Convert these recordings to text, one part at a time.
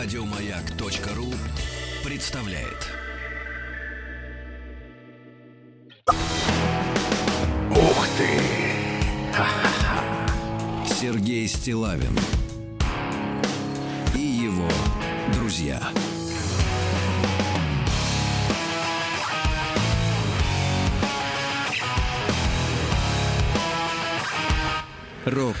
Радиомаяк.ру представляет. Ух ты! Сергей Стилавин и его друзья. Рок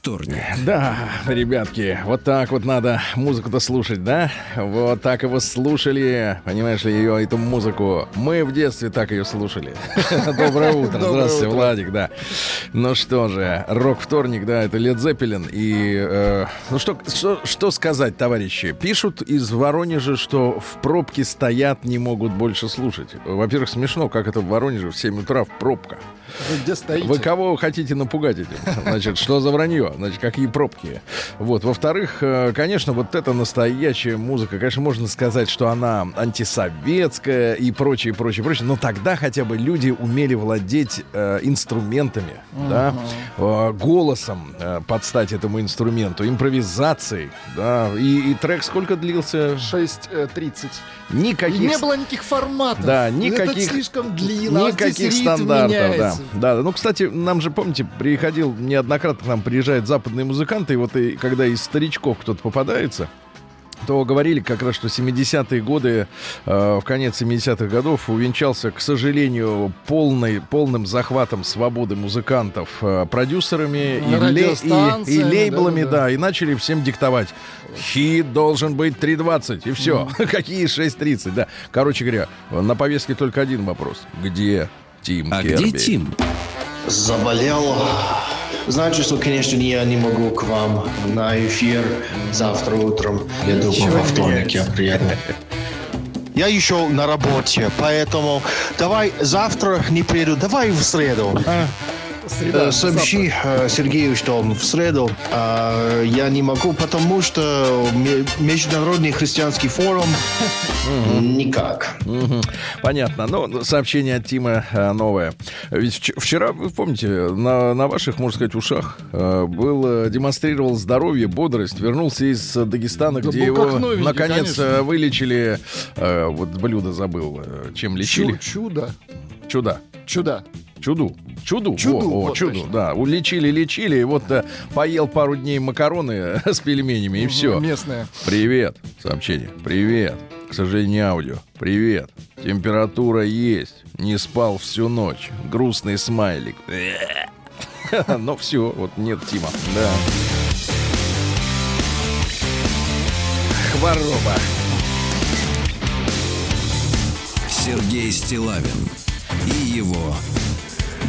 вторник. Да, ребятки, вот так вот надо музыку-то слушать, да? Вот так его слушали, понимаешь ли, ее, эту музыку. Мы в детстве так ее слушали. Доброе утро, здравствуйте, Владик, да. Ну что же, рок-вторник, да, это Лед Зеппелин. И, э, ну что, что, что сказать, товарищи? Пишут из Воронежа, что в пробке стоят, не могут больше слушать. Во-первых, смешно, как это в Воронеже в 7 утра в пробка. Вы где стоите? Вы кого хотите напугать этим? Значит, что за вранье? Значит, какие пробки? Вот. Во-вторых, э, конечно, вот эта настоящая музыка, конечно, можно сказать, что она антисоветская и прочее, прочее, прочее. Но тогда хотя бы люди умели владеть э, инструментами, да, э, голосом э, под стать этому инструменту, импровизацией, да. И, и трек сколько длился? 6.30. И Никаких не было никаких форматов. Да, никаких- Это слишком длинно. а Никаких ритм стандартов, да. да. Ну, кстати, нам же, помните, приходил неоднократно к нам приезжают западные музыканты, и вот и когда из старичков кто-то попадается, то говорили как раз, что 70-е годы, э, в конец 70-х годов увенчался, к сожалению, полной, полным захватом свободы музыкантов э, продюсерами и, ле- и- и, лейблами, да-да-да. да, и начали всем диктовать. Хит должен быть 3.20, и все. Какие 6.30, да. Короче говоря, на повестке только один вопрос. Где Тим А Керби? где Тим? заболел. Значит, что, конечно, я не могу к вам на эфир завтра утром. Я думаю, во вторник я приеду. Я еще на работе, поэтому давай завтра не приеду, давай в среду. Среда, Э, Сообщи э, Сергею, что в среду э, я не могу, потому что ме- Международный христианский форум никак. Понятно. Ну, сообщение от Тима э, новое. Ведь вч- вчера, вы помните, на, на ваших, можно сказать, ушах был, демонстрировал здоровье, бодрость, вернулся из Дагестана, Да где как его, новенький, наконец, конечно. вылечили, вот блюдо забыл, чем лечили. Чу- чудо. Чудо. Чудо. Чуду. Чуду. Чуду, Во, о, вот чуду, точно. да. Улечили, лечили, и вот э, поел пару дней макароны с пельменями, и все. Местная. Привет. Сообщение. Привет. К сожалению, не аудио. Привет. Температура есть. Не спал всю ночь. Грустный смайлик. Ну все, вот нет Тима. Да. Хвороба. Сергей Стилавин и его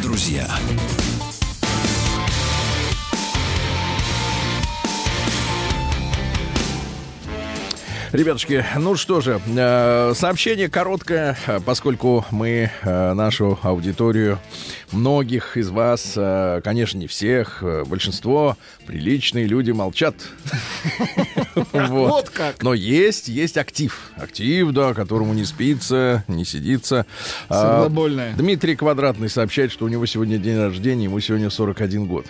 друзья. Ребятушки, ну что же, э, сообщение короткое, э, поскольку мы э, нашу аудиторию, многих из вас, конечно, не всех, большинство, приличные люди молчат. Вот как. Но есть, есть актив. Актив, да, которому не спится, не сидится. А. Дмитрий Квадратный сообщает, что у него сегодня день рождения, ему сегодня 41 год.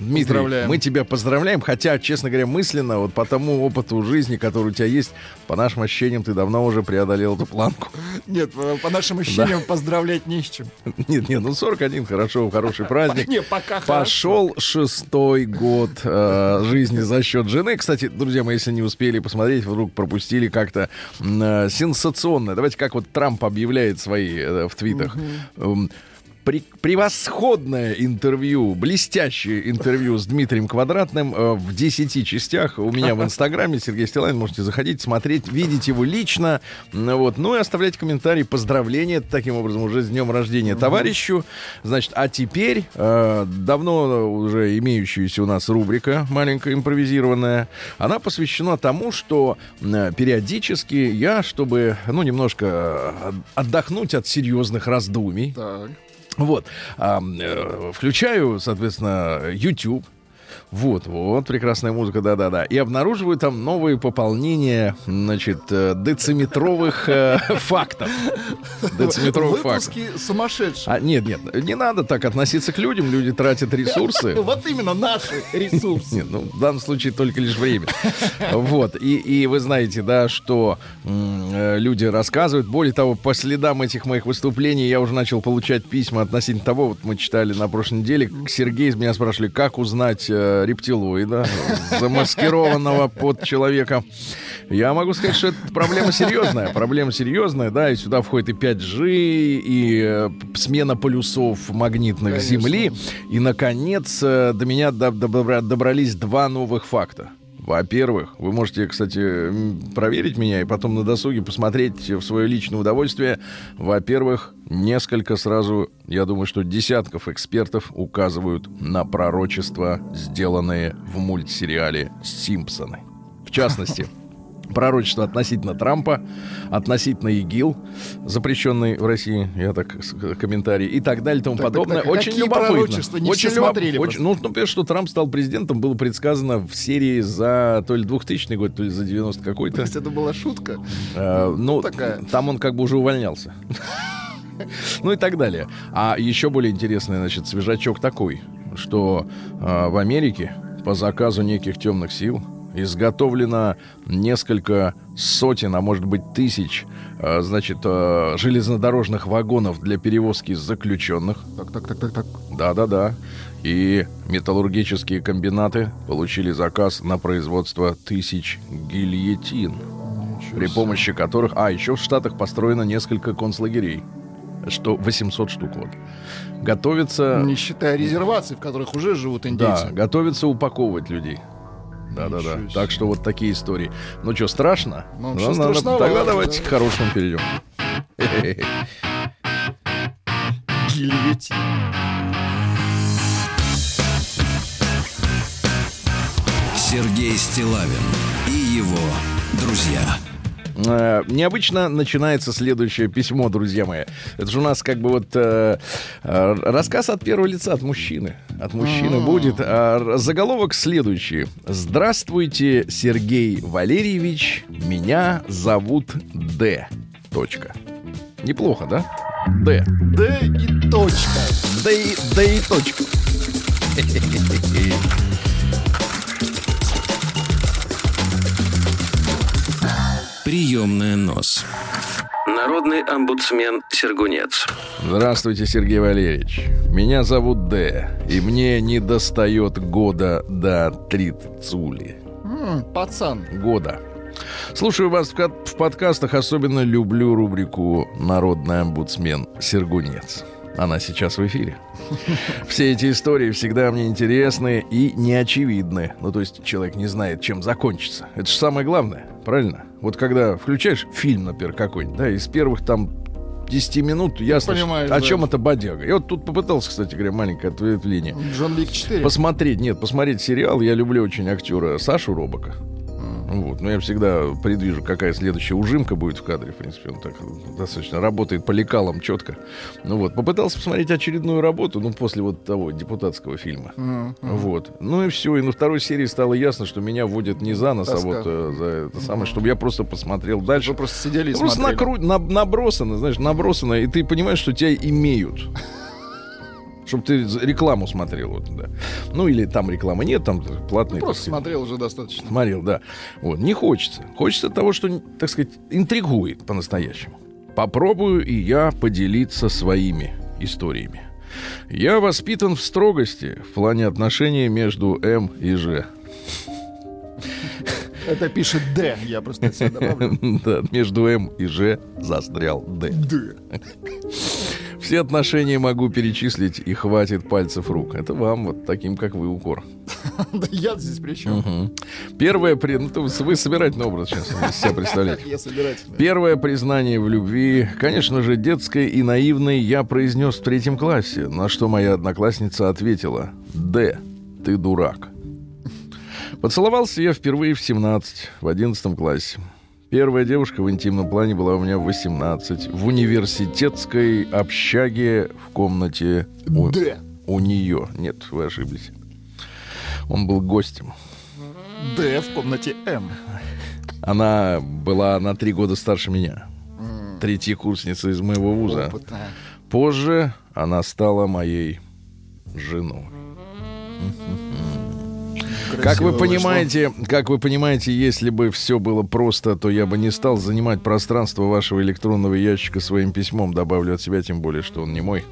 Дмитрий, Поздравляем. мы тебя поздравляем, хотя, честно говоря, мысленно, вот по тому опыту жизни, который у тебя есть, по нашим ощущениям, ты давно уже преодолел эту планку. Нет, по нашим ощущениям поздравлять не с чем. Нет, нет, ну 41, хорошо, хороший праздник. Не, пока Пошел шестой год э, жизни за счет жены. Кстати, друзья мои, если не успели посмотреть, вдруг пропустили как-то э, сенсационное. Давайте как вот Трамп объявляет свои э, в твитах. Превосходное интервью, блестящее интервью с Дмитрием Квадратным э, в 10 частях у меня в Инстаграме. Сергей Стилайн, можете заходить, смотреть, видеть его лично. Ну Вот. Ну и оставлять комментарии, поздравления таким образом уже с днем рождения товарищу. Значит, а теперь э, давно уже имеющаяся у нас рубрика маленькая импровизированная, она посвящена тому, что э, периодически я, чтобы, ну, немножко э, отдохнуть от серьезных раздумий, Так. Вот. Э, включаю, соответственно, YouTube. Вот, вот, прекрасная музыка, да-да-да. И обнаруживаю там новые пополнения, значит, э, дециметровых э, фактов. Дециметровых фактов. Выпуски сумасшедшие. А, нет, нет, не надо так относиться к людям, люди тратят ресурсы. Вот именно наши ресурсы. Нет, ну, в данном случае только лишь время. Вот, и, и вы знаете, да, что э, люди рассказывают. Более того, по следам этих моих выступлений я уже начал получать письма относительно того, вот мы читали на прошлой неделе, Сергей из меня спрашивали, как узнать э, рептилоида, замаскированного под человека. Я могу сказать, что это проблема серьезная. Проблема серьезная, да, и сюда входит и 5G, и э, смена полюсов магнитных Конечно. Земли. И, наконец, э, до меня до- добра- добрались два новых факта. Во-первых, вы можете, кстати, проверить меня и потом на досуге посмотреть в свое личное удовольствие. Во-первых, несколько сразу, я думаю, что десятков экспертов указывают на пророчества, сделанные в мультсериале «Симпсоны». В частности, пророчество относительно Трампа, относительно ИГИЛ, запрещенный в России, я так с- комментарий, и так далее и тому Так, так, подобное. так, Очень какие любопытно. Не очень все любоп- смотрели очень- ну, например, что Трамп стал президентом, было предсказано в серии за то ли 2000 год, то ли за 90 То какой-то. есть это была шутка. Э, ну, такая. там он как бы уже увольнялся. Ну и так далее. А еще более интересный, значит, свежачок такой, что э, в Америке по заказу неких темных сил изготовлено несколько сотен, а может быть тысяч, э, значит, э, железнодорожных вагонов для перевозки заключенных. Так, так, так, так, так. Да-да-да. И металлургические комбинаты получили заказ на производство тысяч гильотин, при помощи которых... А, еще в Штатах построено несколько концлагерей. Что 800 штук вот. Готовится... Не считая резерваций, в которых уже живут Да, индейцы. готовится упаковывать людей. Да-да-да. Так что вот такие истории. Ну что, страшно? Ну, Ну, надо- страшновато, Тогда давайте да. к хорошему перейдем. Гильотин. Сергей Стилавин и его друзья. Э, Необычно начинается следующее письмо, друзья мои. Это же у нас как бы вот э, э, рассказ от первого лица, от мужчины. От мужчины будет. А, заголовок следующий. Здравствуйте, Сергей Валерьевич. Меня зовут Д. Точка. Неплохо, да? Д. Д и точка. Да и, да и точка. Приемная нос. Народный омбудсмен Сергунец. Здравствуйте, Сергей Валерьевич. Меня зовут Д. И мне не достает года до тридцули. М, пацан. года. Слушаю вас в, в подкастах, особенно люблю рубрику «Народный омбудсмен Сергунец». Она сейчас в эфире. Все эти истории всегда мне интересны и неочевидны. Ну, то есть человек не знает, чем закончится. Это же самое главное, правильно? Вот когда включаешь фильм, например, какой-нибудь, да, из первых там 10 минут ясно, Понимаешь, о да. чем это бодяга. Я вот тут попытался, кстати говоря, маленькое ответвление. Джон Вик 4. Посмотреть, нет, посмотреть сериал. Я люблю очень актера Сашу Робока. Вот, но я всегда предвижу, какая следующая ужимка будет в кадре. В принципе, он так достаточно работает по лекалам четко. Ну вот, попытался посмотреть очередную работу, ну, после вот того депутатского фильма. М, Вот. Ну и все. И на второй серии стало ясно, что меня водят не за нос, а Тоска. вот э, за это самое, чтобы я просто посмотрел дальше. Вы просто сидели и Ну, Просто накру- на- набросано, знаешь, набросано, и ты понимаешь, что тебя имеют. Чтобы ты рекламу смотрел. Вот, да. Ну, или там рекламы нет, там платные. так Просто сказать. смотрел уже достаточно. Смотрел, да. Вот, не хочется. Хочется того, что, так сказать, интригует по-настоящему. Попробую и я поделиться своими историями. Я воспитан в строгости в плане отношений между М и Ж. Это пишет Д, я просто от себя добавлю. Да, между М и Ж застрял Д. Д. Все отношения могу перечислить, и хватит пальцев рук. Это вам, вот таким, как вы, укор. Да я здесь при чем? Первое, ну, вы собирательный образ сейчас себя представляете. Первое признание в любви, конечно же, детской и наивной, я произнес в третьем классе, на что моя одноклассница ответила «Д, ты дурак». Поцеловался я впервые в 17, в 11 классе. Первая девушка в интимном плане была у меня в 18, в университетской общаге в комнате у, Д. у нее. Нет, вы ошиблись. Он был гостем. Д в комнате М. Она была на три года старше меня. Третья курсница из моего вуза. Опытная. Позже она стала моей женой. Как вы понимаете, как вы понимаете, если бы все было просто, то я бы не стал занимать пространство вашего электронного ящика своим письмом. Добавлю от себя, тем более, что он не мой,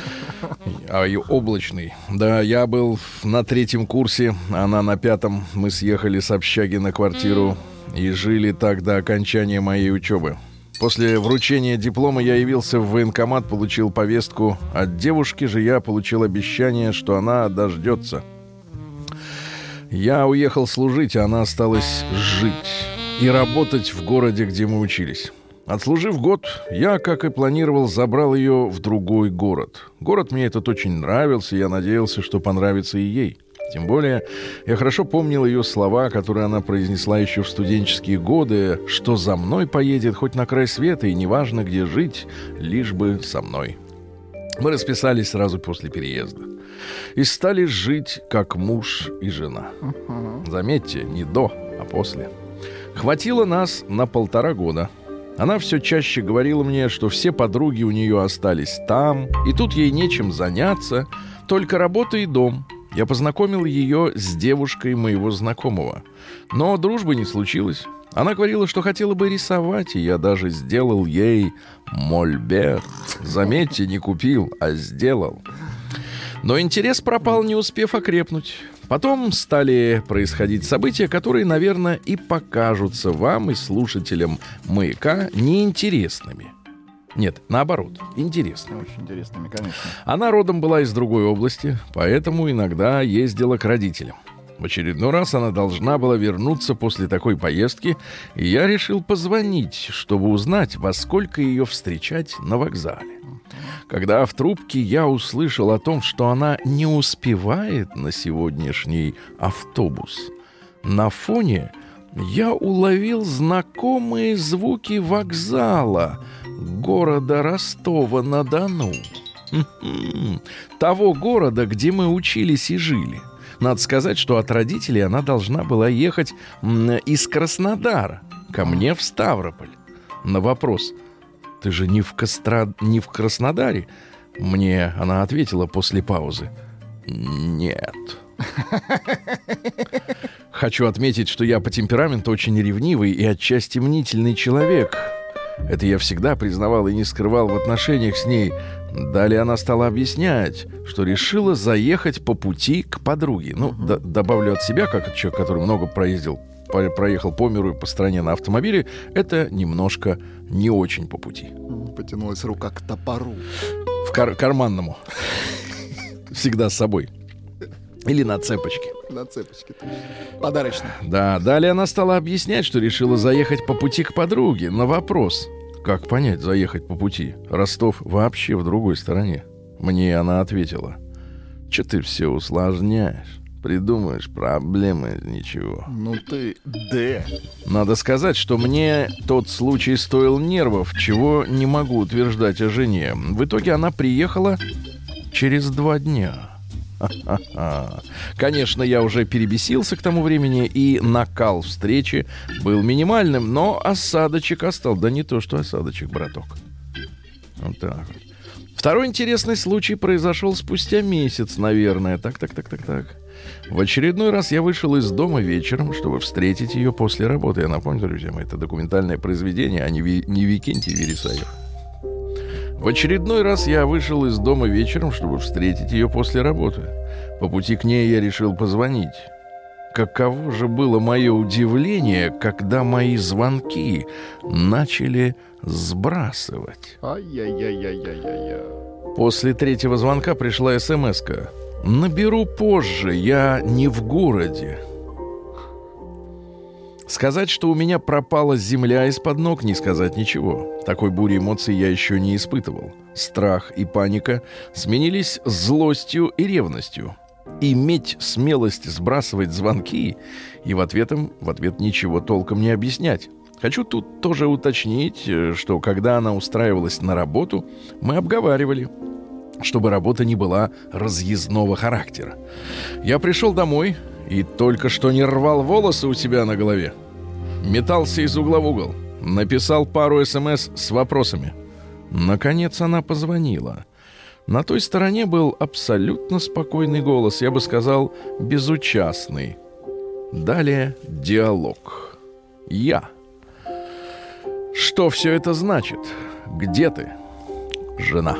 а и облачный. Да, я был на третьем курсе, она на пятом. Мы съехали с общаги на квартиру и жили так до окончания моей учебы. После вручения диплома я явился в военкомат, получил повестку. От девушки же я получил обещание, что она дождется. Я уехал служить, а она осталась жить и работать в городе, где мы учились. Отслужив год, я, как и планировал, забрал ее в другой город. Город мне этот очень нравился, и я надеялся, что понравится и ей. Тем более, я хорошо помнил ее слова, которые она произнесла еще в студенческие годы, что за мной поедет хоть на край света, и неважно, где жить, лишь бы со мной. Мы расписались сразу после переезда. И стали жить как муж и жена. Заметьте, не до, а после. Хватило нас на полтора года. Она все чаще говорила мне, что все подруги у нее остались там, и тут ей нечем заняться, только работа и дом. Я познакомил ее с девушкой моего знакомого. Но дружбы не случилось. Она говорила, что хотела бы рисовать, и я даже сделал ей мольберт. Заметьте, не купил, а сделал. Но интерес пропал, не успев окрепнуть. Потом стали происходить события, которые, наверное, и покажутся вам и слушателям «Маяка» неинтересными. Нет, наоборот, интересными. Очень интересными, конечно. Она родом была из другой области, поэтому иногда ездила к родителям. В очередной раз она должна была вернуться после такой поездки, и я решил позвонить, чтобы узнать, во сколько ее встречать на вокзале. Когда в трубке я услышал о том, что она не успевает на сегодняшний автобус, на фоне я уловил знакомые звуки вокзала города Ростова-на-Дону. Того города, где мы учились и жили. Надо сказать, что от родителей она должна была ехать из Краснодара ко мне в Ставрополь. На вопрос «Ты же не в, Костра... не в Краснодаре?» Мне она ответила после паузы «Нет». Хочу отметить, что я по темпераменту очень ревнивый и отчасти мнительный человек. Это я всегда признавал и не скрывал в отношениях с ней. Далее она стала объяснять, что решила заехать по пути к подруге. Ну, д- добавлю от себя, как человек, который много проездил, по- проехал по миру и по стране на автомобиле, это немножко не очень по пути. Потянулась рука к топору. В кар- карманному. Всегда с собой. Или на цепочке. На цепочке. точно. Подарочно. Да, далее она стала объяснять, что решила заехать по пути к подруге. На вопрос, как понять заехать по пути? Ростов вообще в другой стороне. Мне она ответила, что ты все усложняешь, придумаешь проблемы, ничего. Ну ты Д. Надо сказать, что мне тот случай стоил нервов, чего не могу утверждать о жене. В итоге она приехала через два дня. Конечно, я уже перебесился к тому времени, и накал встречи был минимальным, но осадочек остался. Да не то, что осадочек, браток. Вот так вот. Второй интересный случай произошел спустя месяц, наверное. Так, так, так, так, так. В очередной раз я вышел из дома вечером, чтобы встретить ее после работы. Я напомню, друзья мои, это документальное произведение, а не, Ви- не Викентий Вересаев. В очередной раз я вышел из дома вечером, чтобы встретить ее после работы. По пути к ней я решил позвонить. Каково же было мое удивление, когда мои звонки начали сбрасывать. Ай-яй-яй-яй-яй-яй. После третьего звонка пришла смс -ка. Наберу позже, я не в городе. Сказать, что у меня пропала земля из-под ног, не сказать ничего. Такой бури эмоций я еще не испытывал. Страх и паника сменились злостью и ревностью. Иметь смелость сбрасывать звонки и в, ответом, в ответ ничего толком не объяснять. Хочу тут тоже уточнить, э, что когда она устраивалась на работу, мы обговаривали, чтобы работа не была разъездного характера. Я пришел домой и только что не рвал волосы у себя на голове. Метался из угла в угол. Написал пару СМС с вопросами. Наконец она позвонила. На той стороне был абсолютно спокойный голос, я бы сказал, безучастный. Далее диалог. Я. Что все это значит? Где ты? Жена.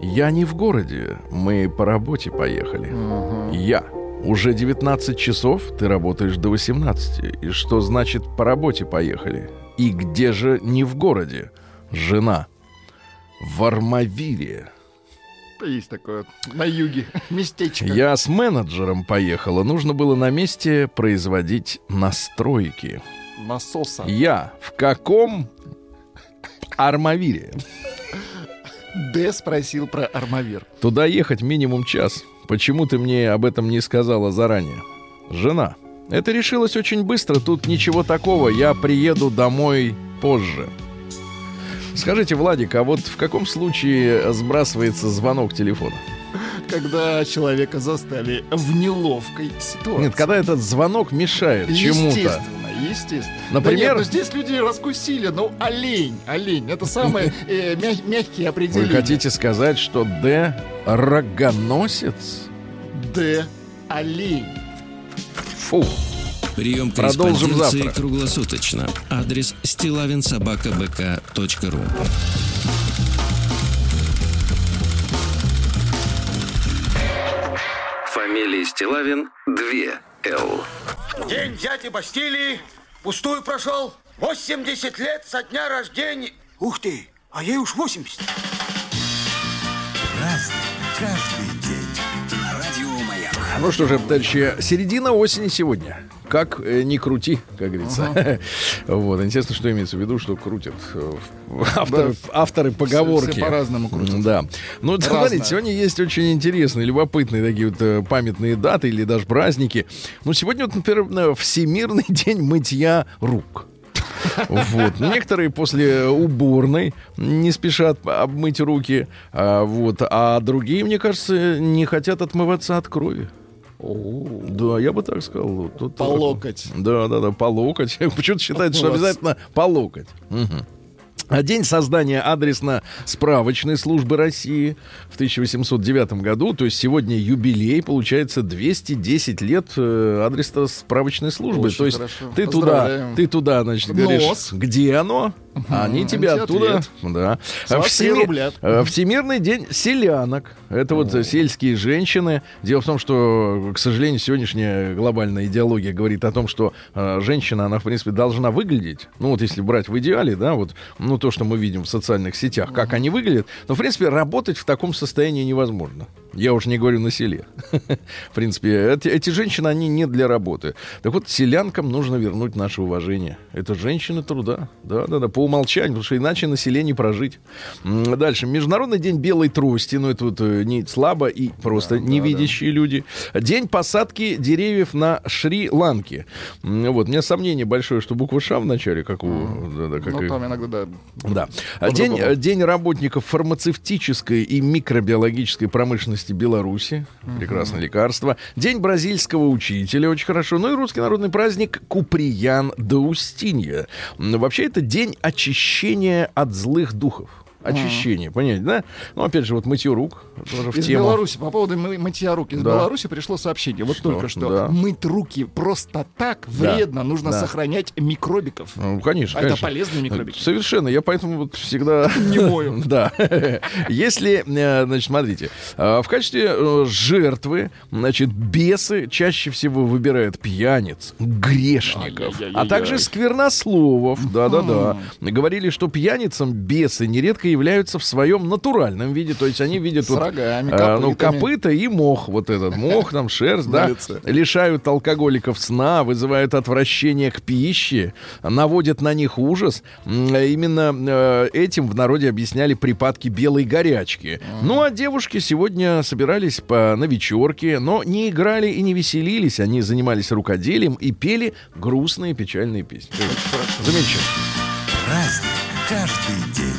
Я не в городе, мы по работе поехали. Я. Уже 19 часов, ты работаешь до 18. И что значит по работе поехали? И где же не в городе? Жена. В Армавире. Есть такое на юге местечко. Я с менеджером поехала. Нужно было на месте производить настройки. Насоса. Я в каком Армавире? Д спросил про Армавир. Туда ехать минимум час. Почему ты мне об этом не сказала заранее? Жена. Это решилось очень быстро. Тут ничего такого. Я приеду домой позже. Скажите, Владик, а вот в каком случае сбрасывается звонок телефона? Когда человека застали в неловкой ситуации. Нет, когда этот звонок мешает чему-то. Естественно. Например? Да нет, ну здесь люди раскусили, ну олень, олень, это самые э, мя- мягкие Вы определения. хотите сказать, что Д рогоносец? Д олень. Фу. Прием Продолжим завтра. круглосуточно. Адрес стилавинсобакабк.ру Фамилия Стилавин 2 Л. День взятия Бастилии пустую прошел. 80 лет со дня рождения. Ух ты, а ей уж 80. Ну что же, товарищи, середина осени сегодня. Как э, ни крути, как говорится. Вот, интересно, что имеется в виду, что крутят э, авторы, авторы поговорки. все по-разному крутят. Да. Ну, Разное. смотрите, сегодня есть очень интересные, любопытные такие вот э, памятные даты или даже праздники. Ну, сегодня, вот, например, Всемирный день мытья рук. Вот. Некоторые после уборной не спешат обмыть руки, а, вот, а другие, мне кажется, не хотят отмываться от крови. Да, я бы так сказал. Тут По локоть. Да, да, да, по локоть. Почему-то считается, что обязательно по локоть. Мгм. А День создания адресно-справочной службы России в 1809 году, то есть сегодня юбилей, получается 210 лет э, адресно-справочной службы. Очень то есть хорошо. ты туда, ты туда, значит, говоришь, Нос. где оно, они тебе тебе оттуда, да. Три рубля. э, Всемирный день селянок. Это вот сельские женщины. Дело в том, что, к сожалению, сегодняшняя глобальная идеология говорит о том, что э, женщина, она, в принципе, должна выглядеть, ну вот если брать в идеале, да, вот, ну то, что мы видим в социальных сетях, как они выглядят, но, в принципе, работать в таком состоянии невозможно. Я уж не говорю на селе. В принципе, эти, эти женщины, они не для работы. Так вот, селянкам нужно вернуть наше уважение. Это женщины труда. Да, да, да, по умолчанию, потому что иначе на селе не прожить. Дальше. Международный день белой трости. Ну, это вот э, не слабо и просто невидящие люди. День посадки деревьев на Шри-Ланке. Вот. У меня сомнение большое, что буква Ш в начале, как у... да, да, как Ну, и- там иногда, да. да. А День, э, день работников фармацевтической и микробиологической промышленности Беларуси. Прекрасное лекарство. День бразильского учителя. Очень хорошо. Ну и русский народный праздник Куприян да Устинья. М, Вообще это день очищения от злых духов. Очищение, понимаете, да? Ну, опять же, вот мытье рук. Тоже в Из тему. Беларуси, по поводу мы- мытья рук, из Да. Беларуси пришло сообщение. Вот Что? только что. Да. Мыть руки просто так Да. вредно. Нужно Да. сохранять микробиков. Ну, конечно, А это конечно. полезные микробики. Совершенно. Я поэтому вот всегда... Не мою. Да. Если, э, значит, смотрите, э, в качестве э, жертвы, значит, бесы чаще всего выбирают пьяниц, грешников, а также сквернословов. Да-да-да. Говорили, что пьяницам бесы нередко являются в своем натуральном виде, то есть они видят С вот, рогами, э, ну, копыта и мох, вот этот мох, там шерсть, да, лишают алкоголиков сна, вызывают отвращение к пище, наводят на них ужас. Именно э, этим в народе объясняли припадки белой горячки. Ну а девушки сегодня собирались по, на вечерке, но не играли и не веселились. Они занимались рукоделием и пели грустные печальные песни. Замечательно. Праздник каждый день.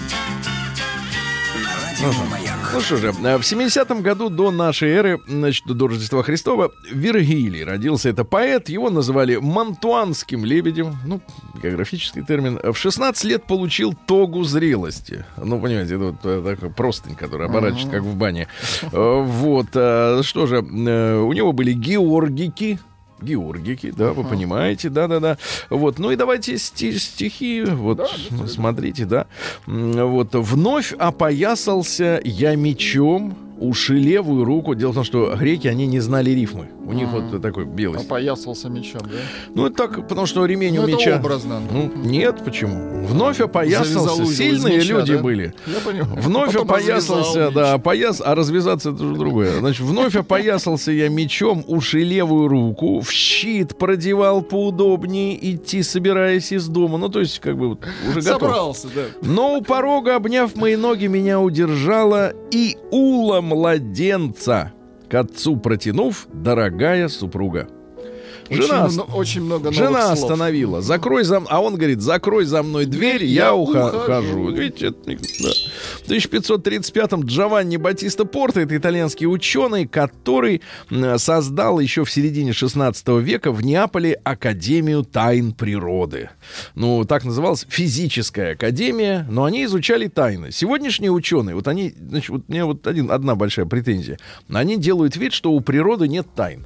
Ну что же, э, в 70-м году до нашей эры, значит, до Рождества Христова, Вергилий родился. Это поэт, его называли Мантуанским лебедем, ну, географический термин. В 16 лет получил тогу зрелости. Ну, понимаете, это вот э, такой простынь, который оборачивается, как в бане. Э, Вот, э, что же, э, у него были георгики, Георгики, да, вы понимаете, да-да-да. Вот, ну и давайте сти- стихи, вот, смотрите, да. Вот, вновь опоясался я мечом, уши левую руку. Дело в том, что греки, они не знали рифмы. У них вот такой белый. Опоясался мечом, да? Ну, это так, потому что ремень Ну, у меча... образно. Ну, нет, почему? Вновь опоясался. Сильные меча, люди да? были. Я понимаю. Вновь Потом опоясался, да, опояс, а развязаться это уже другое. Значит, вновь опоясался я мечом, уши левую руку, в щит продевал поудобнее, идти собираясь из дома. Ну, то есть, как бы уже готов. Собрался, да. Но у порога, обняв мои ноги, меня удержала и ула младенца, к отцу протянув, дорогая супруга. Жена, очень, мно- очень много новых Жена слов. остановила. Закрой за А он говорит, закрой за мной дверь, я, Я ухожу. ухожу. Видите, это да. В 1535-м Джованни Батиста Порто, это итальянский ученый, который создал еще в середине 16 века в Неаполе Академию тайн природы. Ну, так называлась физическая академия, но они изучали тайны. Сегодняшние ученые, вот они, значит, вот у меня вот один, одна большая претензия. Они делают вид, что у природы нет тайн.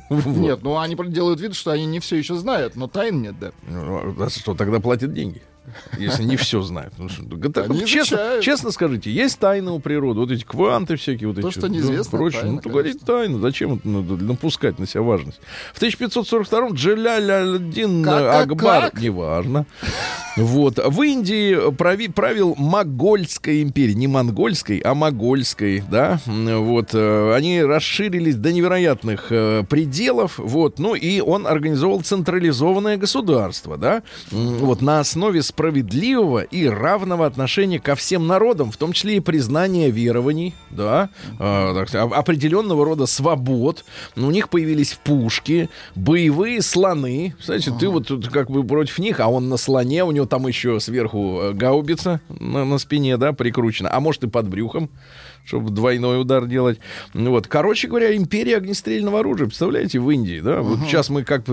Нет, ну они делают вид, что они не все еще знают, но тайн нет, да. Ну, а что, тогда платят деньги? Если не все знают. Ну, что, да так, Они честно, изучают. честно скажите, есть тайны у природы, вот эти кванты всякие, вот То, эти что ну, неизвестно, прочее. тайна, ну, то говорить тайну, зачем это надо напускать на себя важность? В 1542-м Джаляль-ад-Дин Как, как, Акбар, как? неважно, вот, в Индии прави- правил Могольской империи, не монгольской, а могольской, да, вот, э, они расширились до невероятных э, пределов, вот, ну, и он организовал централизованное государство, да, вот, на основе справедливого и равного отношения ко всем народам, в том числе и признания верований, да, э, определенного рода свобод. У них появились пушки, боевые слоны. Кстати, ты вот тут как бы против них, а он на слоне, у него там еще сверху э, гаубица на, на спине, да, прикручена, а может и под брюхом чтобы двойной удар делать. Ну Вот. Короче говоря, империя огнестрельного оружия. Представляете, в Индии, да? Вот сейчас мы как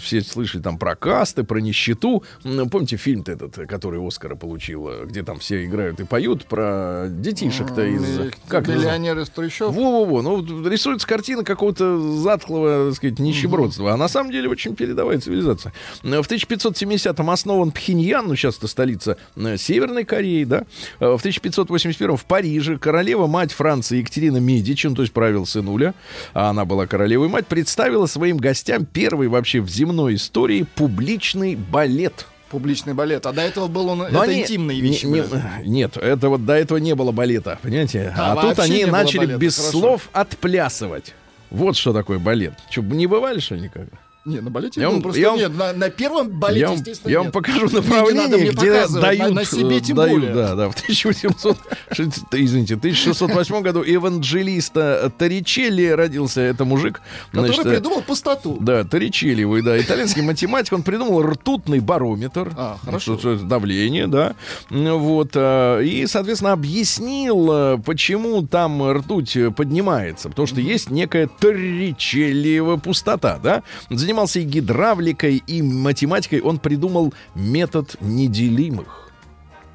все слышали там про касты, про нищету. М, Помните фильм-то этот, который Оскара получил, где там все играют и поют про детишек-то из... Как? Миллионер из трущоб. Во-во-во, ну рисуется картина какого-то затхлого, так сказать, нищебродства, а на самом деле очень передовая цивилизация. В 1570-м основан Пхеньян, ну сейчас это столица э, Северной Кореи, да. Э, В 1581-м в Париже королева мать Франции Екатерина Медичи, ну, то есть правил сынуля, а она была королевой мать, представила своим гостям первый вообще в земной истории публичный балет. Публичный балет. А до этого был он... Но это они- интимные не- вещи. не- были. нет, это вот до этого не было балета, понимаете? А, А, тут они не начали балета, без хорошо. слов отплясывать. Вот что такое балет. Что, не бывали, что никогда? Не, на балете Я вам- просто я вам- нет. На, на первом балете, я вам, естественно, я вам нет. покажу направление, где дают, на, на себе тем дают, более. да, да, в 1800, извините, 1608 году Эванджелиста Торричелли родился, это мужик. Который значит, э, придумал пустоту. Да, Торричелли, вы, да, итальянский математик, он придумал ртутный барометр. А, хорошо. Давление, да. Вот, а, и, соответственно, объяснил, почему там ртуть э, поднимается. Потому что есть некая Торричеллиева пустота, да. Занимался и гидравликой, и математикой. Он придумал метод неделимых.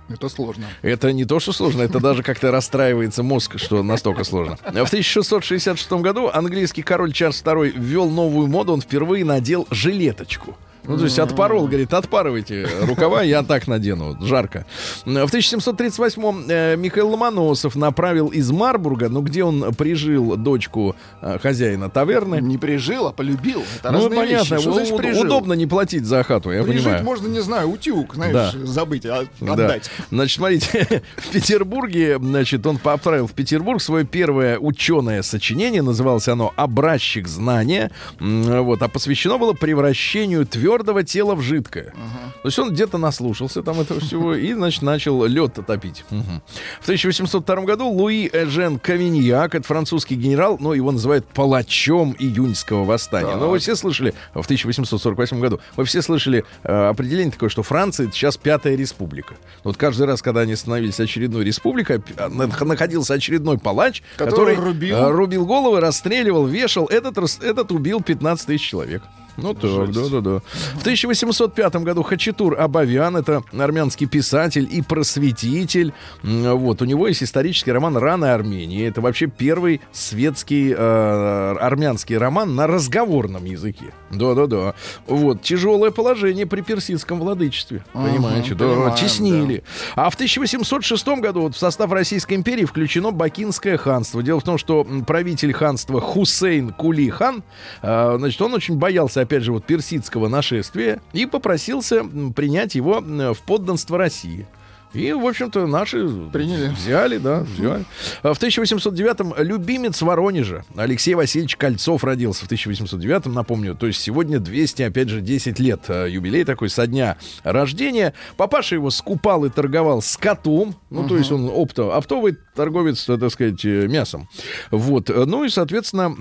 Это сложно. Это не то, что сложно, это даже как-то расстраивается мозг, что настолько сложно. В 1666 году английский король Чарльз II ввел новую моду, он впервые надел жилеточку. Ну, то есть отпорол, говорит, отпарывайте рукава, я так надену, жарко. В 1738-м э, Михаил Ломоносов направил из Марбурга, ну, где он прижил дочку э, хозяина таверны. Не прижил, а полюбил. Это Ну, понятно, вещи. Что значит прижил? удобно не платить за хату, я Прижить понимаю. можно, не знаю, утюг, знаешь, Да. забыть, а Да. отдать. Значит, смотрите, в Петербурге, значит, он отправил в Петербург свое первое ученое сочинение, называлось оно «Образчик знания», вот, а посвящено было превращению твердых твердого тела в жидкое. То есть он где-то наслушался там этого всего и, значит, начал лед топить. Мгм. В 1802 году Луи Эжен Кавиньяк, это французский генерал, но его называют палачом июньского восстания. Но вы все слышали, в 1848 году, вы все слышали э, определение такое, что Франция это сейчас пятая республика. Вот каждый раз, когда они становились очередной республикой, а, на- находился очередной палач, Который который, рубил. э, рубил головы, расстреливал, вешал. Этот, этот убил 15 тысяч человек. Ну так, да-да-да. В 1805 году Хачатур Абавян, это армянский писатель и просветитель. Вот, у него есть исторический роман «Рана Армении». Это вообще первый светский э, армянский роман на разговорном языке. Да-да-да. Вот, тяжелое положение при персидском владычестве. Понимаете? Да, понимаем, теснили. А в 1806 году вот в состав Российской империи включено Бакинское ханство. Дело в том, что правитель ханства Хусейн Кули хан, э, значит, он очень боялся, опять же, вот персидского нашествия и попросился принять его в подданство России. И, в общем-то, наши Приняли. взяли, да, взяли. А В 1809-м любимец Воронежа Алексей Васильевич Кольцов родился в 1809-м, напомню. То есть сегодня 200, опять же, 10 лет э, юбилей такой со дня рождения. Папаша его скупал и торговал скотом. Ну, то есть он опто, оптовый торговец, э, так сказать, э, мясом. Вот. Ну и, соответственно...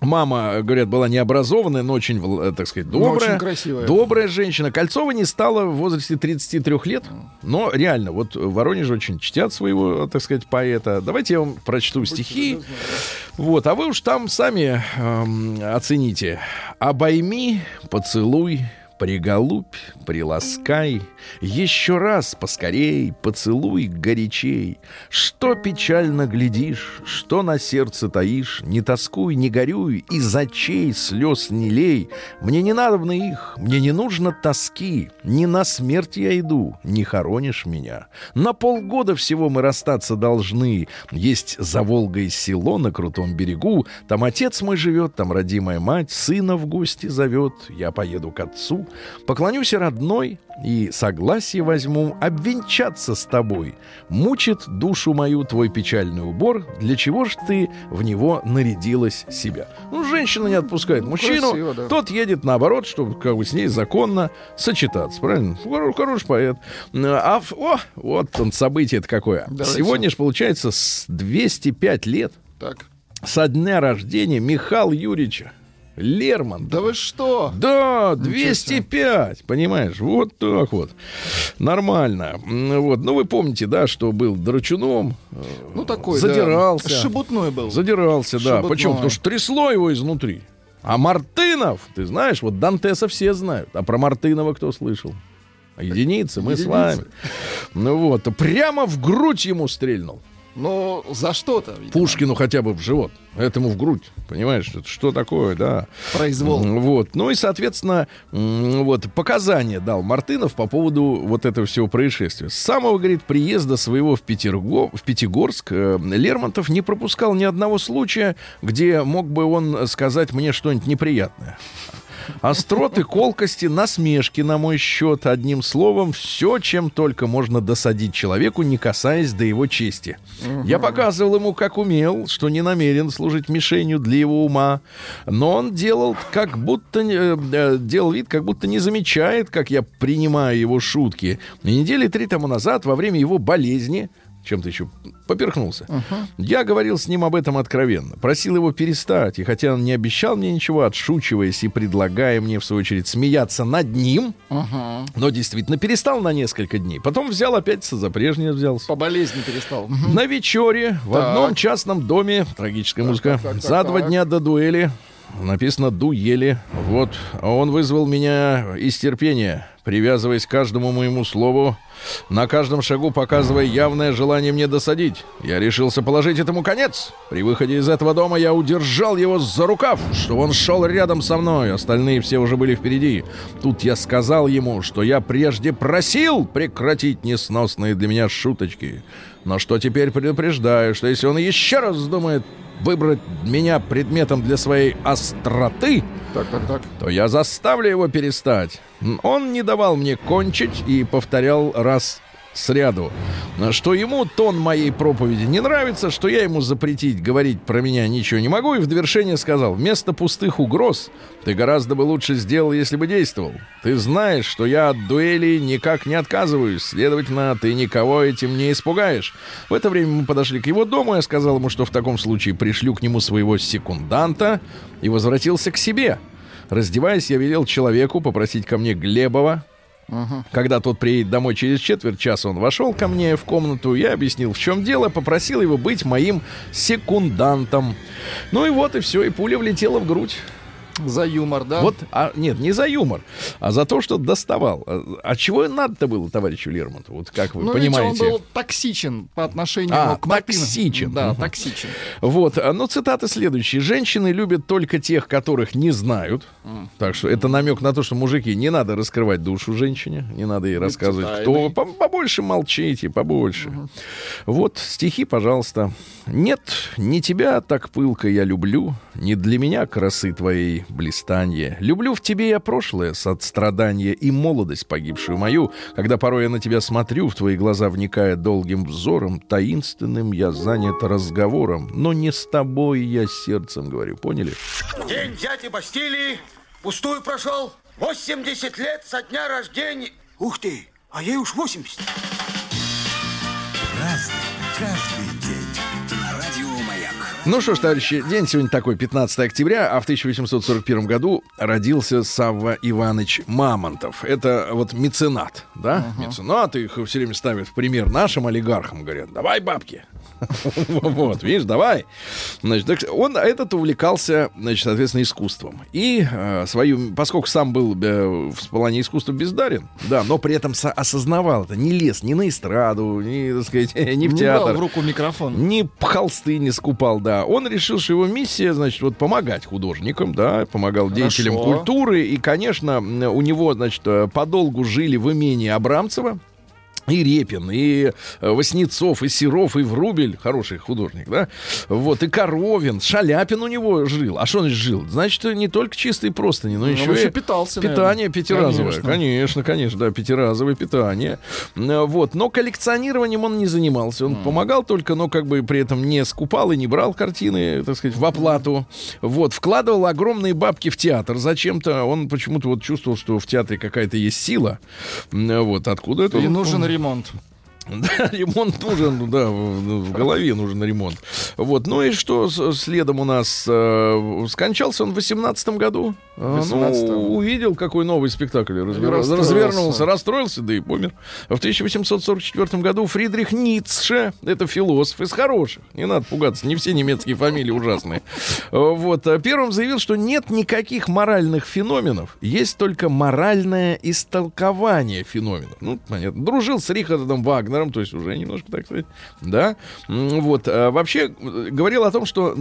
Мама, говорят, была необразованная, но очень, э, так сказать, Но добрая. очень красивая. Добрая женщина. Кольцова не стала в возрасте 33 лет. Но реально, вот в Воронеже очень чтят своего, так сказать, поэта. Давайте я вам прочту стихи. Вот, а вы уж там сами эм, оцените. Обойми, поцелуй, приголубь, приласкай, еще раз поскорей, поцелуй горячей. Что печально глядишь, что на сердце таишь, не тоскуй, не горюй, из очей слез не лей. Мне не надобно их, мне не нужно тоски, не на смерть я иду, не хоронишь меня. На полгода всего мы расстаться должны. Есть за Волгой село на крутом берегу, там отец мой живет, там родимая мать, сына в гости зовет, я поеду к отцу, поклонюсь родной и согласие возьму обвенчаться с тобой. Мучит душу мою твой печальный убор, для чего ж ты в него нарядилась себя? Ну, женщина не отпускает мужчину, красиво, да. тот едет наоборот, чтобы как бы с ней законно сочетаться, правильно? Хоро- Хороший поэт. А, о, вот он событие-то какое. Давайте. Сегодня же получается с 205 лет Так. со дня рождения Михаила Юрьевича Лермонтова. Да вы что? Да, Ничего 205, понимаешь, вот так вот. Нормально. Вот, ну вы помните, да, что был драчуном, э, Ну такой, да. задирался. Шебутной был. задирался, да. Шебутной. Почему? Потому что трясло его изнутри. А Мартынов, ты знаешь, вот Дантеса все знают, а про Мартынова кто слышал? Единицы, мы с Единицы. вами. Ну вот, прямо в грудь ему стрельнул. Но за что-то. видимо. Пушкину хотя бы в живот, этому в грудь. Понимаешь, это что такое, да. Произвол. Вот. Ну и, соответственно, вот показания дал Мартынов по поводу вот этого всего происшествия. С самого, говорит, приезда своего в, Петерго, в Пятигорск э, Лермонтов не пропускал ни одного случая, где мог бы он сказать мне что-нибудь неприятное. Остроты, колкости, насмешки на мой счет. Одним словом, все, чем только можно досадить человеку, не касаясь до его чести. Я показывал ему, как умел, что не намерен служить мишенью для его ума. Но он делал как будто э, э, делал вид, как будто не замечает, как я принимаю его шутки. И недели три тому назад, во время его болезни, чем-то еще поперхнулся. Я говорил с ним об этом откровенно. Просил его перестать. И хотя он не обещал мне ничего, отшучиваясь и предлагая мне, в свою очередь, смеяться над ним, но действительно перестал на несколько дней. Потом взял опять за прежнее взялся. По болезни перестал. Мгм. На вечере в Так. одном частном доме, трагическая музыка, так, так, за так, два так. дня до дуэли, написано «дуели», вот, он вызвал меня из терпения, привязываясь к каждому моему слову, на каждом шагу показывая явное желание мне досадить. Я решился положить этому конец. При выходе из этого дома я удержал его за рукав, что он шел рядом со мной, остальные все уже были впереди. Тут я сказал ему, что я прежде просил прекратить несносные для меня шуточки. Но что теперь предупреждаю, что если он еще раз вздумает выбрать меня предметом для своей остроты, Так, так, так. то я заставлю его перестать. Он не давал мне кончить и повторял раз сряду, что ему тон моей проповеди не нравится, что я ему запретить говорить про меня ничего не могу, и в довершение сказал, вместо пустых угроз ты гораздо бы лучше сделал, если бы действовал. Ты знаешь, что я от дуэли никак не отказываюсь, следовательно, ты никого этим не испугаешь. В это время мы подошли к его дому, я сказал ему, что в таком случае пришлю к нему своего секунданта и возвратился к себе. Раздеваясь, я велел человеку попросить ко мне Глебова, когда тот приедет домой через четверть часа, он вошел ко мне в комнату, я объяснил, в чем дело, попросил его быть моим секундантом. Ну и вот, и все, и пуля влетела в грудь. За юмор, да? Вот, а, нет, не за юмор, а за то, что доставал. А, а чего надо-то было товарищу Лермонтову? Вот как вы ну, понимаете? Видите, он был токсичен по отношению А, к Мартыну. токсичен. Да, Мгм. токсичен. Вот, а, ну цитаты следующие. Женщины любят только тех, которых не знают. Так что это намек на то, что мужики не надо раскрывать душу женщине, не надо ей рассказывать, кто. тайной. По- Побольше молчите, побольше. Вот стихи, пожалуйста. Нет, не тебя так пылко я люблю, не для меня красы твоей блистанье. Люблю в тебе я прошлое, сострадание и молодость погибшую мою, когда порой я на тебя смотрю, в твои глаза вникая долгим взором, таинственным я занят разговором, но не с тобой я сердцем говорю, поняли? День дяди Бастилии пустую прошел. 80 лет со дня рождения. Ух ты, а ей уж 80. Ну что ж, товарищи, день сегодня такой, 15 октября, а в 1841 году родился Савва Иванович Мамонтов. Это вот меценат, да? Меценат, их все время ставят в пример нашим олигархам, говорят, давай бабки. Вот, видишь, давай. Значит, так он этот увлекался, значит, соответственно, искусством. И э, свою, поскольку сам был э, в плане искусства бездарен, да, но при этом со- осознавал это, не лез ни на эстраду, ни, так сказать, ни в Не театр. в руку микрофон. Ни холсты не скупал, да. Он решил, что его миссия, значит, вот помогать художникам, да, помогал деятелям культуры. И, конечно, у него, значит, э, подолгу жили в имении Абрамцева. И Репин, и э, Васнецов, и Серов, и Врубель, хороший художник, да? Вот, и Коровин, Шаляпин у него жил. А что он жил? Значит, не только чистые простыни, но он еще еще и питался, питание наверное. пятиразовое. Конечно. Конечно, конечно, да, пятиразовое питание. Э, Вот, но коллекционированием он не занимался. Он помогал только, но как бы при этом не скупал и не брал картины, так сказать, в оплату. Вот, вкладывал огромные бабки в театр. Зачем-то он почему-то вот чувствовал, что в театре какая-то есть сила. Вот, откуда это? И он- нужен ремонт. да, ремонт нужен, ну да, в, в голове нужен ремонт. Вот, ну и что следом у нас? э, скончался он в 18 году. А, 18-м. Ну, увидел, какой новый спектакль развер- Расстроился. развернулся, расстроился, да и помер. В 1844 году Фридрих Ницше, это философ из хороших, не надо пугаться, не все немецкие фамилии ужасные. Вот, а первым заявил, что нет никаких моральных феноменов, есть только моральное истолкование феноменов. Ну, понятно. Дружил с Рихардом Вагнером, то есть уже немножко, так сказать, да. Вот, а вообще говорил о том, что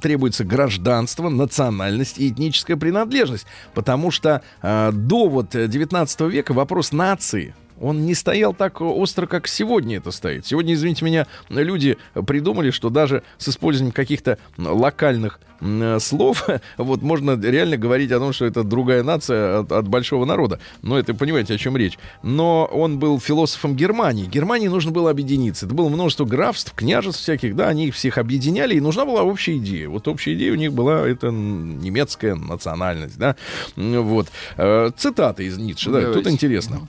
требуется гражданство, национальность и этническая принадлежность, потому что а, до вот э, 19 века вопрос нации он не стоял так остро, как сегодня это стоит. Сегодня, извините меня, люди придумали, что даже с использованием каких-то локальных слов вот можно реально говорить о том, что это другая нация от, от большого народа. Но это понимаете, о чем речь. Но он был философом Германии. Германии нужно было объединиться. Это было множество графств, княжеств всяких, да, они их всех объединяли, и нужна была общая идея. Вот общая идея у них была это немецкая национальность, да. Вот. Э, Цитаты из Ницше, да, тут Давайте. интересно.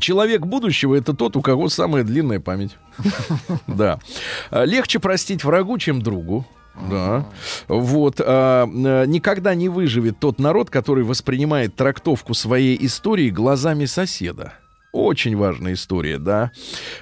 Человек будущего это тот, у кого самая длинная память. Да. А, Легче простить врагу, чем другу. Да. Вот. а, а, Никогда не выживет тот народ, который воспринимает трактовку своей истории глазами соседа. Очень важная история, да.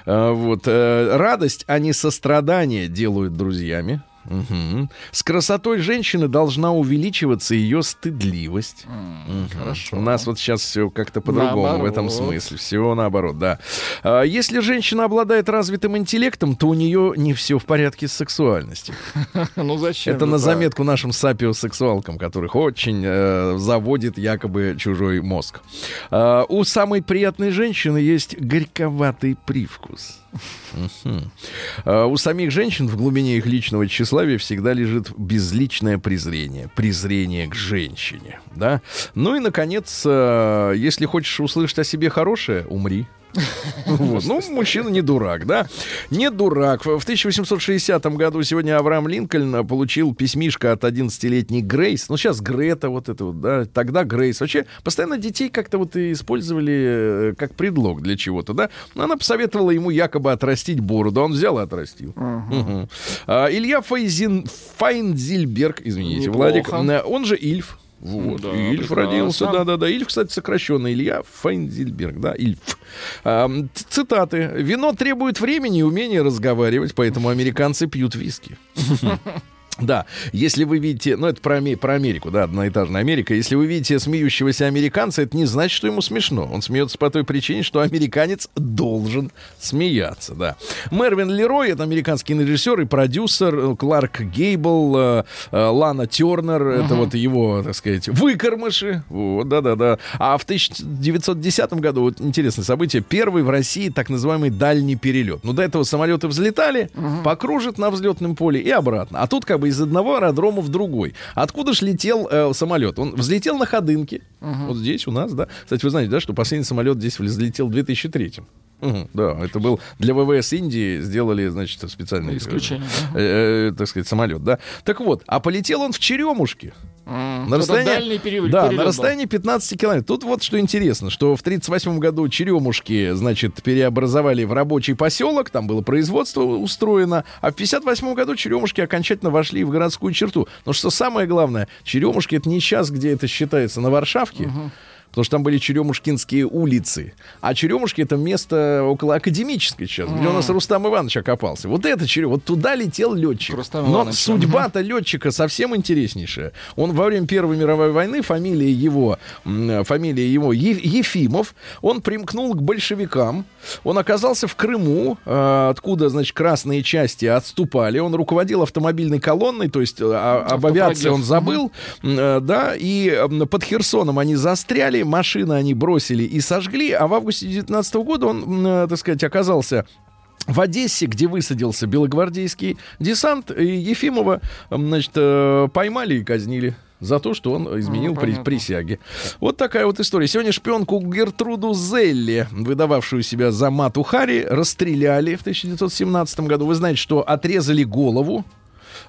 А, Вот. э, Радость, а не сострадание делают друзьями. Мгм. С красотой женщины должна увеличиваться ее стыдливость. Мгм. хорошо. У нас вот сейчас все как-то по-другому в этом смысле. Все наоборот, да. А, Если женщина обладает развитым интеллектом, то у нее не все в порядке с сексуальностью. Ну зачем? Это на заметку нашим сапиосексуалкам, которых очень э, заводит якобы чужой мозг. А, у самой приятной женщины есть горьковатый привкус. А, У самих женщин в глубине их личного тщеславия всегда лежит безличное презрение, презрение к женщине, да. Ну и наконец, э, если хочешь услышать о себе хорошее, умри. Вот. Ну, мужчина не дурак, да? Не дурак. В 1860 году сегодня Авраам Линкольн получил письмишко от 11-летней Грейс. Ну, сейчас Грета вот это вот, да? Тогда Грейс. Вообще, постоянно детей как-то вот использовали э, как предлог для чего-то, да? Она посоветовала ему якобы отрастить бороду. Он взял и отрастил. Мгм. А, Илья Файзин, Файнзильберг, извините, Неплохо. Владик, э, он же Ильф. Вот, Да, Ильф прекрасно. родился, да-да-да. Ильф, кстати, сокращенно Илья Файнзильберг, да, Ильф. А, цитаты. «Вино требует времени и умения разговаривать, поэтому американцы пьют виски». Да, если вы видите, ну это про, про Америку, да, одноэтажная Америка, если вы видите смеющегося американца, это не значит, что ему смешно. Он смеется по той причине, что американец должен смеяться, да. Мервин Лерой, это американский режиссер и продюсер, э, Кларк Гейбл, э, э, Лана Тернер, это вот его, так сказать, выкормыши, вот, да-да-да. А в 1910 году, вот интересное событие, первый в России так называемый дальний перелет. Ну, до этого самолеты взлетали, покружат на взлетном поле и обратно. А тут как бы из одного аэродрома в другой. Откуда ж летел э, самолет? Он взлетел на Ходынке, вот здесь у нас, да. Кстати, вы знаете, да, что последний самолет здесь взлетел в 2003 Да, это был для ВВС Индии сделали, значит, специальный э, Исключение, э, э, так сказать, самолет, да. Так вот, а полетел он в Черемушке. На расстоянии, период- да, на расстоянии 15 километров. Тут вот что интересно, что в 1938 году Черемушки, значит, переобразовали в рабочий поселок, там было производство устроено, а в 1958 году Черемушки окончательно вошли в городскую черту. Но что самое главное, Черемушки это не сейчас, где это считается, на Варшавке, Потому что там были Черемушкинские улицы. А Черемушки это место около академической сейчас, где у нас Рустам Иванович окопался. Вот это Черем, вот туда летел летчик. К Рустаму Но судьба-то летчика совсем интереснейшая. Он во время Первой мировой войны, фамилия его, фамилия его Е- Ефимов, он примкнул к большевикам. Он оказался в Крыму, э, откуда, значит, красные части отступали. Он руководил автомобильной колонной, то есть э, а- об авиации он забыл, э, да, и под Херсоном они застряли, машины они бросили и сожгли, а в августе 19 года он, э, так сказать, оказался в Одессе, где высадился белогвардейский десант, и Ефимова, значит, э, поймали и казнили за то, что он изменил при- понятно. присяги. Вот такая вот история. Сегодня шпионку Гертруду Зелли, выдававшую себя за Мату Хари, расстреляли в 1917 году. Вы знаете, что отрезали голову,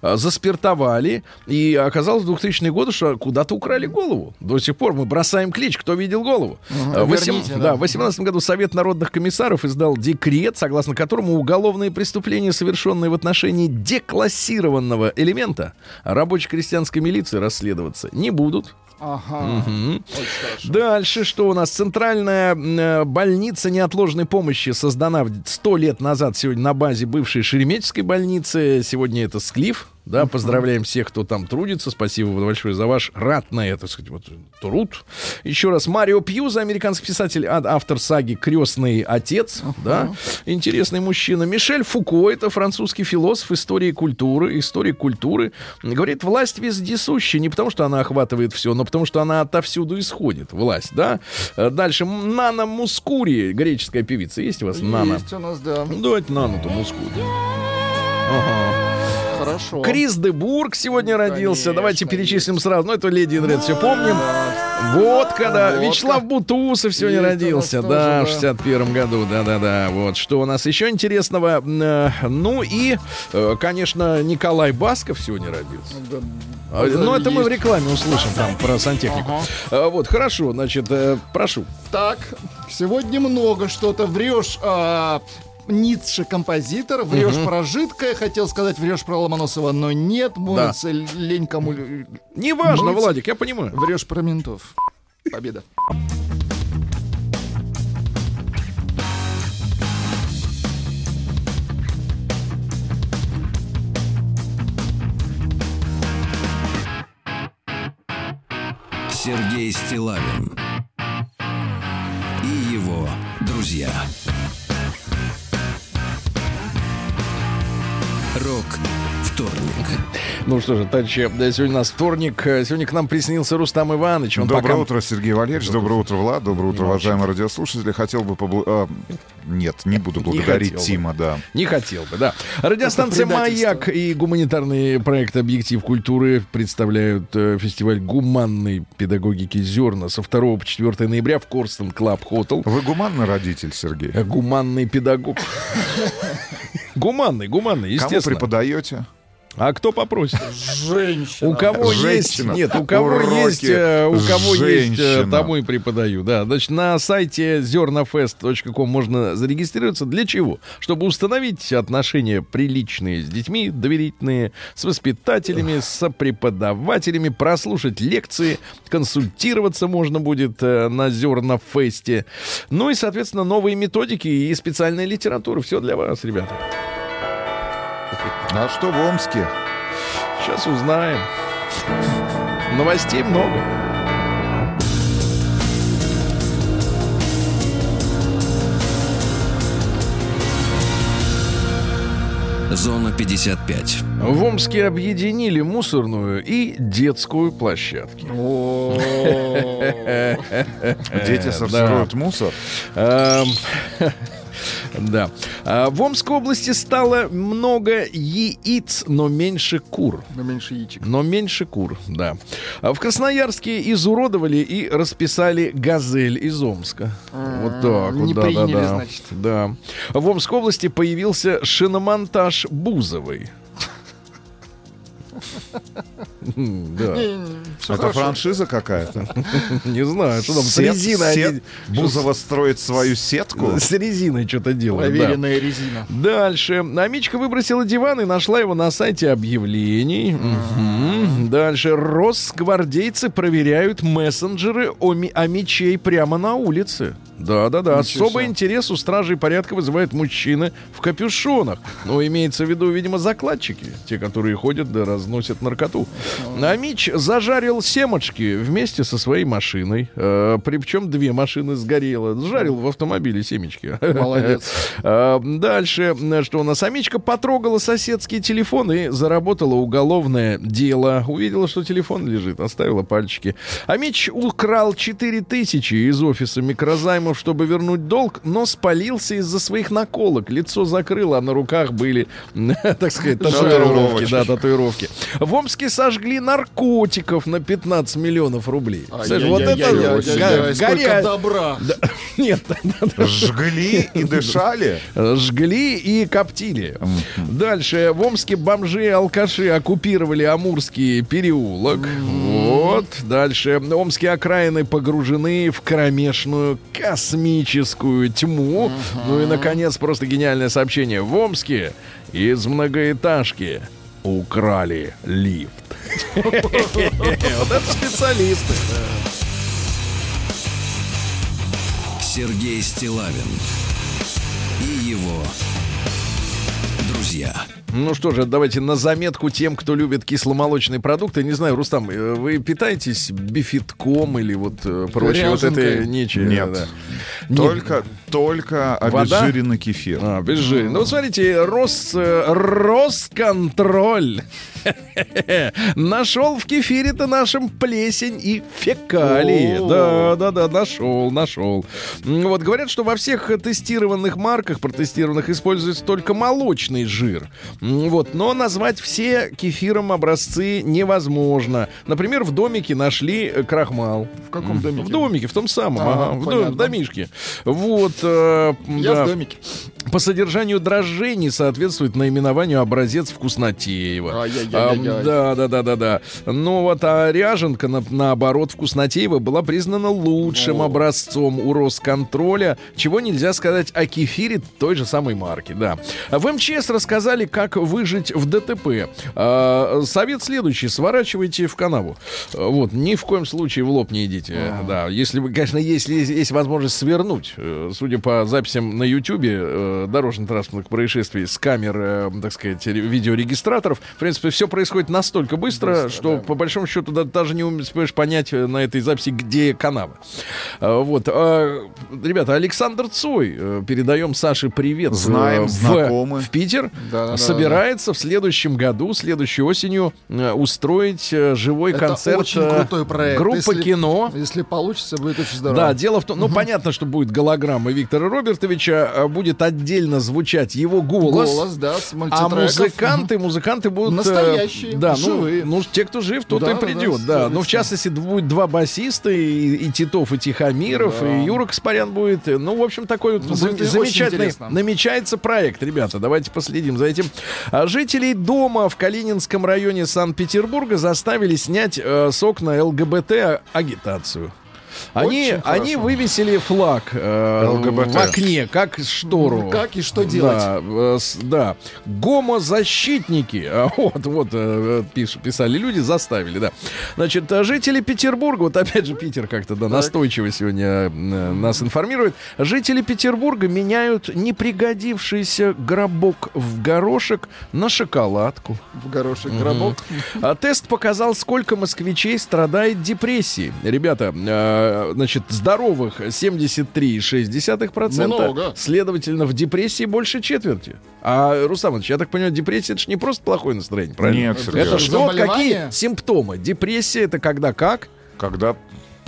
заспиртовали, и оказалось в 2000 годы, что куда-то украли голову. До сих пор мы бросаем клич, кто видел голову. В восем- верните, да, да. в 2018 году Совет народных комиссаров издал декрет, согласно которому уголовные преступления, совершенные в отношении деклассированного элемента рабоче-крестьянской милиции, расследоваться не будут. Ага. Хорошо. Дальше что у нас? Центральная э, больница неотложной помощи создана 100 лет назад сегодня на базе бывшей Шереметьевской больницы. Сегодня это Склиф. Да, поздравляем всех, кто там трудится. Спасибо большое за ваш ратный, так сказать, вот, труд. Еще раз, Марио Пьюза, американский писатель, а- автор саги «Крестный отец». Да, интересный мужчина. Мишель Фуко, это французский философ истории культуры, истории культуры. Говорит, власть вездесущая не потому, что она охватывает все, но потому, что она отовсюду исходит, власть, да. Дальше, Нана Мускури, греческая певица. Есть у вас Нана? Есть у нас, да. Ну, давайте Нану-то Мускури. Ага. Хорошо. Крис де Бург сегодня родился. Конечно, Давайте перечислим сразу. Ну, это Леди Инред, все помним. Вот когда Водка. Вячеслав Бутусов сегодня Есть родился, нас да, в тоже, 61 году, да-да-да. Вот что у нас еще интересного. Э, Ну и, э, конечно, Николай Басков сегодня родился. Да. А, Ну, это мы в рекламе услышим там про сантехнику. Ага. А, Вот, хорошо, значит, э, прошу. Так, сегодня много что-то. Врешь а, Ницше композитор, врешь про жидкое, хотел сказать, врешь про Ломоносова, но нет, моется лень кому... Неважно, Мыть. Владик, я понимаю. Врешь про ментов. Победа. Сергей Стилавин и его друзья. Рок Вторник. Ну что же, товарищи, да, сегодня у нас вторник. Сегодня к нам присоединился Рустам Иванович. Он Доброе пока... утро, Сергей Валерьевич. Доброе утро, Влад. Доброе утро, уважаемые радиослушатели. Хотел бы побл... а, Нет, не буду благодарить бы. Тима, да. Не хотел бы, да. Радиостанция «Маяк» и гуманитарный проект «Объектив культуры» представляют э, фестиваль гуманной педагогики «Зерна» со 2 по 4 ноября в Korston Club Hotel. Вы гуманный родитель, Сергей? Гуманный педагог. Гуманный, гуманный, Кому естественно. преподаете? А кто попросит? Женщина. У кого есть, Женщина. нет, у кого Уроки есть, э, у кого есть, э, женщина. тому и преподаю. Да, значит, на сайте зернафест.ком можно зарегистрироваться. Для чего? Чтобы установить отношения приличные с детьми, доверительные, с воспитателями, с преподавателями, прослушать лекции, консультироваться можно будет э, на Зернафесте. Ну и, соответственно, новые методики и специальная литература. Все для вас, ребята. А что в Омске? Сейчас узнаем. Новостей много. Зона 55. В Омске объединили мусорную и детскую площадки. Дети сортируют мусор? Да. А, В Омской области стало много яиц, но меньше кур. Но меньше яичек. Но меньше кур, да. А В Красноярске изуродовали и расписали газель из Омска. Вот так вот, да, да, да. значит. Да. В Омской области появился шиномонтаж Бузовой. Да. Это франшиза какая-то? Не знаю, что там с резиной. Бузова строит свою сетку? С резиной что-то делают. да. Проверенная резина. Дальше. Амичка выбросила диван и нашла его на сайте объявлений. Мгм. Дальше. Росгвардейцы проверяют мессенджеры о, ми- о мечей прямо на улице. Да-да-да. Ничего Особый себе. интерес у стражей порядка вызывают мужчины в капюшонах. Ну, имеется в виду, видимо, закладчики. Те, которые ходят да разносят наркоту. Амич зажарил семечки вместе со своей машиной. Э, Причем две машины сгорело. Жарил в автомобиле семечки. Молодец. А, Дальше, э, что у нас? Амичка потрогала соседский телефон и заработала уголовное дело. Увидела, что телефон лежит, оставила пальчики. Амич украл 4000 из офиса микрозаймов, чтобы вернуть долг, но спалился из-за своих наколок. Лицо закрыло, а на руках были, так сказать, татуировки. Да, татуировки. В Омске сожгли наркотиков на 15 миллионов рублей. Слушай, вот это Ай-яй-яй-яй-яй, га- Сколько горя- добра. Нет, Жгли и дышали? Жгли и коптили. Дальше. В Омске бомжи и алкаши оккупировали Амурский переулок. Вот. Дальше. Омские окраины погружены в кромешную космическую тьму. Ну и, наконец, просто гениальное сообщение. В Омске из многоэтажки украли лифт. Вот это специалисты. Сергей Стилавин и его друзья. Ну что же, давайте на заметку тем, кто любит кисломолочные продукты. Не знаю, Рустам, э, вы питаетесь бифитком или вот э, прочей вот этой Ряженкой? нечи? Нет. да. Только, только Вода? обезжиренный кефир. А, без жира. Ну, вот смотрите, Рос, э, Росконтроль нашел в кефире-то нашем плесень и фекалии. Да, да, да, нашел, нашел. Вот говорят, что во всех тестированных марках, протестированных, используется только молочный жир. Вот, но назвать все кефиром образцы невозможно. Например, в домике нашли э, крахмал. В каком домике? В домике, в том самом, Ага, ага, в, дом- в домишке. Вот. э, Я да. в домике. По содержанию дрожжей не соответствует наименованию образец вкуснотеева. Ам, да, да, да, да, да. Ну вот, а ряженка, на- наоборот, вкуснотеева была признана лучшим образцом у Росконтроля, чего нельзя сказать о кефире той же самой марки, да. В МЧС рассказали, как выжить в ДТП. А, совет следующий: сворачивайте в канаву. А, Вот, ни в коем случае в лоб не идите. Да, если вы, конечно, если есть возможность свернуть. Э, Судя по записям на Ютубе, э, дорожно-транспортных происшествий с камер, э, так сказать, ре- видеорегистраторов. В принципе, все происходит настолько быстро, что по большому счету да- даже не успеешь понять на этой записи, где канава. Вот. А, Ребята, Александр Цой, передаем Саше привет. Знаем, в, знакомы. в Питер. Да-да-да. Собирается в следующем году, следующей осенью э, устроить э, живой Это концерт очень э, крутой проект. группы Если- кино. Если получится, будет очень здорово. Да, дело в том, ну понятно, что будет голограмма Виктора Робертовича, будет отдельно звучать его голос. Голос, да, с А музыканты, музыканты будут... Настоящие, да, живые. Ну, ну, те, кто жив, тот Да, и придет, да, да. Ну, в частности, будет два басиста, и, и Титов, и Тихомиров, Да. и Юра Каспарян будет. Ну, в общем, такой вот Ну, замечательный... Намечается проект, ребята, давайте последим за этим. А Жителей дома в Калининском районе Санкт-Петербурга заставили снять э, с окна ЛГБТ-агитацию. Они, Очень они хорошо. вывесили флаг э, ЛГБТ. в окне, как штору. Ну, как и что делать? Да, э, с- да. Гомозащитники, а, вот, вот, э, пиш- писали люди, заставили, да. Значит, э, жители Петербурга, вот опять же Питер как-то, да, настойчиво сегодня э, нас информирует. Жители Петербурга меняют непригодившийся гробок в горошек на шоколадку. В горошек гробок. А тест показал, сколько москвичей страдает депрессией. Ребята, э, значит, здоровых 73,6%. Много. Следовательно, в депрессии больше четверти. А, Рустам Иванович, я так понимаю, депрессия это же не просто плохое настроение, правильно? Нет, Сергей. Это что, какие симптомы? Депрессия это когда как? Когда,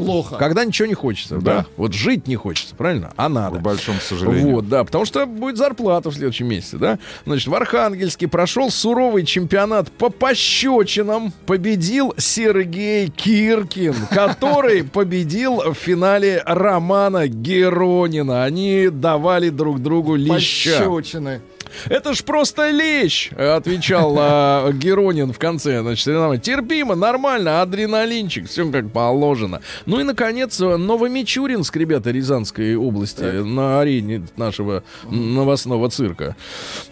Плохо. Когда ничего не хочется, да? Да. Вот жить не хочется, правильно? А надо. к большому сожалению. Вот, да, потому что будет зарплата в следующем месяце, да. Значит, в Архангельске прошел суровый чемпионат по пощечинам. Победил Сергей Киркин, который победил в финале Романа Геронина. Они давали друг другу леща. Пощечины. Это ж просто лещ, отвечал а, Геронин в конце. Значит, терпимо, нормально, адреналинчик, все как положено. Ну и, наконец, Новомичуринск, ребята, Рязанской области, на арене нашего новостного цирка.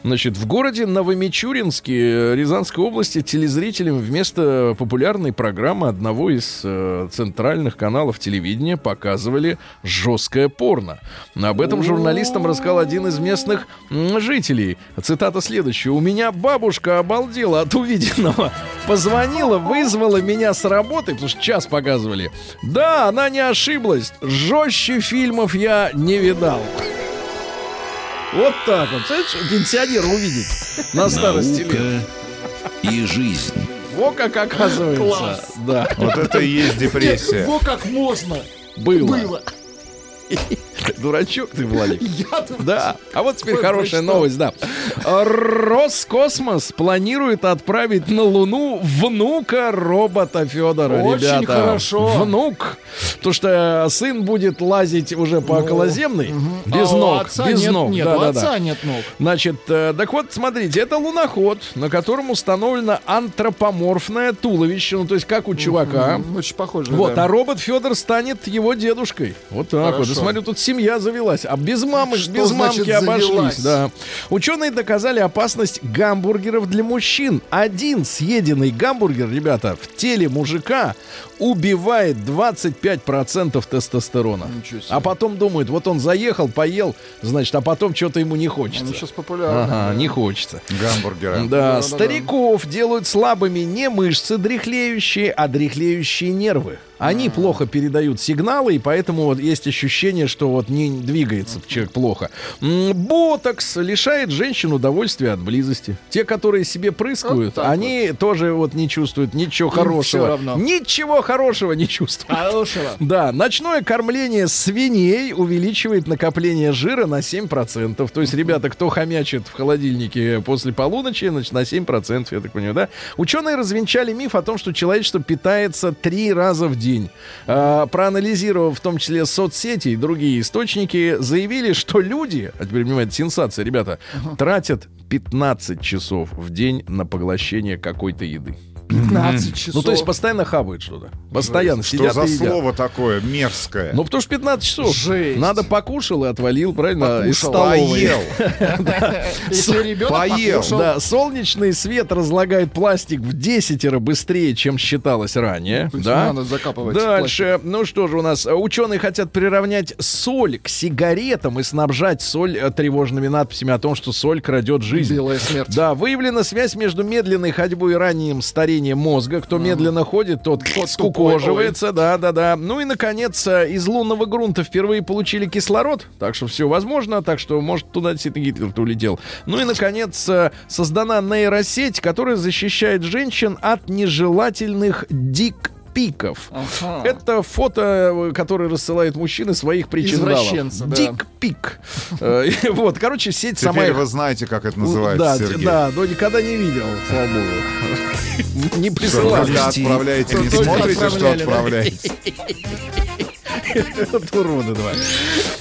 Значит, в городе Новомичуринске Рязанской области телезрителям вместо популярной программы одного из э, центральных каналов телевидения показывали жесткое порно. Об этом журналистам рассказал один из местных м, жителей. Цитата следующая. «У меня бабушка обалдела от увиденного. Позвонила, вызвала меня с работы, потому что час показывали. Да, она не ошиблась. Жестче фильмов я не видал». Вот так вот. Представляешь, пенсионера увидеть на старости лет. Наука и жизнь. Во как оказывается. Класс. Да, Вот это и есть депрессия. Во как можно. было. Было. Дурачок ты, Владик. Я. Да. А вот теперь хорошая новость, да. Роскосмос планирует отправить на Луну внука робота Федора, Очень ребята. хорошо. Внук. Потому что сын будет лазить уже по Ну, околоземной. Без А ног. без нет, ног. Нет, у отца нет ног. Значит, э, так вот, смотрите, это луноход, на котором установлено антропоморфное туловище, ну, то есть как у чувака. Очень похоже. Вот, а робот Федор станет его дедушкой. Вот так вот. Смотрю, тут семья завелась. А без мамы, Что без значит мамки обошлись. завелась? Да. Ученые доказали опасность гамбургеров для мужчин. Один съеденный гамбургер, ребята, в теле мужика убивает 25% тестостерона. А потом думает, вот он заехал, поел, значит, а потом что-то ему не хочется. Они сейчас популярны. Ага, не хочется. Гамбургера. Да, Да-да-да. стариков делают слабыми не мышцы дряхлеющие, а дряхлеющие нервы. Они плохо передают сигналы, и поэтому вот есть ощущение, что вот не двигается человек плохо. Ботокс лишает женщин удовольствия от близости. Те, которые себе прыскают, Вот они тоже вот не чувствуют ничего хорошего. всё равно. Ничего хорошего не чувствуют. Хорошего. Да, ночное кормление свиней увеличивает накопление жира на 7%. То есть, ребята, кто хомячит в холодильнике после полуночи, значит, на 7%, я так понимаю, да? Ученые развенчали миф о том, что человечество питается три раза в день. А, проанализировав в том числе соцсети и другие источники, заявили, что люди, а теперь, понимаете, сенсация, ребята, тратят 15 часов в день на поглощение какой-то еды. 15 часов. Ну, то есть постоянно хавают что-то. Постоянно Что сидят за и едят. слово такое мерзкое? Ну, потому что 15 часов. Жесть. Надо покушал и отвалил, правильно? Из Покушал. столовой. Поел. Если ребенок Поел. Да, солнечный свет разлагает пластик в десятеро быстрее, чем считалось ранее. Да? надо закапывать Дальше. Ну что же у нас? Ученые хотят приравнять соль к сигаретам и снабжать соль э, тревожными надписями о том, что соль крадет жизнь. белая смерть. Да, выявлена связь между медленной ходьбой и ранним старением мозга. Кто медленно ходит, тот скукоживается. Да, да, да. Ну и, наконец, э, из лунного грунта впервые получили кислород. Так что все возможно. Так что, может, туда действительно Гитлер улетел. Ну и, наконец, э, создана нейросеть, которая защищает женщин от нежелательных дик пиков. Ага. Это фото, э, которое рассылает мужчины своих причиндалов. Извращенцы, да. Дик-пик. Э, Вот, короче, сеть сама Теперь вы знаете, как это да, называется, Сергей. да, но никогда не видел, слава богу. Не присылал. Когда Новости. отправляете, не смотрите, что отправляете. Это уроды два.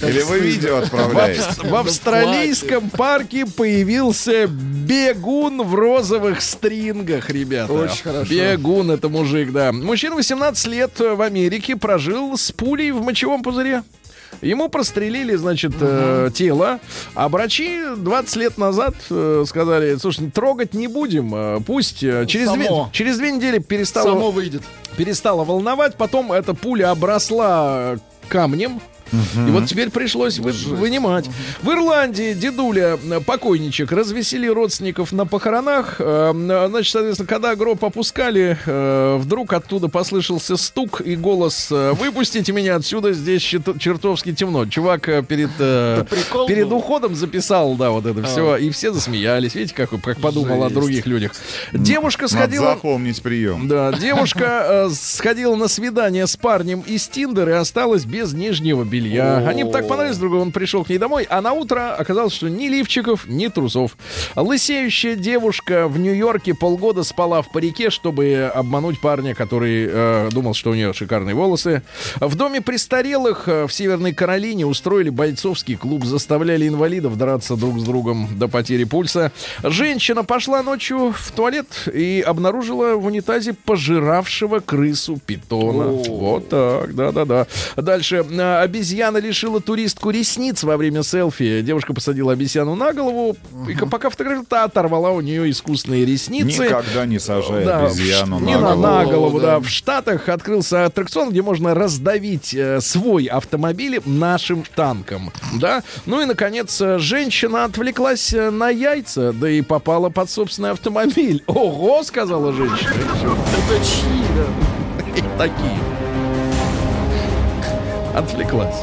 Или вы видео В, отправляете. В австралийском парке появился бегун в розовых стрингах, ребята. Очень хорошо. Бегун это мужик, да. Мужчина 18 лет в Америке прожил с пулей в мочевом пузыре. Ему прострелили, значит, э, тело, а врачи 20 лет назад э, сказали, слушай, трогать не будем, э, пусть э, через, две, через две недели перестало, Само выйдет. перестало волновать, потом эта пуля обросла камнем. И вот теперь пришлось вы- вынимать. В Ирландии дедуля, покойничек, развесели родственников на похоронах. Э, э, Значит, соответственно, когда гроб опускали, э, вдруг оттуда послышался стук и голос э, «Выпустите меня отсюда, здесь чертовски темно». Чувак перед, перед уходом записал, да, вот это все. И все засмеялись. Видите, как, как подумал о Жесть. других людях. Девушка Надо сходила... запомнить прием. Да, девушка сходила на свидание с парнем из Тиндера и осталась без нижнего белья. Они бы так понравились друг другу, он пришел к ней домой, а на утро оказалось, что ни лифчиков, ни трусов. Лысеющая девушка в Нью-Йорке полгода спала в парике, чтобы обмануть парня, который э, думал, что у нее шикарные волосы. В доме престарелых э, в Северной Каролине устроили бойцовский клуб, заставляли инвалидов драться друг с другом до потери пульса. Женщина пошла ночью в туалет и обнаружила в унитазе пожиравшего крысу питона. Вот так, да-да-да. Дальше. А, Обезьяна лишила туристку ресниц во время селфи. Девушка посадила обезьяну на голову, и пока фотографировала, та оторвала у нее искусственные ресницы. Никогда не сажай Да, обезьяну в не на на, голову. на голову, да. Да. В Штатах открылся аттракцион, где можно раздавить э, свой автомобиль нашим танком, да. Ну и, наконец, э, женщина отвлеклась э, на яйца, да и попала под собственный автомобиль. Ого, сказала женщина. Это чьи, такие. Отвлеклась.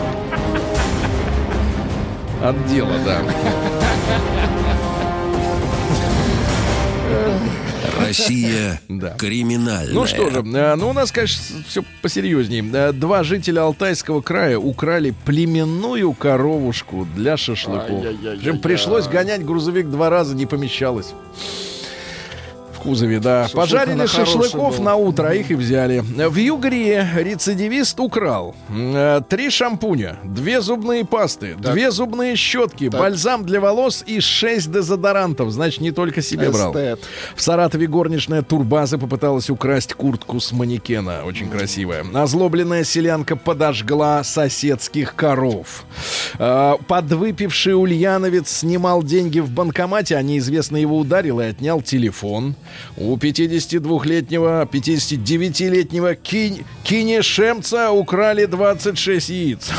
От дела, да. Россия Да. криминальная. Ну что же, э, ну у нас, конечно, все посерьезнее. Э, Два жителя Алтайского края украли племенную коровушку для шашлыков. Причем пришлось гонять грузовик два раза, не помещалось. Кузове, да. Шашлык Пожарили шашлыков был. на утро, а их и взяли. В Югре рецидивист украл э, три шампуня, две зубные пасты, две зубные щетки, бальзам для волос и шесть дезодорантов. Значит, не только себе брал. В Саратове горничная Турбаза попыталась украсть куртку с манекена. Очень красивая. Озлобленная селянка подожгла соседских коров. А, Подвыпивший ульяновец снимал деньги в банкомате, а неизвестно его ударил и отнял телефон. У 52-летнего, 59-летнего кинь, кинешемца украли 26 яиц.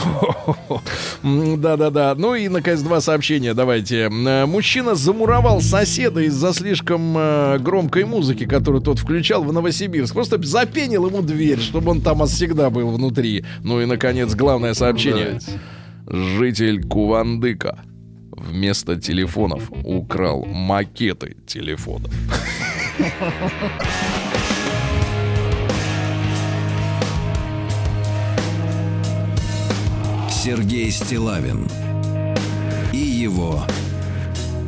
Да-да-да. Ну и, наконец, два сообщения. Давайте. Э, Мужчина замуровал соседа из-за слишком э, громкой музыки, которую тот включал в Новосибирск. Просто запенил ему дверь, чтобы он там всегда был внутри. Ну и, наконец, главное сообщение. Житель Кувандыка вместо телефонов украл макеты телефонов. Сергей Стилавин и его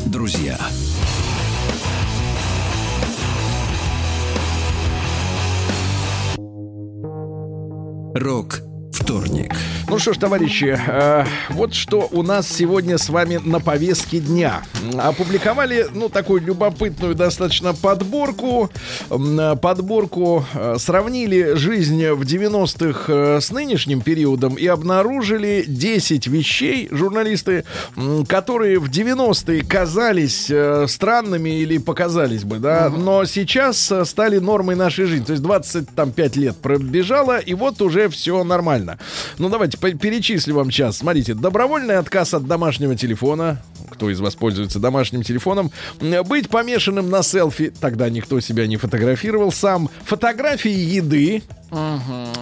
друзья. Рок вторник. Ну что ж, товарищи, э, вот что у нас сегодня с вами на повестке дня. Опубликовали, ну, такую любопытную достаточно подборку. Э, Подборку э, сравнили жизнь в 90-х э, с нынешним периодом и обнаружили 10 вещей, журналисты, м, которые в 90-е казались э, странными или показались бы, да, но сейчас э, стали нормой нашей жизни. То есть 25 лет пробежало, и вот уже все нормально. Ну, давайте по- перечислю вам сейчас. Смотрите, добровольный отказ от домашнего телефона. Кто из вас пользуется домашним телефоном? Быть помешанным на селфи. Тогда никто себя не фотографировал сам. Фотографии еды.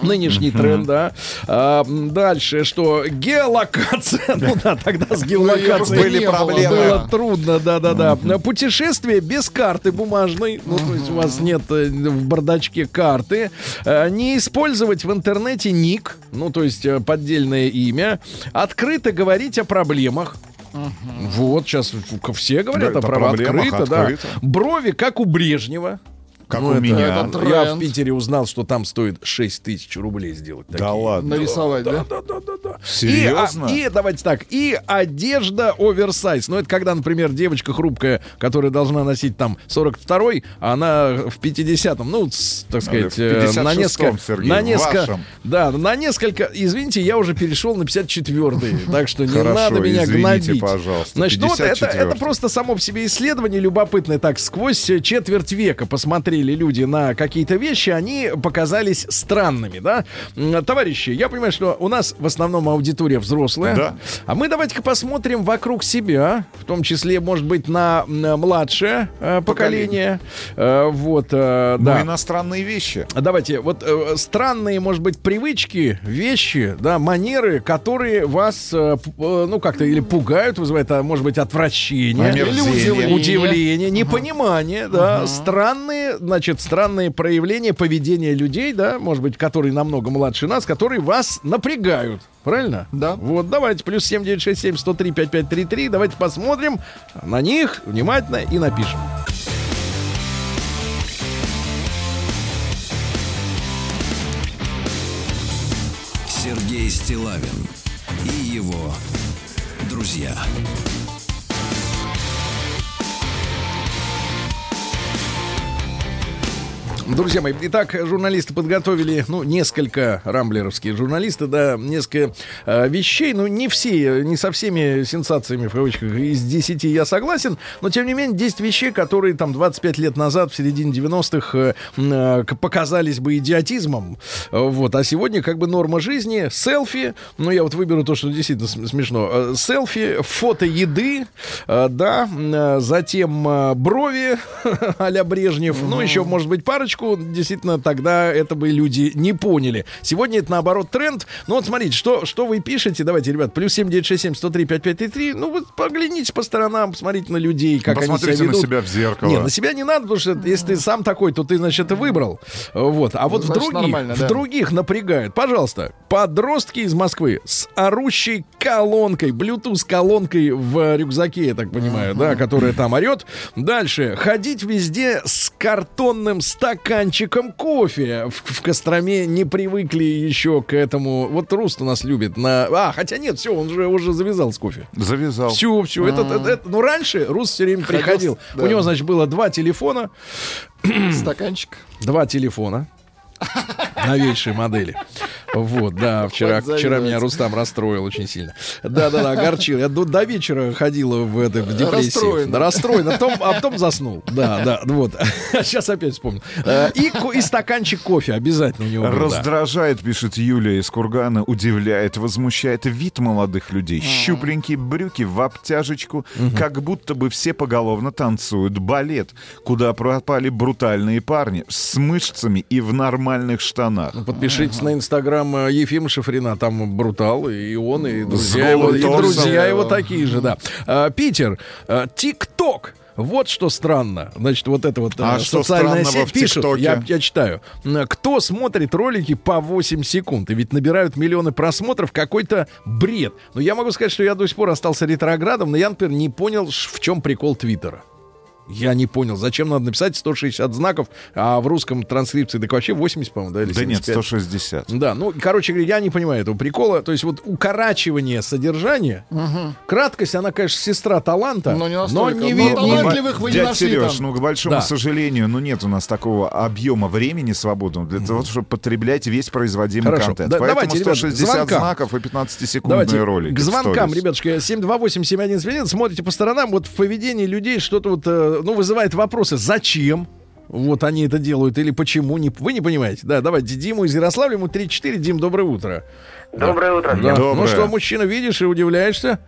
Нынешний тренд, да. А, дальше, что геолокация. Ну да, тогда с геолокацией Были проблемы. было трудно, да-да-да. Путешествие без карты бумажной. Ну, то есть у вас нет э, в бардачке карты. Э, Не использовать в интернете ник, ну, то есть э, поддельное имя. Открыто говорить о проблемах. Вот, сейчас все говорят Да, о это проблемах. проблемах, Открыто, да. открыто. Брови, как у Брежнева. Как Ну, у это- меня. это Я в. Питере узнал, что там стоит 6 тысяч рублей сделать. Да такие. ладно. Нарисовать, да? Да, да, да, да. Серьезно? И, а, и давайте так, и одежда оверсайз. Ну, это когда, например, девочка хрупкая, которая должна носить там 42-й, а она в 50-м, ну, так сказать, в э, на 56-м, несколько... Сергей, на несколько... вашем. Да, на несколько... Извините, я уже перешел на 54-й, так что не Хорошо, надо меня извините, гнобить. пожалуйста, Значит, ну вот это, 54-й. это просто само по себе исследование любопытное. Так, сквозь четверть века посмотрели люди на какие-то вещи, они показались странными, да? Товарищи, я понимаю, что у нас в основном аудитория взрослая. Да. А мы давайте-ка посмотрим вокруг себя, в том числе, может быть, на младшее э, поколение. Э, вот, э, Ну, да. иностранные вещи. Давайте, вот э, странные, может быть, привычки, вещи, да, манеры, которые вас, э, ну, как-то или пугают, вызывают, а может быть, отвращение. Или удивление. Удивление. Удивление, непонимание, да, странные, значит, странные проявления поведения людей, да, может быть, которые намного младше нас, которые вас напрягают. Правильно? Да. Вот, давайте, плюс 7967 103 5533, давайте посмотрим на них внимательно и напишем. Сергей Стилавин и его друзья. Друзья мои, итак, журналисты подготовили, ну, несколько рамблеровские журналисты, да, несколько э, вещей, ну, не все, не со всеми сенсациями, в кавычках, из 10 я согласен, но, тем не менее, 10 вещей, которые там 25 лет назад, в середине 90-х, э, э, показались бы идиотизмом, Э, вот, а сегодня как бы норма жизни, селфи, ну, я вот выберу то, что действительно см- смешно, Э, селфи, фото еды, э, да, затем брови а-ля Брежнев, ну, еще, может быть, парочку, действительно, тогда это бы люди не поняли. Сегодня это, наоборот, тренд. Ну, вот смотрите, что, что вы пишете, давайте, ребят, плюс 7967 103 5533, ну, вот поглядите по сторонам, посмотрите на людей, как они себя Посмотрите на ведут. себя в зеркало. Не, на себя не надо, потому что если ты сам такой, то ты, значит, это выбрал. Вот. А вот в значит, других, нормально, в да. других напрягают. Пожалуйста, подростки из Москвы с орущей колонкой, Bluetooth колонкой в рюкзаке, я так понимаю, да, которая там орет. Дальше. Ходить везде с картонным стаканчиком кофе. В, в Костроме не привыкли еще к этому. Вот Руст у нас любит на... А, хотя нет, все, он же уже завязал с кофе. Завязал. Все, все. Это, это- это- ну, раньше Рус все время Ходил приходил. да. У него, значит, было два телефона. Стаканчик. Два телефона. Новейшей модели. Вот, да, вчера, вчера меня. Рустам расстроил очень сильно. Да-да-да, огорчил. Я до, до вечера ходила в, этой в депрессии. Расстроен. Да, расстроен, а потом, а потом заснул. Да, да, вот. Сейчас опять вспомнил. Э, И, и стаканчик кофе обязательно у него был, да. Раздражает, пишет Юлия из Кургана, удивляет, возмущает вид молодых людей. Щупленькие брюки в обтяжечку, как будто бы все поголовно танцуют балет, куда пропали брутальные парни с мышцами и в нормальных штанах. Подпишитесь на инстаграм э, Ефима Шифрина, там Брутал, и он, и друзья его, и друзья его такие же, да. А, Питер, э, ТикТок. Вот что странно. Значит, вот это вот э, А что социальная сеть ТикТоке? я, я читаю. Кто смотрит ролики по 8 секунд? И ведь набирают миллионы просмотров какой-то бред. Но я могу сказать, что я до сих пор остался ретроградом, но я, например, не понял, в чем прикол Твиттера. Я не понял, зачем надо написать 160 знаков, а в русском транскрипции так вообще 80, по-моему, да, или Да нет, 75? 160. Да, ну, короче говоря, я не понимаю этого прикола. То есть вот укорачивание содержания, краткость, она, конечно, сестра таланта, Но не настолько. не Но ви- не- талантливых вы не Дядь нашли Сереж, там. ну, к большому Да. сожалению, ну, нет у нас такого объема времени свободного для того, чтобы потреблять весь производимый Хорошо. контент. Да, Поэтому давайте, ребят, 160 звонкам. знаков и 15-секундные Давайте ролики. к звонкам, ребятушки. 728-7171. Смотрите по сторонам. Вот в поведении людей что-то вот, э, ну, вызывает вопросы. Зачем? Вот они это делают или почему? Не, вы не понимаете? Да, давайте Диму из Ярославля, ему 34. Дим, доброе утро. Доброе утро. Да. Доброе. Ну что, мужчина, видишь и удивляешься?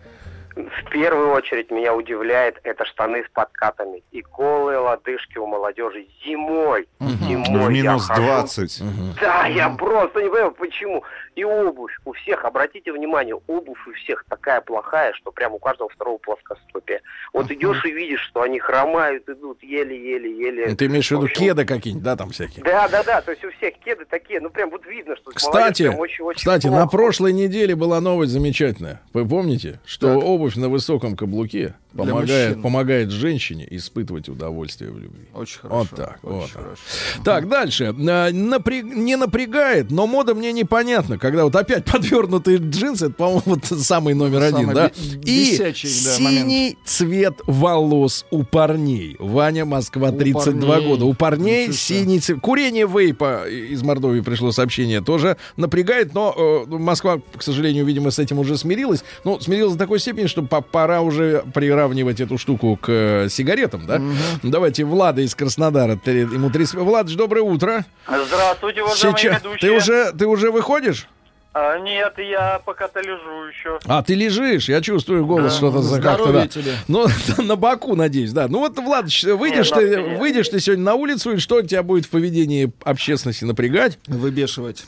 В первую очередь меня удивляет это штаны с подкатами и голые лодыжки у молодежи зимой. Зимой В я минус хожу. 20. Да, я просто не понимаю, почему. И обувь у всех, обратите внимание, обувь у всех такая плохая, что прям у каждого второго плоскостопия. Вот идешь и видишь, что они хромают, идут еле-еле-еле. Ну, Ты имеешь в виду В общем, кеды какие-нибудь, да, там всякие? Да, да, да, то есть у всех кеды такие, ну прям вот видно, что Кстати, прям очень-очень кстати, на плохо. прошлой неделе была новость замечательная. Вы помните, что обувь на высоком каблуке помогает, помогает женщине испытывать удовольствие в любви. Очень Вот хорошо. так, очень вот хорошо. Так, дальше. А, напря- Не напрягает, но мода мне непонятна. Когда вот опять подвернутые джинсы, это, по-моему, вот самый номер Самый один, да? бе- И бесячий, да, синий цвет волос у парней. Ваня, Москва, У 32 парней. года. У парней синий цвет. Курение вейпа из Мордовии пришло сообщение, тоже напрягает, но э, Москва, к сожалению, видимо, с этим уже смирилась. Ну, смирилась до такой степени, что по- пора уже приравнивать эту штуку к э, сигаретам, да? Давайте Влада из Краснодара, три- ему 30... Влад, доброе утро. Здравствуйте, уважаемые Сейчас... ведущие. Ты уже, ты уже выходишь? А, нет, я пока-то лежу еще. А, ты лежишь, я чувствую голос что-то за как-то, да. тебе. Ну, на боку, надеюсь, да. Ну вот, Влад, щ- выйдешь, Нет, ты, ну, выйдешь ты сегодня на улицу, и что тебя будет в поведении общественности напрягать? Выбешивать.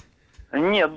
Нет,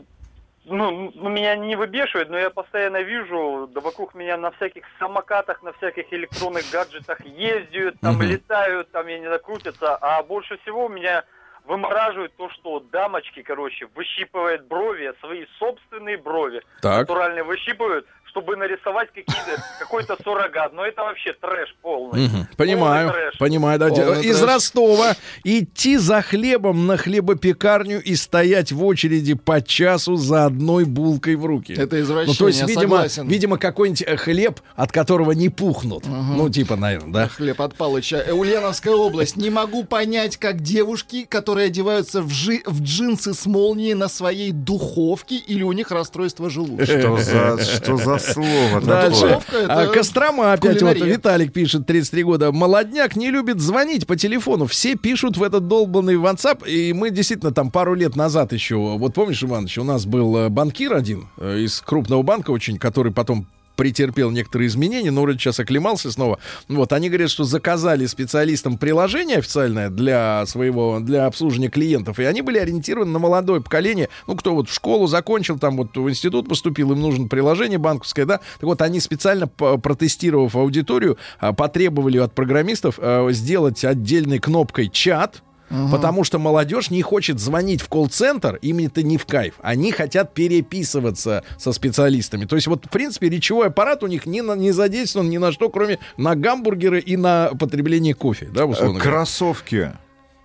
ну, ну, меня не выбешивает, но я постоянно вижу, да вокруг меня на всяких самокатах, на всяких электронных гаджетах ездят, там Мгм. летают, там, я не знаю, крутятся. А больше всего меня вымораживает то, что дамочки, короче, выщипывают брови, свои собственные брови, Так. натурально выщипывают, чтобы нарисовать какие-то, какой-то суррогат. Но это вообще трэш полный. Мгм. Понимаю, Полный трэш. понимаю. да. Полный Из трэш. Ростова идти за хлебом на хлебопекарню и стоять в очереди по часу за одной булкой в руки. Это Ну, извращение, то есть, видимо, согласен. видимо, какой-нибудь э, хлеб, от которого не пухнут. Ну, типа, наверное, да? Хлеб от Палыча. Э, Ульяновская область. Не могу понять, как девушки, которые одеваются в, жи- в джинсы с молнией на своей духовке, или у них расстройство желудка. Что за, что за слово Дальше. А, Кострома опять вот. Виталик пишет, 33 года. Молодняк не любит звонить по телефону. Все пишут в этот долбанный WhatsApp. И мы действительно там пару лет назад еще, вот помнишь, Иванович, у нас был э, банкир один э, из крупного банка очень, который потом претерпел некоторые изменения, но вроде сейчас оклемался снова. Вот, они говорят, что заказали специалистам приложение официальное для своего, для обслуживания клиентов, и они были ориентированы на молодое поколение, ну, кто вот в школу закончил, там вот в институт поступил, им нужно приложение банковское, да, так вот они специально, протестировав аудиторию, а, потребовали от программистов а, сделать отдельной кнопкой чат, Потому что молодежь не хочет звонить в колл-центр, им это не в кайф. Они хотят переписываться со специалистами. То есть вот, в принципе, речевой аппарат у них не, на, не задействован ни на что, кроме на гамбургеры и на потребление кофе, да, условно говоря. Кроссовки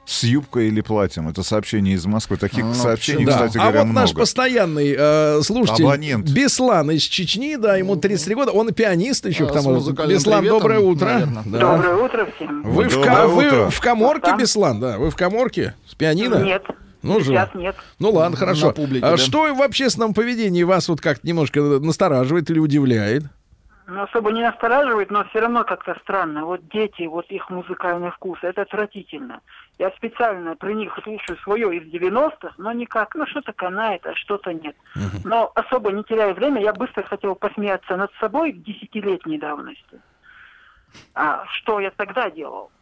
с юбкой или платьем. Это сообщение из Москвы. Таких Ну, сообщений, Да. кстати а говоря, вот наш постоянный э, слушатель Абонент. Беслан из Чечни, да, ему 33 года, он и пианист еще А, к тому. Беслан, приветом, доброе утро. наверное. Да. Доброе утро всем. Вы, в, ка- вы утро. в коморке, Там? Беслан, да? Вы в коморке с пианино? Нет. Ну, сейчас же. нет. Ну ладно, хорошо. На публике, а да. что в общественном поведении вас вот как-то немножко настораживает или удивляет? Ну, особо не настораживает, но все равно как-то странно. Вот дети, вот их музыкальный вкус, это отвратительно. Я специально при них слушаю свое из 90-х, но никак, ну что-то канает, а что-то нет. Но особо не теряя время, я быстро хотел посмеяться над собой в десятилетней давности. А что я тогда делал?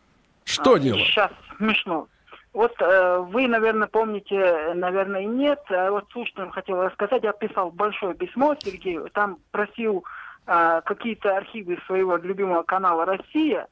Что А, делать? Сейчас смешно. Вот э, вы, наверное, помните, э, наверное, нет. А вот слушателям хотел рассказать. Я писал большое письмо Сергею. Там просил а, какие-то архивы своего любимого канала «Россия».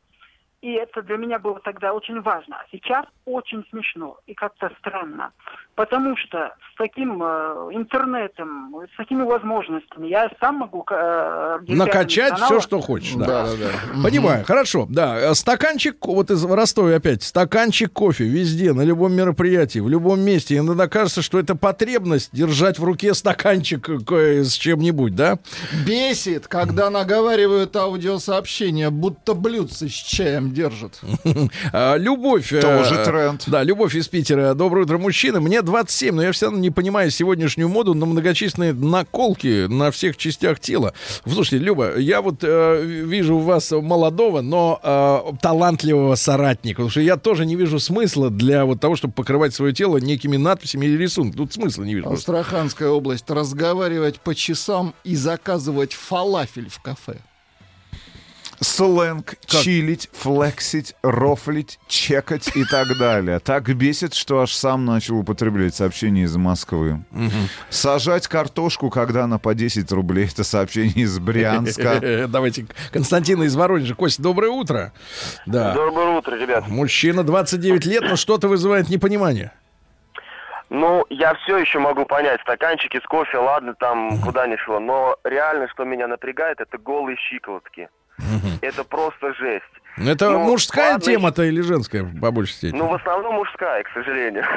И это для меня было тогда очень важно. А сейчас очень смешно и как-то странно. Потому что с таким э, интернетом, с такими возможностями я сам могу... Э, Накачать все, что хочешь. Да, да, да. Понимаю, хорошо. Да, стаканчик, вот из Ростова опять, стаканчик кофе везде, на любом мероприятии, в любом месте. Иногда кажется, что это потребность держать в руке стаканчик с чем-нибудь, да? Бесит, когда наговаривают аудиосообщения, будто блюдце с чаем держат. А, любовь. Э, Тоже тренд. Да, любовь из Питера. Доброе утро, мужчины. Мне 27, но я все равно не понимаю сегодняшнюю моду на многочисленные наколки на всех частях тела. Слушайте, Люба, я вот э, вижу у вас молодого, но э, талантливого соратника, потому что я тоже не вижу смысла для вот того, чтобы покрывать свое тело некими надписями или рисунками. Тут смысла не вижу. Астраханская область. Разговаривать по часам и заказывать фалафель в кафе. Сленг, как? чилить, флексить, рофлить, чекать и так далее. Так бесит, что аж сам начал употреблять сообщения из Москвы. Угу. Сажать картошку, когда она по 10 рублей. Это сообщение из Брянска. Давайте Константина из Воронежа. Костя, доброе утро. Да. Доброе утро, ребят. Мужчина 29 лет, но что-то вызывает непонимание. Ну, я все еще могу понять, стаканчики с кофе, ладно, там куда ни шло, но реально, что меня напрягает, это голые щиколотки. Это просто жесть. Это ну, мужская тема-то или женская, по большей степени? Ну, в основном мужская, к сожалению.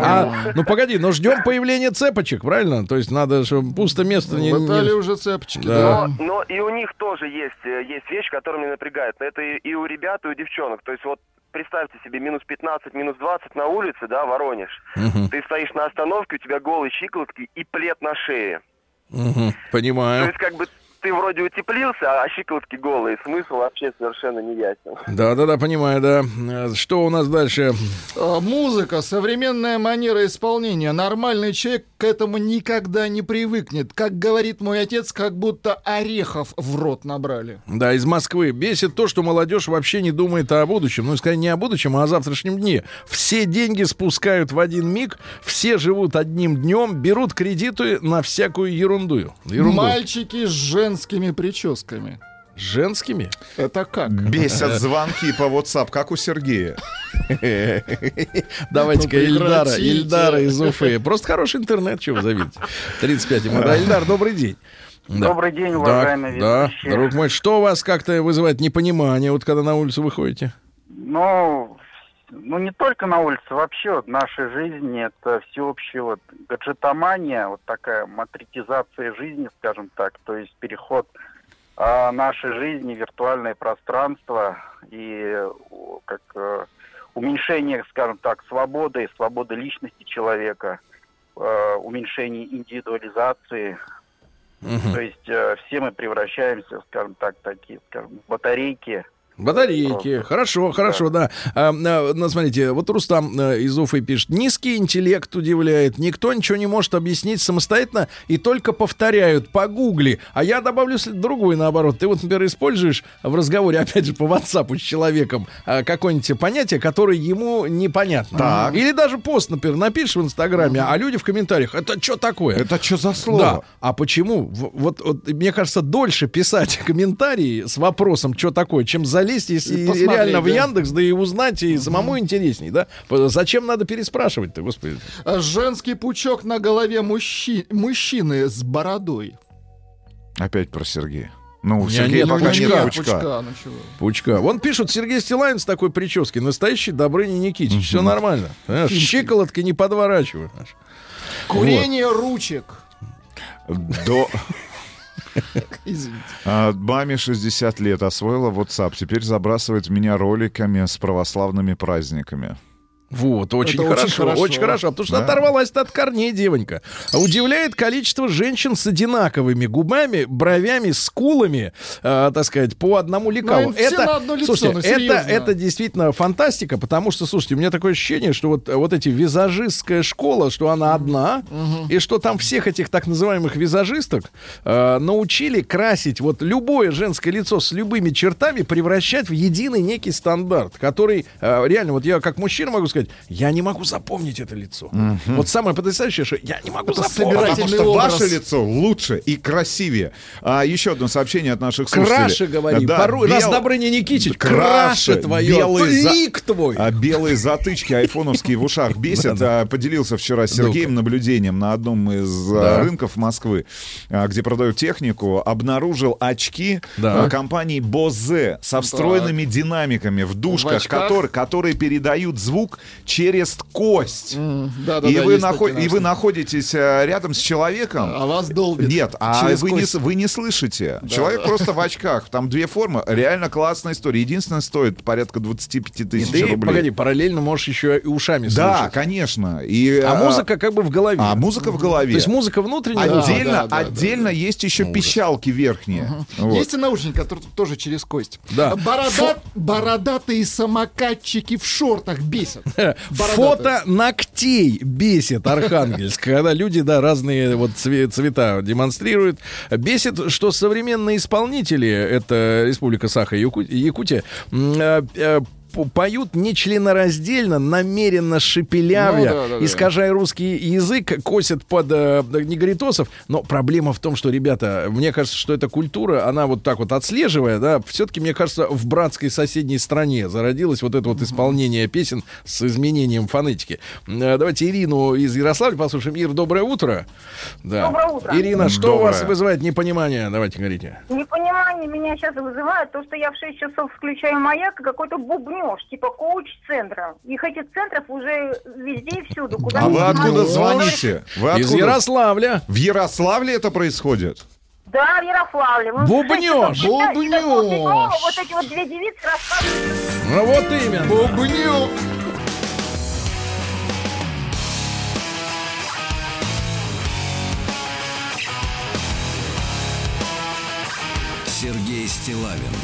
А, ну, погоди, но ждем появления цепочек, правильно? То есть надо, чтобы пусто место не... Хватали уже цепочки, да. Но, и у них тоже есть, э, есть вещь, которая меня напрягает. Это и, у ребят, и у девчонок. То есть вот представьте себе, минус 15, минус 20 на улице, да, Воронеж. Ты стоишь на остановке, у тебя голые щиколотки и плед на шее. Понимаю. То есть как бы ты вроде утеплился, а щиколотки голые. Смысл вообще совершенно не ясен. Да-да-да, понимаю, да. Что у нас дальше? А, музыка, современная манера исполнения. Нормальный человек к этому никогда не привыкнет. Как говорит мой отец, как будто орехов в рот набрали. Да, из Москвы. Бесит то, что молодежь вообще не думает о будущем. Ну, скорее, не о будущем, а о завтрашнем дне. Все деньги спускают в один миг, все живут одним днем, берут кредиты на всякую ерунду. ерунду. Мальчики с женскими прическами. Женскими? Это как? Бесят звонки по WhatsApp, как у Сергея. Давайте-ка ну, Ильдара, Ильдара из Уфы. Просто хороший интернет, чего вы завидите. 35 ему. Да, Ильдар, добрый день. Да. Добрый день, уважаемый Да, да, друг мой, что у вас как-то вызывает непонимание, вот когда на улицу выходите? Ну, ну не только на улице, вообще вот, в нашей жизни это всеобщая вот гаджетомания, вот такая матритизация жизни, скажем так, то есть переход а, нашей жизни, виртуальное пространство и как э, уменьшение, скажем так, свободы, свободы личности человека, э, уменьшение индивидуализации. Угу. То есть э, все мы превращаемся, скажем так, такие, скажем, батарейки, Батарейки. Хорошо, хорошо, да. да. А, а, ну, смотрите, вот Рустам а, из Уфы пишет. Низкий интеллект удивляет. Никто ничего не может объяснить самостоятельно и только повторяют. Погугли. А я добавлю другую наоборот. Ты вот, например, используешь в разговоре, опять же, по WhatsApp с человеком а, какое-нибудь понятие, которое ему непонятно. Так. Или даже пост, например, напишешь в Инстаграме, а люди в комментариях, это что такое? Это что за слово? Да. А почему? Вот, вот, мне кажется, дольше писать комментарии с вопросом, что такое, чем залезть залезть и, и реально да? в Яндекс, да и узнать, и самому интересней, да? Зачем надо переспрашивать-то, господи? А женский пучок на голове мужчи... мужчины с бородой. Опять про Сергея. Ну, у Сергея нет, пока пучка. нет пучка. Пучка, ну пучка. Вон пишут, Сергей Стилайн с такой прической. Настоящий Добрыня Никитич. Все нормально. Понимаешь? Щиколотка не подворачивай. Курение вот. ручек. До... А, маме 60 лет, освоила WhatsApp. Теперь забрасывает меня роликами с православными праздниками. Вот, очень хорошо, очень хорошо, очень хорошо, потому что да. оторвалась от корней девонька. Удивляет количество женщин с одинаковыми губами, бровями, скулами, э, так сказать, по одному лекалу. Это, лицо, слушайте, это, это действительно фантастика, потому что, слушайте, у меня такое ощущение, что вот, вот эти визажистская школа, что она одна, угу. и что там всех этих так называемых визажисток э, научили красить вот любое женское лицо с любыми чертами, превращать в единый некий стандарт, который э, реально, вот я как мужчина могу сказать, сказать, я не могу запомнить это лицо. Вот самое потрясающее, что я не могу Это запомнить. Потому что образ. ваше лицо лучше и красивее. А еще одно сообщение от наших слушателей. Краше, говори. Да, раз бел- Добрыня Никитич, Краше, краше твое. белый за- Лик твой. А белые затычки айфоновские в ушах бесят. А, Поделился вчера с Сергеем наблюдением на одном из а, Да. рынков Москвы, а, где продают технику. Обнаружил очки Да. компании Bose со встроенными динамиками в которые, которые передают звук через кость. Да-да-да, и, вы есть нахо- и вы находитесь э, рядом с человеком. А вас долбит. Нет, а вы не, кость. вы не слышите. Человек просто в очках. Там две формы. Реально классная история. Единственное, стоит порядка 25 И тысяч ты, рублей. погоди, параллельно можешь еще и ушами Да, слушать. конечно. И, А музыка как бы в голове. А музыка в голове. То есть музыка внутренняя. Да, Отдельно, да, да, отдельно есть еще пищалки верхние. Вот. Есть и наушники, которые тоже через кость. Да. Борода- Бородатые самокатчики в шортах бесят. Фото ногтей бесит Архангельск, когда люди, да, разные вот цве- цвета демонстрируют. Бесит, что современные исполнители, это Республика Саха и Яку- Якутия, э, э, поют нечленораздельно, намеренно шепелявя, Ну да, да, да. искажая русский язык, косят под э, негритосов. Но проблема в том, что, ребята, мне кажется, что эта культура, она вот так вот отслеживая, да, все-таки, мне кажется, в братской соседней стране зародилось вот это вот исполнение песен с изменением фонетики. Э, Давайте Ирину из Ярославля послушаем. Ир, доброе утро. Да. Доброе утро. Ирина, что у вас Доброе. вызывает непонимание? Давайте говорите. Непонимание меня сейчас вызывает то, что я в 6 часов включаю маяк и какой-то бубнеж, типа коуч-центра. Их этих центров уже везде и всюду. Куда А вы откуда посмотри. звоните? Вы Из откуда? Ярославля. В Ярославле это происходит? Да, в Ярославле. Мы в Бубнёж. Бубнёж. Вот эти вот две девицы рассказывают. Ну вот именно. Бубню. Сергей Стилавин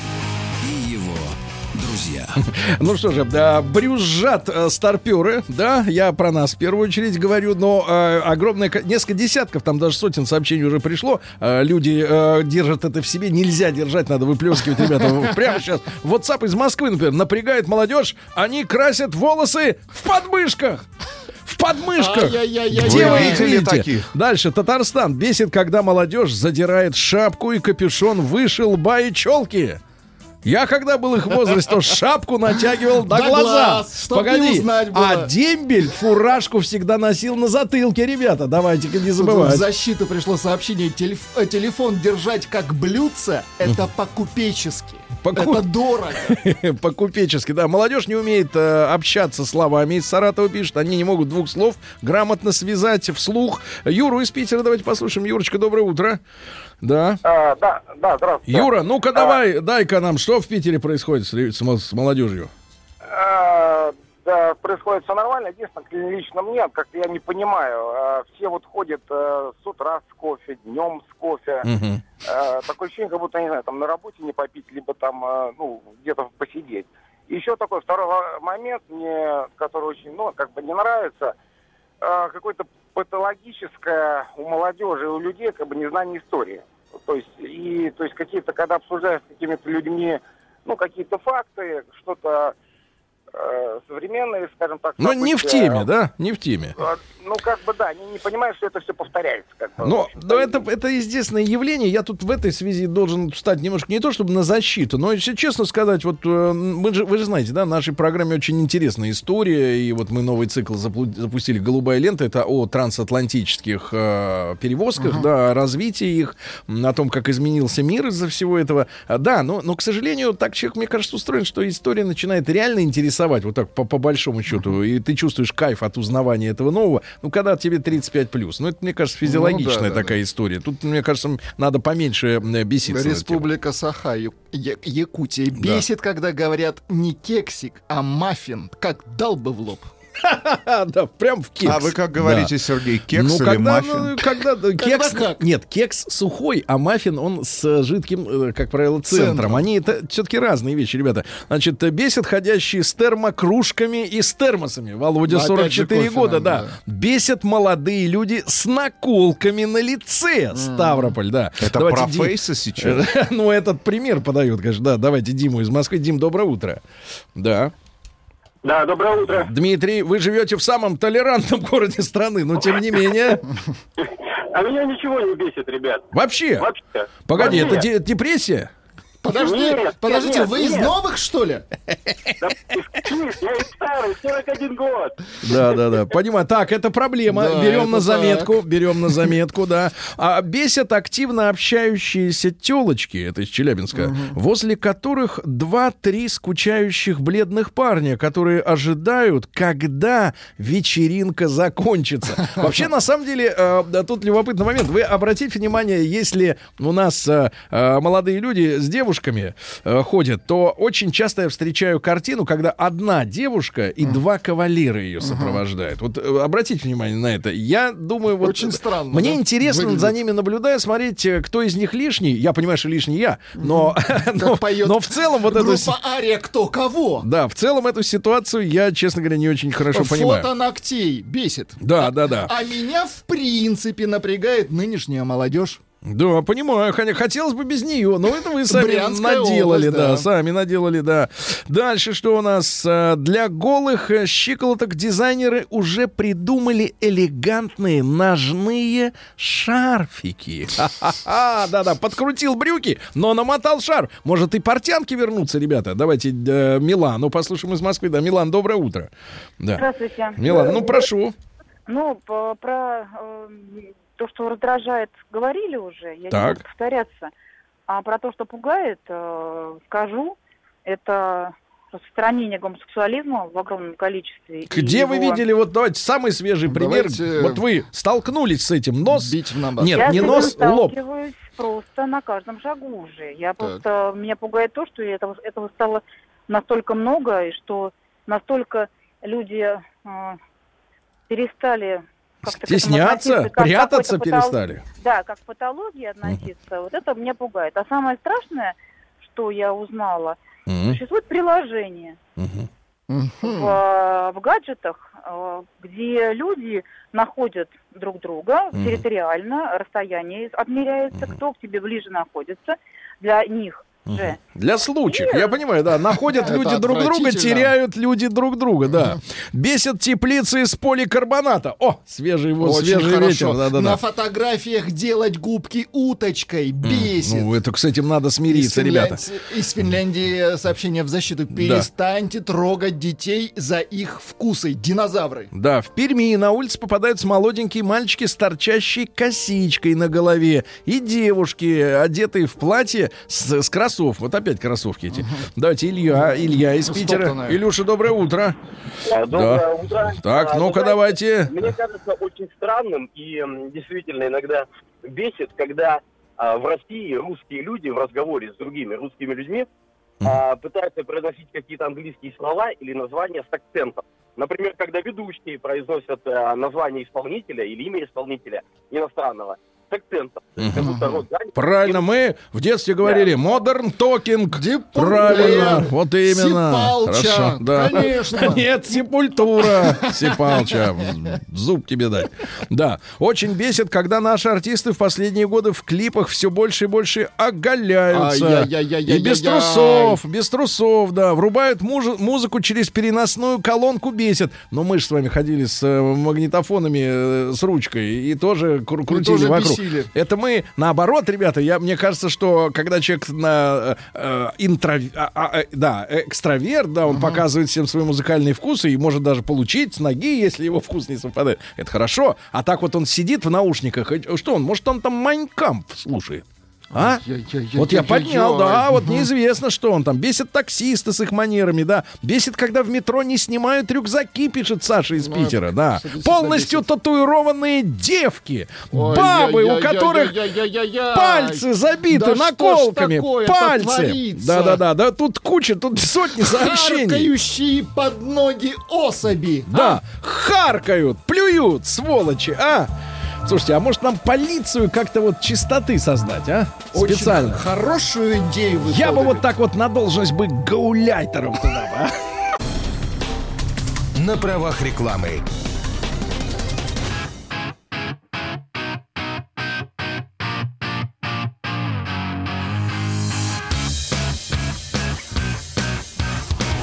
друзья. Ну что же, да, брюзжат э, старперы, да, я про нас в первую очередь говорю, но э, огромное, ко- несколько десятков, там даже сотен сообщений уже пришло, Э, люди э, держат это в себе, нельзя держать, надо выплескивать, ребята, прямо сейчас. WhatsApp из Москвы, например, напрягает молодежь, они красят волосы в подмышках. В подмышках. Где Вы их видите? таких? Дальше. Татарстан. Бесит, когда молодежь задирает шапку и капюшон выше лба и челки. Я когда был их в возрасте, то шапку натягивал до глаза. Погоди. А дембель фуражку всегда носил на затылке, ребята. Давайте-ка не Тут в забывать. защиту пришло сообщение. Э, Телефон держать как блюдце, это по-купечески. По-ку- Это дорого. По-купечески, да. Молодежь не умеет э, общаться словами. Из Саратова пишет, они не могут двух слов грамотно связать вслух. Юру из Питера давайте послушаем. Юрочка, доброе утро. Да. А, да, да, здравствуйте. Юра, ну-ка давай, дай-ка нам, что в Питере происходит с, с с молодежью? А, да, происходит все нормально. Единственное, лично мне, как-то я не понимаю, а, все вот ходят э, с утра с кофе, днем с кофе. Э, такое ощущение, как будто, не знаю, там на работе не попить, либо там, э, ну, где-то посидеть. И еще такой второй момент, мне, который очень, ну, как бы не нравится, э, какое-то патологическое у молодежи, у людей, как бы незнание истории. То есть, и, то есть какие-то, когда обсуждаешь с какими-то людьми, ну, какие-то факты, что-то э, современные, скажем так. Ну, не в теме, да? Не в теме. Ну, как бы, да, они не понимают, что это все повторяется. Как бы, Но, но это, это естественное явление. Я тут в этой связи должен встать немножко не то, чтобы на защиту, но, если честно сказать, вот э, мы же, вы же знаете, да, в нашей программе очень интересная история, и вот мы новый цикл заплу- запустили «Голубая лента», это о трансатлантических э, перевозках, да, о развитии их, о том, как изменился мир из-за всего этого. А, Да, но, но, к сожалению, так человек, мне кажется, устроен, что история начинает реально интересовать, вот так по, по большому счету, и ты чувствуешь кайф от узнавания этого нового, ну, когда тебе 35 плюс. Ну, это, мне кажется, физиологичная Ну да, да, такая история. Тут, мне кажется, надо поменьше э, беситься. Республика Саха, Якутия. Бесит, когда говорят не кексик, а маффин. Как дал бы в лоб. Да, прям в кекс. А вы как говорите, Да. Сергей, кекс ну, или когда, маффин? ну, когда да, кекс, как? нет, кекс сухой, а маффин он с жидким, э, как правило, центром. Центром. Они это все-таки разные вещи, ребята. Значит, бесит ходящие с термокружками и с термосами. Володя, Ну, опять 44 же, кофе года, нам, да. да. Бесят молодые люди с наколками на лице. Ставрополь, да. Это Давайте про Ди- фейсы сейчас? Ну, этот пример подают, конечно. Да, давайте Диму из Москвы. Дим, доброе утро. Да. Да, доброе утро. Дмитрий, вы живете в самом толерантном городе страны, но тем не менее. А меня ничего не бесит, ребят. Вообще? Вообще. Погоди, Вообще. это де- депрессия? Подожди, Нет, подождите, нет, вы из нет. новых, что ли? Да, я и старый, 41 год. Да, да, да. Понимаю. Так, это проблема. Да, берем это на так. заметку. Берем на заметку, да. А бесят активно общающиеся телочки, это из Челябинска, возле которых два-три скучающих бледных парня, которые ожидают, когда вечеринка закончится. Вообще, на самом деле, э, тут любопытный момент. Вы обратите внимание, если у нас э, э, молодые люди с девушками э, ходят, то очень часто я встречаю картину, когда одна девушка и два кавалера ее сопровождают. Вот э, обратите внимание на это. Я думаю, вот Очень странно, Мне да, интересно выглядит. за ними наблюдая, смотреть, э, кто из них лишний. Я понимаю, что лишний я, но, но, Как поет но в целом вот си- Группа Ария кто кого? да, в целом эту ситуацию я, честно говоря, не очень хорошо понимаю. Фото ногтей бесит. Да, да, да. А меня в принципе напрягает нынешняя молодежь. Да, понимаю. Хотя- Хотелось бы без нее, но это вы сами Брянская наделали, область, да, да. сами наделали, да. Дальше что у нас? А, Для голых э, щиколоток дизайнеры уже придумали элегантные ножные шарфики. Ха-ха-ха, да-да, подкрутил брюки, но намотал шар. Может и портянки вернутся, ребята? Давайте э, Милану послушаем из Москвы. Да, Милан, доброе утро. Да. Здравствуйте. Милан, ну прошу. Ну, про э, то, что раздражает, говорили уже, я Так. не буду повторяться. А про то, что пугает, э, скажу, это распространение гомосексуализма в огромном количестве. и Где вы его- видели, вот давайте самый свежий пример, Давайте вот вы столкнулись с этим, нос, Бить в набат. нет, я не нос, лоб. просто на каждом шагу уже. Я просто меня пугает то, что этого, этого стало настолько много, и что настолько люди э, перестали как-то Стесняться, как прятаться какой-то патол- перестали. Да, как к патологии относиться. Вот это меня пугает. А самое страшное, что я узнала, Мгм. существует приложение Мгм. в, э, в гаджетах, э, где люди находят друг друга Мгм. территориально, расстояние отмеряется, кто к тебе ближе находится. Для них же. Для случаев, я понимаю, да. Находят люди друг друга, теряют люди друг друга, да. Бесят теплицы из поликарбоната. О, свежий воздух, свежий ветер. Да, да, На фотографиях делать губки уточкой бесит. Ну, это, с этим надо смириться, ребята. Из Финляндии сообщение в защиту. Перестаньте трогать детей за их вкусы. Динозавры. Да, в Перми на улице попадаются молоденькие мальчики с торчащей косичкой на голове и девушки, одетые в платье с, с кроссовками. Вот опять кроссовки эти. Давайте Илья, Илья из Питера. Илюша, доброе утро. А, Доброе Да. утро. Так, А, ну-ка, давайте. Мне кажется очень странным и действительно иногда бесит, когда а, в России русские люди в разговоре с другими русскими людьми а, пытаются произносить какие-то английские слова или названия с акцентом. Например, когда ведущие произносят а, название исполнителя или имя исполнителя иностранного с акцентом. Занят. Правильно, мы в детстве говорили modern talking. Правильно, вот именно. Сипалча, Хорошо, да. конечно. Нет, сепультура. Сипалча. Зуб тебе дать. Да. Очень бесит, когда наши артисты в последние годы в клипах все больше и больше оголяются. И без трусов, без трусов, да. Врубают муж- музыку через переносную колонку бесит. Но мы же с вами ходили с э, магнитофонами, э, с ручкой, и тоже кру- крутили тоже вокруг. Бесили. Это мы наоборот, ребята, я, мне кажется, что когда человек на, э, интро, а, а, э, да, экстраверт, да, он показывает всем свои музыкальные вкусы и может даже получить с ноги, если его вкус не совпадает. Это хорошо. А так вот он сидит в наушниках. Что он? Может, он там Майнкамп слушает? А? Вот я поднял, да, вот неизвестно, что он там. Бесит таксисты с их манерами, да. Бесит, когда в метро не снимают рюкзаки, пишет Саша из Ну, Питера, да. Полностью татуированные девки, Ой, бабы, у которых пальцы забиты Да наколками, пальцы. Да-да-да, да тут куча, тут сотни сообщений. Харкающие под ноги особи. Да, харкают, плюют, сволочи, а? Слушайте, а может нам полицию как-то вот чистоты создать, а? Очень Специально. хорошую идею вы Я бы подали. вот так вот на должность бы гауляйтером туда бы, а? На правах рекламы.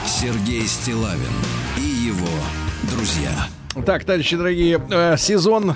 Сергей Стилавин и его друзья. Так, товарищи дорогие, э, сезон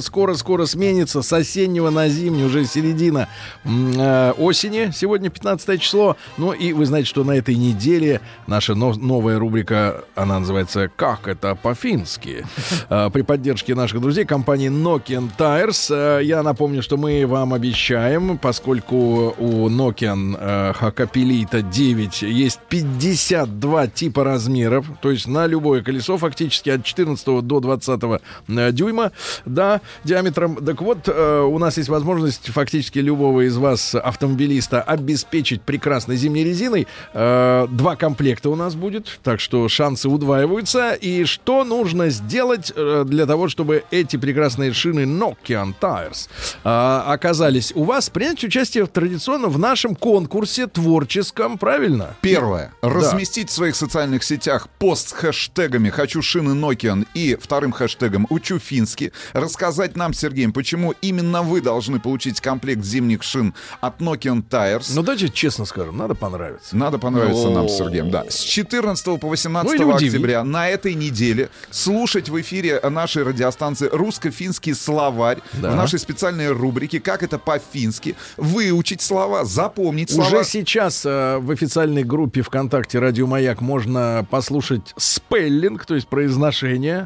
скоро-скоро сменится с осеннего на зимний, уже середина э, осени, сегодня 15 число. Ну и вы знаете, что на этой неделе наша но- новая рубрика, она называется «Как это по-фински?» э, При поддержке наших друзей компании Nokian Tires. Я напомню, что мы вам обещаем, поскольку у Nokian Hakapelita 9 есть 52 типа размеров, то есть на любое колесо фактически от 14 до 20 э, дюйма, да, диаметром. Так вот, э, у нас есть возможность фактически любого из вас, автомобилиста, обеспечить прекрасной зимней резиной. Э, два комплекта у нас будет, так что шансы удваиваются. И что нужно сделать для того, чтобы эти прекрасные шины Nokian Tires оказались у вас? Принять участие традиционно в нашем конкурсе творческом, правильно? Первое. Да. Разместить в своих социальных сетях пост с хэштегами «Хочу шины Nokian» и вторым хэштегом «Учу финский». Рассказать нам, Сергеем, почему именно вы должны получить комплект зимних шин от Nokian Tires. Ну, давайте честно скажем, надо понравиться. Надо понравиться нам, с Сергеем, да. С 14 по 18 Ну, октября на этой неделе слушать в эфире нашей радиостанции русско-финский словарь в нашей специальной рубрике «Как это по-фински», выучить слова, запомнить слова. Уже сейчас э, в официальной группе ВКонтакте «Радио Маяк» можно послушать спеллинг, то есть произношение.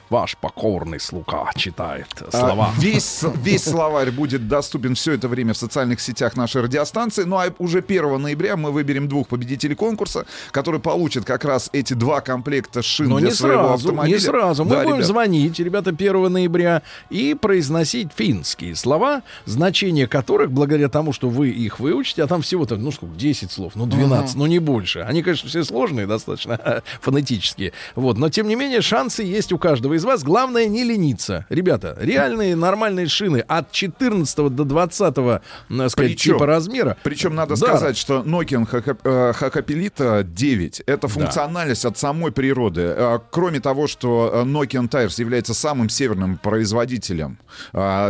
Ваш покорный слуга читает слова. А, Весь, весь словарь будет доступен все это время в социальных сетях нашей радиостанции. Ну а уже 1 ноября мы выберем двух победителей конкурса, которые получат как раз эти два комплекта шин Но для не своего сразу, автомобиля. не сразу. Мы Да, будем ребят. звонить, ребята, 1 ноября и произносить финские слова, значение которых, благодаря тому, что вы их выучите, а там всего-то, ну сколько, 10 слов, ну 12, Ага. ну не больше. Они, конечно, все сложные достаточно, фонетические. Вот, но тем не менее шансы есть у каждого из вас. Главное не лениться. Ребята, реальные нормальные шины от 14 до 20 э, сказать, Причем- типа размера. Причем надо Да. сказать, что Nokian Haca- э, Hakapelita 9 — это функциональность от самой природы. Э, Кроме того, что Nokian Tires является самым северным производителем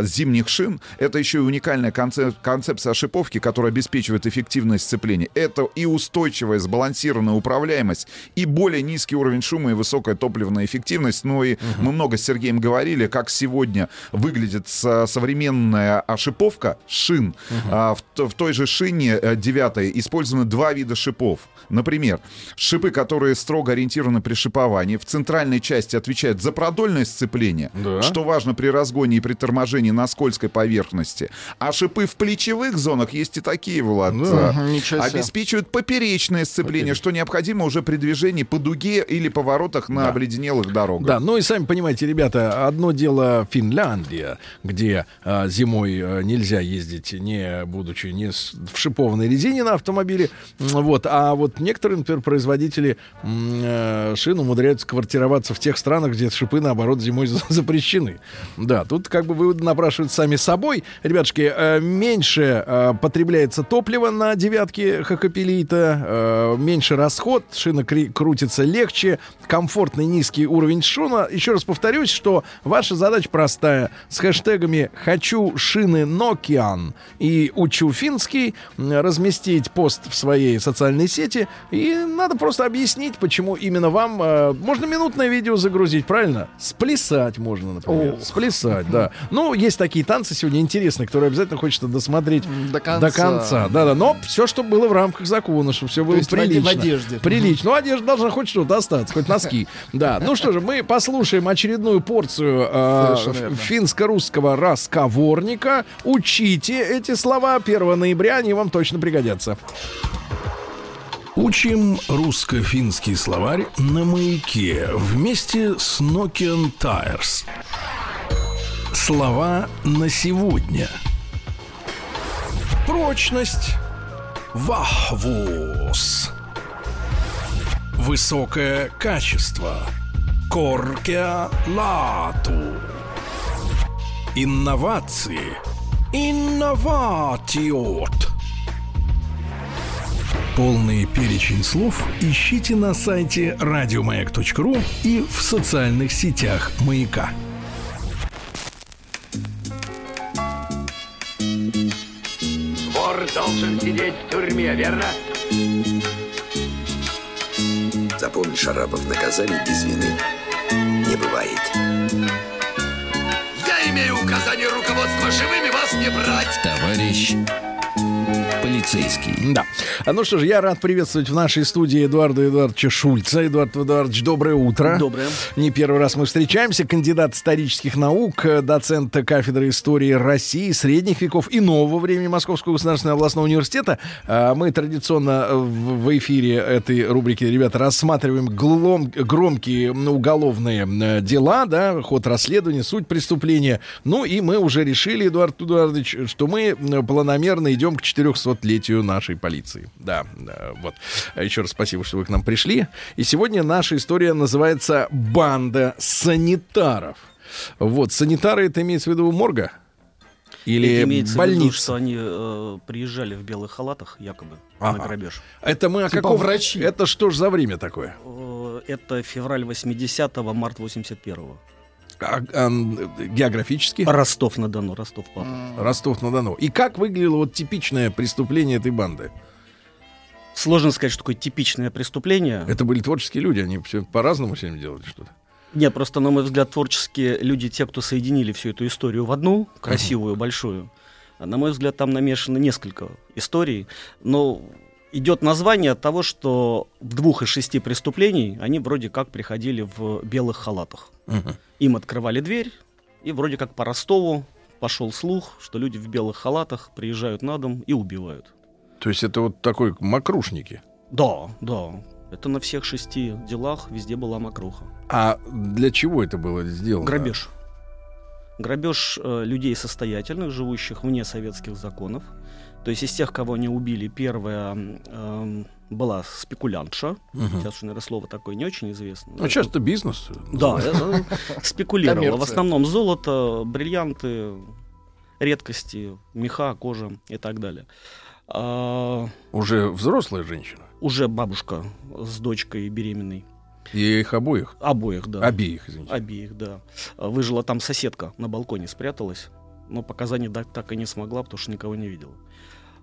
зимних шин, это еще и уникальная концеп- концепция шиповки, которая обеспечивает эффективность сцепления. Это и устойчивая, сбалансированная управляемость, и более низкий уровень шума и высокая топливная эффективность. Ну и мы много с Сергеем говорили, как сегодня выглядит со- современная а, шиповка шин. А, в, в той же шине э, девятой использованы два вида шипов. Например, шипы, которые строго ориентированы при шиповании, в центральной части отвечают за продольное сцепление, Да. что важно при разгоне и при торможении на скользкой поверхности. А шипы в плечевых зонах есть и такие, Влад. Да, себе. обеспечивают поперечное сцепление, что необходимо уже при движении по дуге или поворотах на обледенелых дорогах. Да, ну и сами понимаете, ребята, одно дело Финляндия, где а, зимой а, нельзя ездить, не будучи не с- в шипованной резине на автомобиле, вот, а вот некоторые, например, производители э, шин умудряются квартироваться в тех странах, где шипы, наоборот, зимой за- запрещены. Да, тут как бы выводы напрашивают сами собой. Ребятушки, э, меньше э, потребляется топлива на девятке Хакапелита, э, меньше расход, шина крутится легче, комфортный низкий уровень шума. Еще раз повторюсь, что ваша задача простая. С хэштегами «Хочу шины Nokian» и «Учу финский» разместить пост в своей социальной сети. И надо просто объяснить, почему именно вам... э, можно минутное видео загрузить, правильно? Сплясать можно, например. Сплясать, да. Ну, есть такие танцы сегодня интересные, которые обязательно хочется досмотреть До конца. до конца. Да-да, но все, чтобы было в рамках закона, чтобы все было есть в оде- в прилично. одежде. Прилично. Ну, одежда должна хоть что-то остаться, хоть носки. Да, ну что же, мы послушаем очередную порцию э, финско-русского расговорника. Учите эти слова 1 ноября, они вам точно пригодятся. Учим русско-финский словарь на маяке вместе с Nokian Tires. Слова на сегодня. Прочность. Вахвус. Высокое качество. Коркea лату. Инновации. Инноватиот. Полный перечень слов ищите на сайте радиомаяк.ру и в социальных сетях «Маяка». Вор должен сидеть в тюрьме, верно? Запомни, Шарапов, наказали без вины не бывает. Я имею указание руководства живыми вас не брать. Товарищ полицейский. Да. А Ну что ж, я рад приветствовать в нашей студии Эдуарда Эдуардовича Шульца. Эдуард Эдуардович, доброе утро. Доброе. Не первый раз мы встречаемся. Кандидат исторических наук, э, доцент кафедры истории России, средних веков и нового времени Московского государственного областного университета. А Мы традиционно э, в эфире этой рубрики, ребята, рассматриваем глом- громкие уголовные э, дела, да, ход расследования, суть преступления. Ну и мы уже решили, Эдуард Эдуардович, что мы планомерно идем к 400-летию нашей полиции. Да, да, вот. Еще раз спасибо, что вы к нам пришли. И сегодня наша история называется «Банда санитаров». Вот, санитары, это имеется в виду морга? Или Это имеется в виду, больница? что они э, приезжали в белых халатах, якобы, на Ага. грабеж. Это мы о Типа каком... врачи. Это что ж за время такое? Э, Это февраль 80-го, март 81-го. А, а, географически? Ростов-на-Дону, Ростов-Папа. Ростов-на-Дону. И как выглядело вот типичное преступление этой банды? Сложно сказать, что такое типичное преступление. Это были творческие люди, они все по-разному сегодня делали что-то. Нет, просто, на мой взгляд, творческие люди, те, кто соединили всю эту историю в одну, красивую, большую. А На мой взгляд, там намешано несколько историй. Но идет название от того, что в двух из шести преступлений они вроде как приходили в белых халатах. Им открывали дверь, и вроде как по Ростову пошел слух, что люди в белых халатах приезжают на дом и убивают. То есть это вот такой макрушники. Да, да. Это на всех шести делах везде была мокруха. А для чего это было сделано? Грабеж. Грабеж э, людей состоятельных, живущих вне советских законов. То есть из тех, кого они убили, первая эм, была спекулянтша. Мгм. Сейчас уже, наверное, слово такое не очень известно. Ну, сейчас это бизнес. Да, это спекулировала. В основном золото, бриллианты, редкости, меха, кожа и так далее. А, Уже взрослая женщина. уже бабушка с дочкой беременной. И их обоих. Обоих, да. Обеих, извините. Обеих, да. Выжила там соседка, на балконе спряталась, но показаний дать так и не смогла, потому что никого не видела.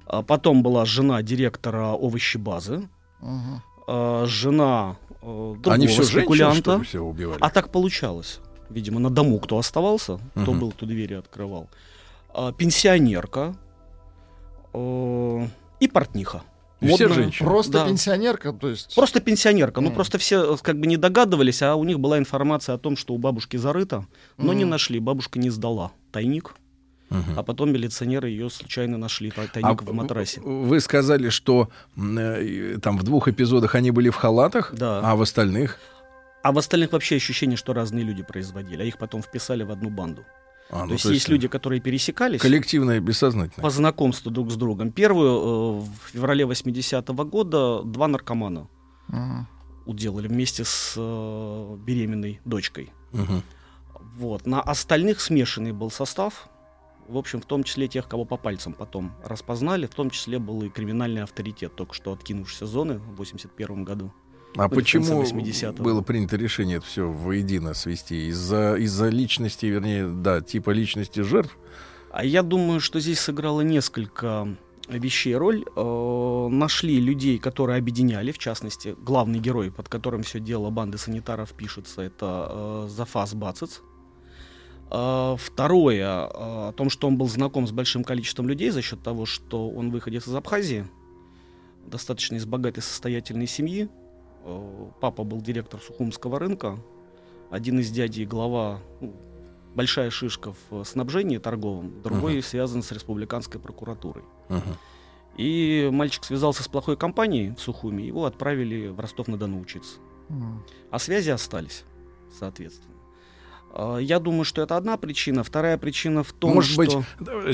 А Потом была жена директора овощебазы, а, жена э, другого Они все спекулянта. ли, все убивали? А так получалось. Видимо, на дому кто оставался, кто Мгм. был, кто двери открывал. А, пенсионерка э, и портниха. И все женщины? Просто Да. пенсионерка, то есть... Просто пенсионерка. Ну, Мгм. просто все э, как бы не догадывались, а у них была информация о том, что у бабушки зарыто, но не Мгм. нашли. Бабушка не сдала тайник. А потом милиционеры ее случайно нашли, тай- тайник А в матрасе. Вы сказали, что э, там в двух эпизодах они были в халатах, Да. а в остальных... А в остальных вообще ощущение, что разные люди производили, а их потом вписали в одну банду. А, то ну, есть то есть есть люди, которые пересекались Коллективное, бессознательное. по знакомству друг с другом. Первую э, в феврале 80-го года два наркомана уделали вместе с э, беременной дочкой. Мгм. Вот. На остальных смешанный был состав. В общем, в том числе тех, кого по пальцам потом распознали. В том числе был и криминальный авторитет, только что откинувшийся зоны в 81 году. А Ну, почему 80-го. было принято решение это все воедино свести? Из-за из личности, вернее, да, типа личности жертв? А я думаю, что здесь сыграло несколько вещей роль. Э, нашли людей, которые объединяли, в частности, главный герой, под которым все дело банды санитаров пишется, это э, Зафас Бацец. Э, второе, э, о том, что он был знаком с большим количеством людей за счет того, что он выходец из Абхазии, достаточно из богатой состоятельной семьи. Э, Папа был директор Сухумского рынка, один из дядей глава, ну, большая шишка в снабжении торговом, другой Мгм. связан с республиканской прокуратурой. Мгм. И мальчик связался с плохой компанией в Сухуми, его отправили в Ростов-на-Дону учиться. А связи остались, соответственно. А, Я думаю, что это одна причина. Вторая причина в том, Может что... быть,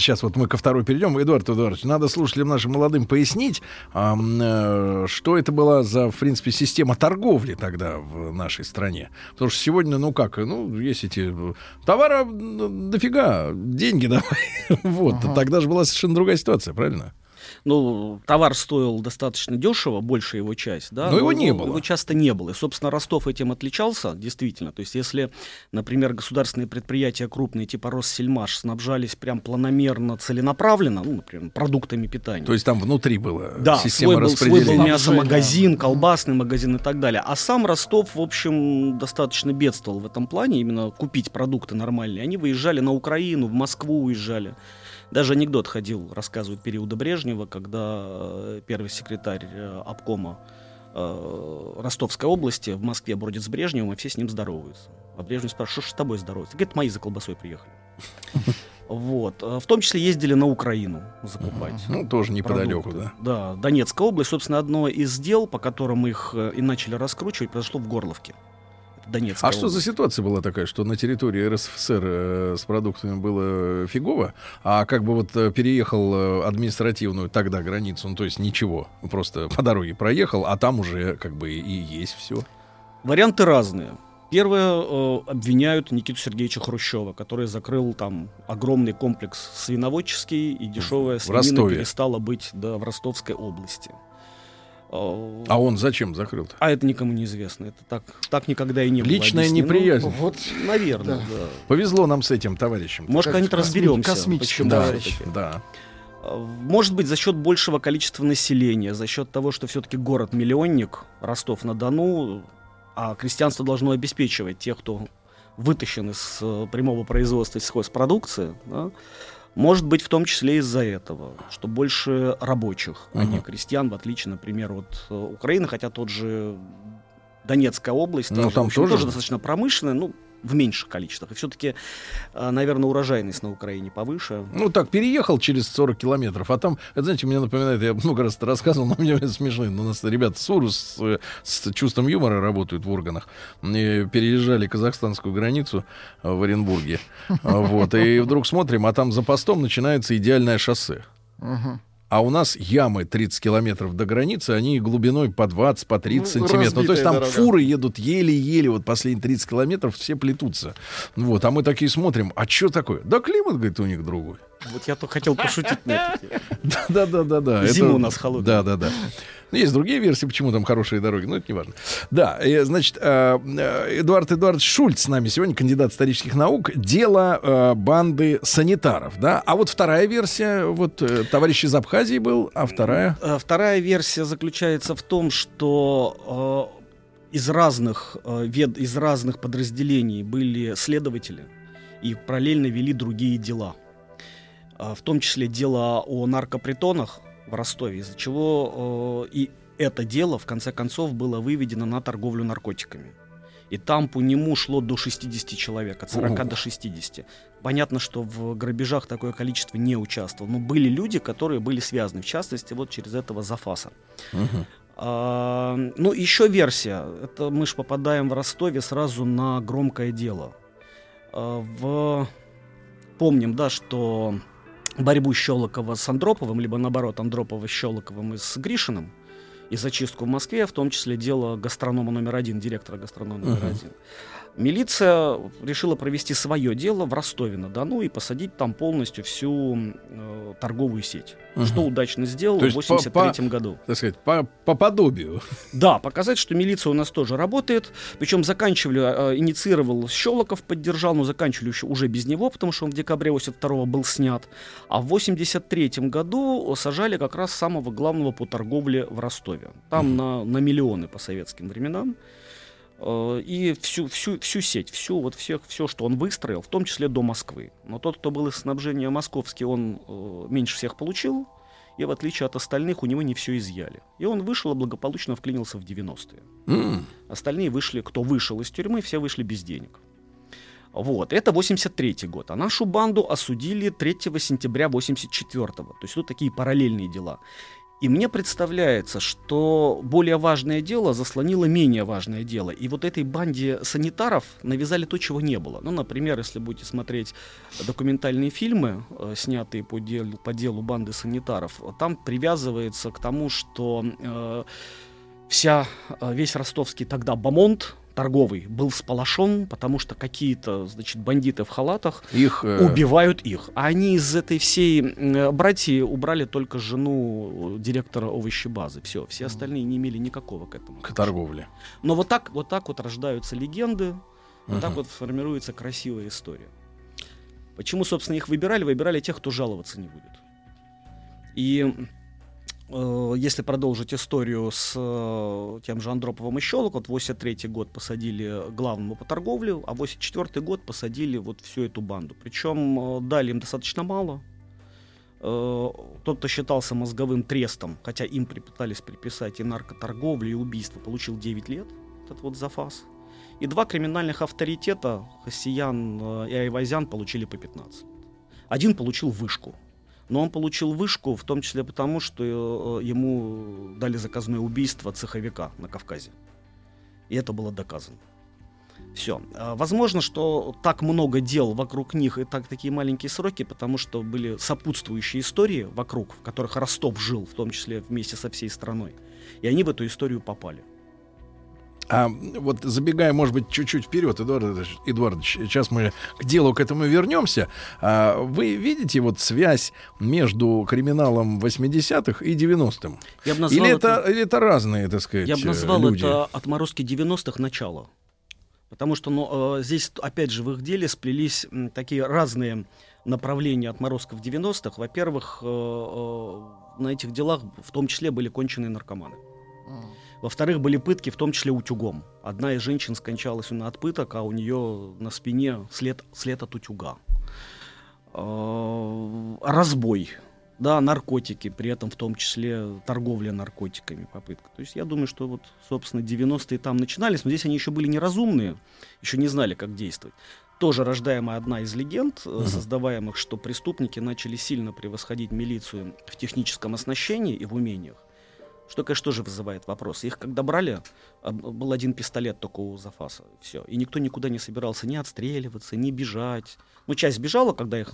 сейчас вот мы ко второй перейдем. Эдуард Эдуардович, надо слушателям нашим молодым пояснить, э, что это была за, в принципе, система торговли тогда в нашей стране. Потому что сегодня, ну как, ну, есть эти э, товара ну, дофига, деньги давай. Вот, тогда же была совершенно другая ситуация, правильно? Ну, товар стоил достаточно дешево, большая его часть, да. Но его не было. Его часто не было. И, собственно, Ростов этим отличался, действительно. То есть, если, например, государственные предприятия крупные, типа Россельмаш, снабжались прям планомерно, целенаправленно, ну, например, продуктами питания. То есть там внутри была да, система свой был, свой распределения. был мясомагазин, колбасный магазин и так далее. А сам Ростов, в общем, достаточно бедствовал в этом плане, именно купить продукты нормальные. Они выезжали на Украину, в Москву уезжали. Даже анекдот ходил, рассказывают периода Брежнева, когда э, первый секретарь э, обкома э, Ростовской области в Москве бродит с Брежневым, и все с ним здороваются. А Брежнев спрашивает, что с тобой здороваться? Говорит, мои за колбасой приехали. Вот. В том числе ездили на Украину закупать. Ну, тоже неподалеку, продукты. Да, Донецкая область. Собственно, одно из дел, по которым их и начали раскручивать, произошло в Горловке. Это Донецкая А что за ситуация была такая, что на территории РСФСР э, с продуктами было фигово, а как бы вот э, переехал э, административную тогда границу, ну то есть ничего, просто по дороге проехал, а там уже как бы и есть все. Варианты разные. Первое, э, обвиняют Никиту Сергеевича Хрущева, который закрыл там огромный комплекс свиноводческий, и дешевая свинина перестала быть да, в Ростовской области. Э, А он зачем закрыл-то? А это никому не известно. Это так, так никогда и не было. Личная объяснено. неприязнь. Вот, Наверное, Да. да. Повезло нам с этим товарищем. Может, косми- разберемся. космический почему товарищ. да. Э, Может быть, за счет большего количества населения, за счет того, что все-таки город-миллионник, Ростов-на-Дону, а крестьянство должно обеспечивать тех, кто вытащен из э, прямого производства сельхозпродукции, да, может быть, в том числе из-за этого, что больше рабочих, а не крестьян, в отличие, например, от э, Украины, хотя тот же Донецкая область, Ну, тоже, там в общем, тоже- тоже достаточно промышленная, ну, в меньших количествах. И все-таки, наверное, урожайность на Украине повыше. Ну так, переехал через 40 километров, а там, это, знаете, мне напоминает, я много раз это рассказывал, но мне смешно. У нас ребята с УРУ с, э, с чувством юмора работают в органах. И переезжали казахстанскую границу э, в Оренбурге. Вот, и вдруг смотрим, а там за постом начинается идеальное шоссе. А у нас ямы 30 километров до границы, они глубиной по 20, по 30 Ну, сантиметров. Ну, то есть там дорога. фуры едут еле-еле, вот последние 30 километров все плетутся. Вот, а мы такие смотрим, а что такое? Да климат, говорит, у них другой. Вот я только хотел пошутить на это. Да, да, да, да. Зима у нас холодная. Да, да, да. Ну, Есть другие версии, почему там хорошие дороги, но это не важно. Да, значит, э, э, Эдуард Эдуардович Шульц с нами сегодня, кандидат исторических наук. Дело э, банды санитаров, да. А вот вторая версия, вот э, товарищ из Абхазии был, а вторая... Вторая версия заключается в том, что из разных из разных подразделений были следователи и параллельно вели другие дела, в том числе дело о наркопритонах в Ростове, из-за чего э, и это дело в конце концов было выведено на торговлю наркотиками. И там по нему шло до 60 человек, от 40 Ого. до 60. Понятно, что в грабежах такое количество не участвовало, но были люди, которые были связаны, в частности, вот через этого Зафаса. А, ну, еще версия. Это мы же попадаем в Ростове сразу на громкое дело. А, в... Помним, да, что борьбу Щелокова с Андроповым, либо наоборот Андропова с Щелоковым и с Гришиным, и зачистку в Москве, в том числе дело гастронома номер один, директора гастронома номер Мгм. один. Милиция решила провести свое дело в Ростове-на-Дону и посадить там полностью всю э, торговую сеть. Мгм. Что удачно сделал в есть по- 83 по- году. Так сказать, по, по подобию. Да, показать, что милиция у нас тоже работает. Причем заканчивали, э, инициировал Щелоков, поддержал, но заканчивали еще уже без него, потому что он в декабре 82 был снят. А в 83 году сажали как раз самого главного по торговле в Ростове. Там на, на миллионы по советским временам. Э, И всю, всю, всю сеть, всю, вот всех, все, что он выстроил, в том числе до Москвы. Но тот, кто был из снабжения московский, он э, меньше всех получил, и в отличие от остальных, у него не все изъяли. И он вышел и благополучно вклинился в 90-е. М. Остальные вышли, кто вышел из тюрьмы, все вышли без денег. Вот, это 83 год. А нашу банду осудили 3 сентября 84 То есть тут такие параллельные дела. И мне представляется, что более важное дело заслонило менее важное дело. И вот этой банде санитаров навязали то, чего не было. Ну, например, если будете смотреть документальные фильмы, э, снятые по делу, по делу банды санитаров, там привязывается к тому, что э, вся, э, весь ростовский тогда бомонд, торговый был всполошен, потому что какие-то, значит, бандиты в халатах их, э... убивают их. А они из этой всей э, братьи убрали только жену директора овощебазы. Все, все остальные не имели никакого к этому. К торговле. Но вот так, вот так вот рождаются легенды, вот uh-huh. так вот формируется красивая история. Почему, собственно, их выбирали? Выбирали тех, кто жаловаться не будет. И Э, если продолжить историю с э, тем же Андроповым и Щелок, вот 83 год посадили главному по торговле, а 84 год посадили вот всю эту банду. Причем э, дали им достаточно мало. Тот, кто считался мозговым трестом, хотя им пытались приписать и наркоторговлю, и убийство, получил 9 лет, этот вот зафас. И два криминальных авторитета, Хасиян и Айвазян, получили по 15 Один получил вышку, но он получил вышку, в том числе потому, что э, ему дали заказное убийство цеховика на Кавказе. И это было доказано. Все. А, возможно, что так много дел вокруг них и так такие маленькие сроки, потому что были сопутствующие истории вокруг, в которых Ростов жил, в том числе вместе со всей страной. И они в эту историю попали. А вот забегая, может быть, чуть-чуть вперед, Эдуард Эдуардович, сейчас мы к делу к этому вернемся. А вы видите вот связь между криминалом 80-х и 90-м? Я бы назвал или, это, это, или это разные, так сказать, Я бы назвал люди? это отморозки 90-х начала. Потому что ну, э, здесь, опять же, в их деле сплелись такие разные направления отморозков 90-х. Во-первых, э, э, на этих делах в том числе были конченые наркоманы. Во-вторых, были пытки, в том числе утюгом. Одна из женщин скончалась от пыток, а у нее на спине след, след от утюга. А, разбой, да, наркотики, при этом в том числе торговля наркотиками, попытка. То есть я думаю, что вот, собственно, 90-е там начинались, но здесь они еще были неразумные, еще не знали, как действовать. Тоже рождаемая одна из легенд, uh-huh. создаваемых, что преступники начали сильно превосходить милицию в техническом оснащении и в умениях. Что, конечно, тоже вызывает вопрос. Их когда брали, а, был один пистолет только у Зафаса. Все. И никто никуда не собирался ни отстреливаться, ни бежать. Ну, часть бежала, когда их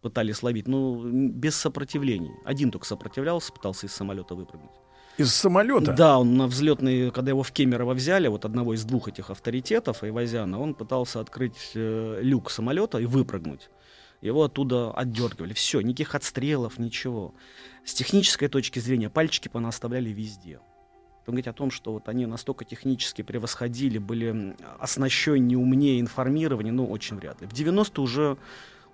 пытались ловить, но без сопротивлений. Один только сопротивлялся, пытался из самолета выпрыгнуть. Из самолета? Да, он на взлетный, когда его в Кемерово взяли, вот одного из двух этих авторитетов, Айвазяна, он пытался открыть э, люк самолета и выпрыгнуть. Его оттуда отдергивали. Все, никаких отстрелов, ничего. С технической точки зрения пальчики понаставляли везде. Говорить о том, что вот они настолько технически превосходили, были оснащеннее, умнее, информирование, ну, очень вряд ли. В 90-е уже,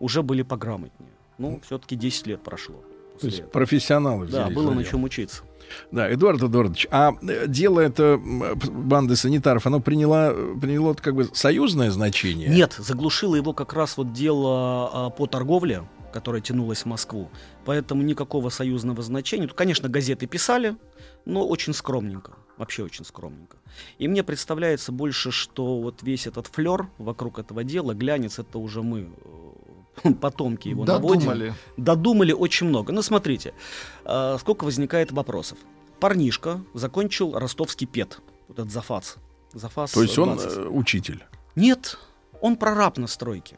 уже были пограмотнее. Ну, все-таки 10 лет прошло. То есть этого. профессионалы взялись. Да, было на чем учиться. Да, Эдуард Эдуардович, а э, дело это банды санитаров, оно приняло, приняло как бы союзное значение? Нет, заглушило его как раз вот дело а, по торговле, которое тянулось в Москву. Поэтому никакого союзного значения. Тут, конечно, газеты писали, но очень скромненько. Вообще очень скромненько. И мне представляется больше, что вот весь этот флер вокруг этого дела, глянец, это уже мы э, потомки его Додумали. наводим. Додумали очень много. Ну, смотрите, э, сколько возникает вопросов. Парнишка закончил ростовский пет, вот этот Зафас. Зафас То есть 20. он э, учитель? Нет, он прораб на стройке.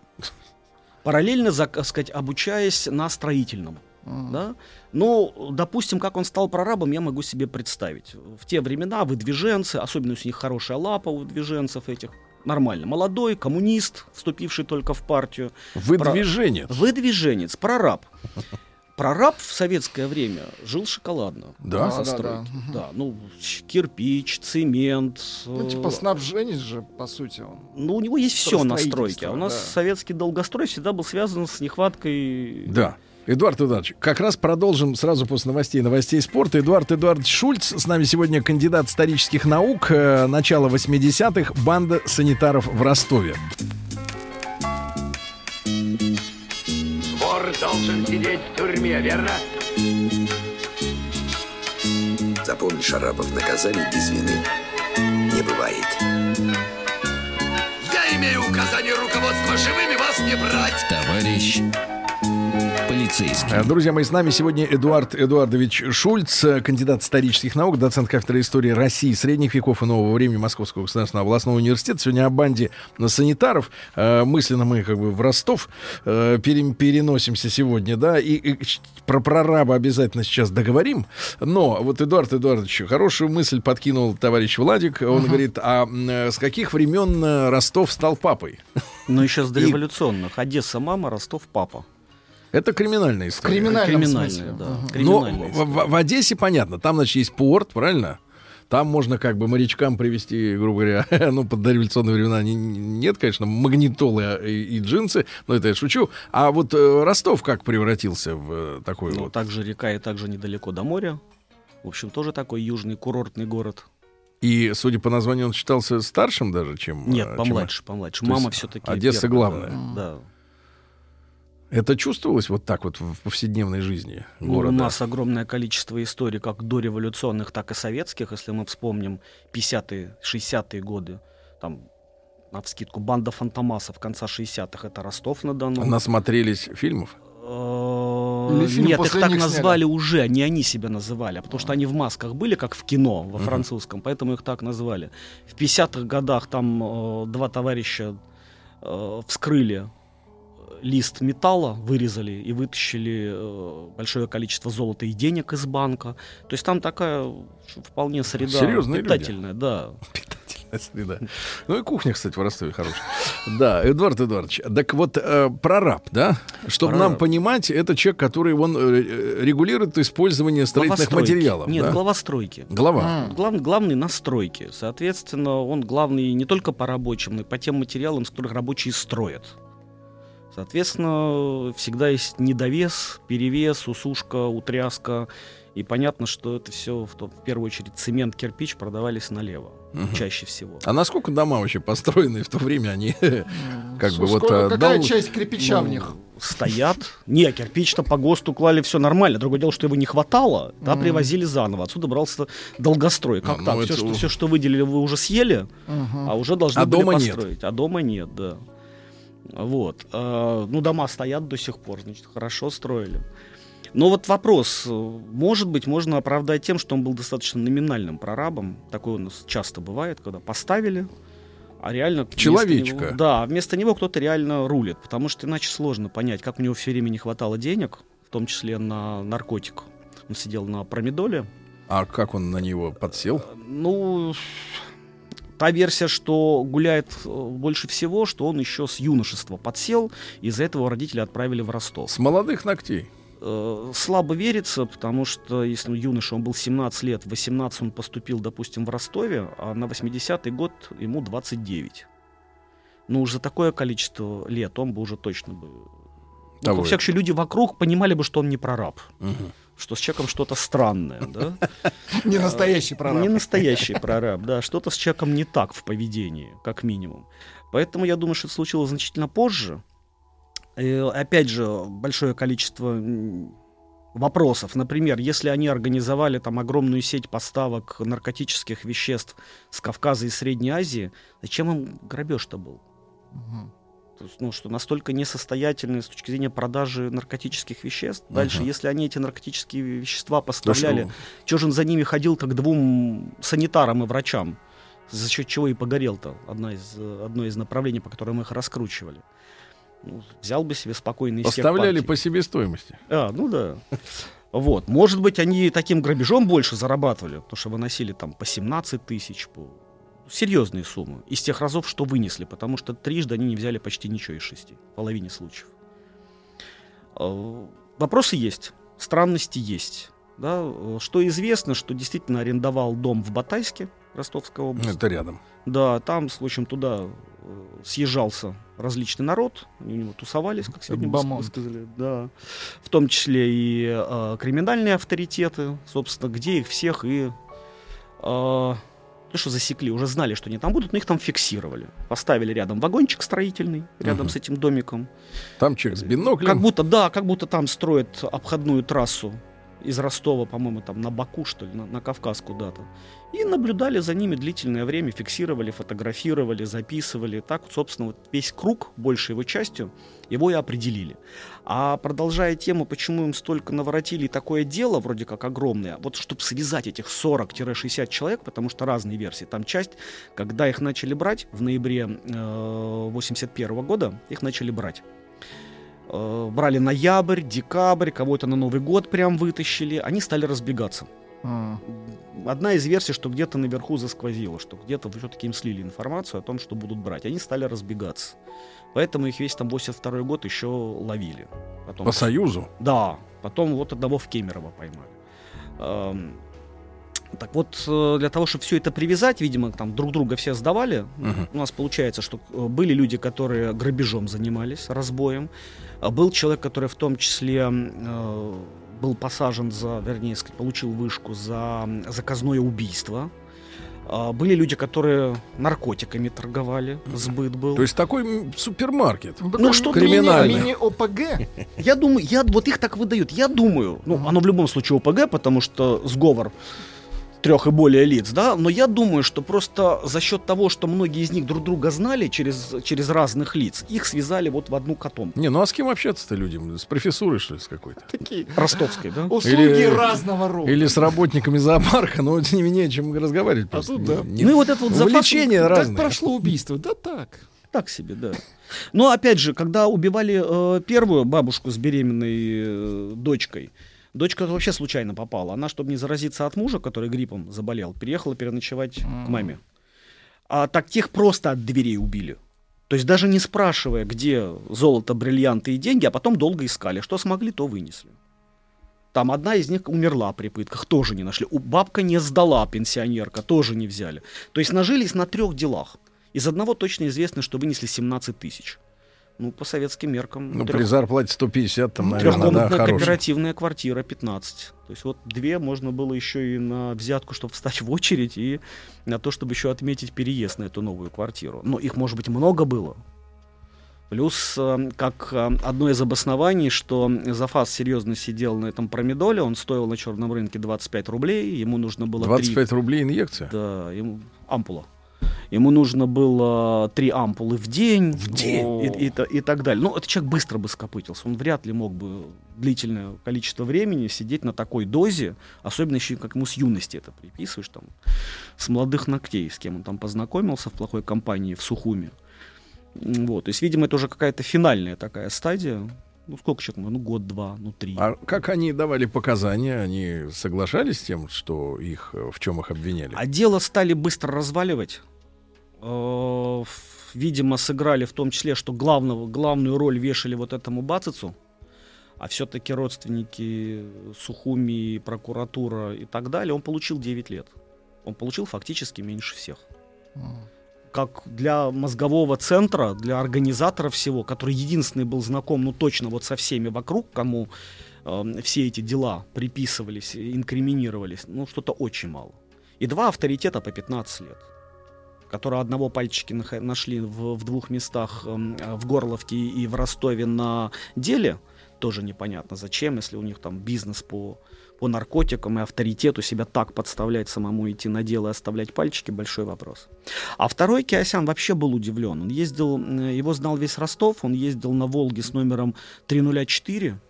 Параллельно, так сказать, обучаясь на строительном. Да? Ну, допустим, как он стал прорабом, я могу себе представить. В те времена выдвиженцы, особенно если у них хорошая лапа у выдвиженцев этих, нормально. Молодой, коммунист, вступивший только в партию. Выдвиженец. Про... Выдвиженец, прораб. Прораб в советское время жил шоколадно. Да, да, да, да. да. Ну, кирпич, цемент. Ну, типа снабженец же, по сути, он. Ну, у него есть все на стройке. А у нас да. советский долгострой всегда был связан с нехваткой да. Эдуард Эдуардович, как раз продолжим сразу после новостей новостей спорта. Эдуард Эдуардович Шульц, с нами сегодня кандидат исторических наук, э, начало 80-х, банда санитаров в Ростове. Вор должен сидеть в тюрьме, верно? Запомни, Шарапов, наказание без вины не бывает. Я имею указание руководства живыми вас не брать. Товарищ полицейский. Э, Друзья мои, с нами сегодня Эдуард Эдуардович Шульц, э, кандидат исторических наук, доцент кафедры истории России, средних веков и нового времени Московского государственного областного университета. Сегодня о банде санитаров. Э, Мысленно мы как бы в Ростов пере- переносимся сегодня, да, и, и про прораба обязательно сейчас договорим. Но вот Эдуард Эдуардович, хорошую мысль подкинул товарищ Владик. Он Ага. говорит, а с каких времен Ростов стал папой? Ну, еще с И- дореволюционных. Одесса мама, Ростов папа. Это криминальная история. Криминальная, смысле. да. Но Криминальная в, в- в Одессе понятно, там, значит, есть порт, правильно? Там можно как бы морячкам привести, грубо говоря, ну, под дореволюционные времена не- нет, конечно, магнитолы и, и джинсы, но это я шучу. А вот э, Ростов как превратился в э, такой Ну, вот? также река и также недалеко до моря. В общем, тоже такой южный курортный город. И, судя по названию, он считался старшим даже, чем... Нет, э, помладше, чем- помладше. То Мама все-таки. Одесса главная. Да. Это чувствовалось вот так вот в повседневной жизни Ну, города? у нас огромное количество историй, как дореволюционных, так и советских, если мы вспомним 50-е, 60-е годы. Там, на вскидку, банда Фантомасов конца 60-х, это Ростов-на-Дону. Насмотрелись фильмов? Э, фильм Нет, их так назвали сняли? уже, не они себя называли, а потому что они в масках были, как в кино, во Мгм. французском, поэтому их так назвали. В 50-х годах там э, два товарища э, вскрыли лист металла, вырезали и вытащили э, большое количество золота и денег из банка. То есть там такая вполне среда Серьезные люди. питательная, да. среда. Ну и кухня, кстати, в Ростове хорошая. Да, Эдуард Эдуардович, так вот, э, прораб, да? Чтобы Прораб. нам понимать, это человек, который он э, регулирует использование строительных материалов. Нет, да? главостройки. Глава. Глав- главный на стройке. Соответственно, он главный не только по рабочим, но и по тем материалам, с которых рабочие строят. Соответственно, всегда есть недовес, перевес, усушка, утряска. И понятно, что это все в, то- в первую очередь цемент, кирпич продавались налево. Мгм. Чаще всего. А насколько дома вообще построенные в то время, они как бы вот... Сколько- э, какая часть кирпича в Ну, них? Стоят. Не, кирпич-то по ГОСТу клали все нормально. Другое дело, что его не хватало, да, привозили заново. Отсюда брался долгострой. Как Ну, так? ну, все, это что, у- все, что выделили, вы уже съели, а уже должны А были дома нет. построить. А дома нет, да. Вот. А, ну, дома стоят до сих пор, значит, хорошо строили. Но вот вопрос, может быть, можно оправдать тем, что он был достаточно номинальным прорабом. Такое у нас часто бывает, когда поставили, а реально... Человечка. него- да, вместо него кто-то реально рулит, потому что иначе сложно понять, как у него все время не хватало денег, в том числе на наркотик. Он сидел на промедоле. А как он на него подсел? Ну, та версия, что гуляет э, больше всего, что он еще с юношества подсел, из-за этого родители отправили в Ростов. С молодых ногтей. Э, Слабо верится, потому что если ну, юноша, он был 17 лет, в 18 он поступил, допустим, в Ростове, а на 80-й год ему 29. Ну, уж за такое количество лет он бы уже точно бы... Ну, Того во всяком случае, люди вокруг понимали бы, что он не прораб. Мгм. Что с человеком что-то странное, да? Не настоящий прораб. Не настоящий прораб, да. Что-то с человеком не так в поведении, как минимум. Поэтому я думаю, что это случилось значительно позже. И, опять же, большое количество вопросов. Например, если они организовали там огромную сеть поставок наркотических веществ с Кавказа и Средней Азии, зачем им грабеж-то был? То есть, ну, что настолько несостоятельны с точки зрения продажи наркотических веществ. Дальше, Ага. если они эти наркотические вещества поставляли, что? чего же он за ними ходил, как к двум санитарам и врачам? За счет чего и погорел-то одна из, одно из направлений, по которым их раскручивали. Ну, взял бы себе спокойно из Поставляли по себестоимости. А, ну да. Вот. Может быть, они таким грабежом больше зарабатывали, потому что выносили там по 17 тысяч, по... серьезные суммы. Из тех разов, что вынесли, потому что трижды они не взяли почти ничего из шести, в половине случаев. Э, Вопросы есть, странности есть. Да? Что известно, что действительно арендовал дом в Батайске, Ростовская область. Это рядом. Да, там, в общем, туда э, съезжался различный народ, они у него тусовались, как сегодня бы Бомонд. сказали, да, в том числе и э, криминальные авторитеты, собственно, где их всех и э, ну что засекли, уже знали, что они там будут, но их там фиксировали, поставили рядом вагончик строительный, рядом Мгм. с этим домиком, Там человек с биноклем. как будто, да, как будто там строят обходную трассу из Ростова, по-моему, там на Баку, что ли, на, на Кавказ куда-то. И наблюдали за ними длительное время, фиксировали, фотографировали, записывали. Так, собственно, вот весь круг, большей его частью, его и определили. А продолжая тему, почему им столько наворотили, такое дело вроде как огромное, вот чтобы связать этих 40-60 человек, потому что разные версии, там часть, когда их начали брать в ноябре э, 81 года, их начали брать. Э, брали ноябрь, декабрь, кого-то на Новый год прям вытащили, они стали разбегаться. А. Одна из версий, что где-то наверху засквозило, что где-то все-таки им слили информацию о том, что будут брать. Они стали разбегаться. Поэтому их весь там 82 год еще ловили. Потом, По Союзу? Да. Потом вот одного в Кемерово поймали. Так вот, э, для того, чтобы все это привязать, видимо, там друг друга все сдавали. Мгм. У нас получается, что э, были люди, которые грабежом занимались, разбоем. Был человек, который в том числе э, был посажен за, вернее, сказать, получил вышку за заказное убийство. А Были люди, которые наркотиками торговали, сбыт был. То есть такой супермаркет. Ну, что криминальный. Мини-ОПГ. Я думаю, я, вот их так выдают. Я думаю, ну, оно в любом случае ОПГ, потому что сговор трех и более лиц, да, но я думаю, что просто за счет того, что многие из них друг друга знали через, через разных лиц, их связали вот в одну котомку. Не, ну а с кем общаться-то людям? С профессурой, что ли, с какой-то? Такие Ростовской, да? услуги разного рода. Или с работниками зоопарка, но не менее, чем разговаривать. просто. тут да. Не- Ну и вот это вот Увлечения Как разные. прошло убийство? Да так. Так себе, да. Но опять же, когда убивали э, первую бабушку с беременной э, дочкой, дочка вообще случайно попала. Она, чтобы не заразиться от мужа, который гриппом заболел, переехала переночевать к маме. А так тех просто от дверей убили. То есть даже не спрашивая, где золото, бриллианты и деньги, а потом долго искали. Что смогли, то вынесли. Там одна из них умерла при пытках, тоже не нашли. У бабка не сдала, пенсионерка, тоже не взяли. То есть нажились на трех делах. Из одного точно известно, что вынесли 17 тысяч. Ну, по советским меркам. Ну, трех- при зарплате 150, там, наверное, да, Трехкомнатная хороший. кооперативная квартира 15. То есть вот две можно было еще и на взятку, чтобы встать в очередь, и на то, чтобы еще отметить переезд на эту новую квартиру. Но их, может быть, много было. Плюс, э, как э, одно из обоснований, что Зафас серьезно сидел на этом промедоле, он стоил на черном рынке 25 рублей, ему нужно было... три- 25 рублей инъекция? Да, ему ампула. Ему нужно было три ампулы в день. В день? И, и та- и так далее. Ну, этот человек быстро бы скопытился. Он вряд ли мог бы длительное количество времени сидеть на такой дозе, особенно еще как ему с юности это приписываешь, там, с молодых ногтей, с кем он там познакомился в плохой компании в Сухуме. Вот, то есть, видимо, это уже какая-то финальная такая стадия. Ну, сколько человек? Ну, год-два, ну, три. А как они давали показания? Они соглашались с тем, что их, в чем их обвиняли? А дело стали быстро разваливать. Э, Видимо, сыграли в том числе, что главного, главную роль вешали вот этому Бацицу, а все-таки родственники Сухуми, прокуратура и так далее, он получил 9 лет. Он получил фактически меньше всех. Как для мозгового центра, для организатора всего, который единственный был знаком, ну точно вот со всеми вокруг, кому э, все эти дела приписывались, инкриминировались, ну что-то очень мало. И два авторитета по 15 лет, которые одного пальчики нашли в, в двух местах, эм, э, в Горловке и в Ростове на деле, тоже непонятно зачем, если у них там бизнес по, по наркотикам и авторитету себя так подставлять, самому идти на дело и оставлять пальчики, большой вопрос. А второй Киосян вообще был удивлен. Он ездил, э, его знал весь Ростов, он ездил на Волге с номером 304,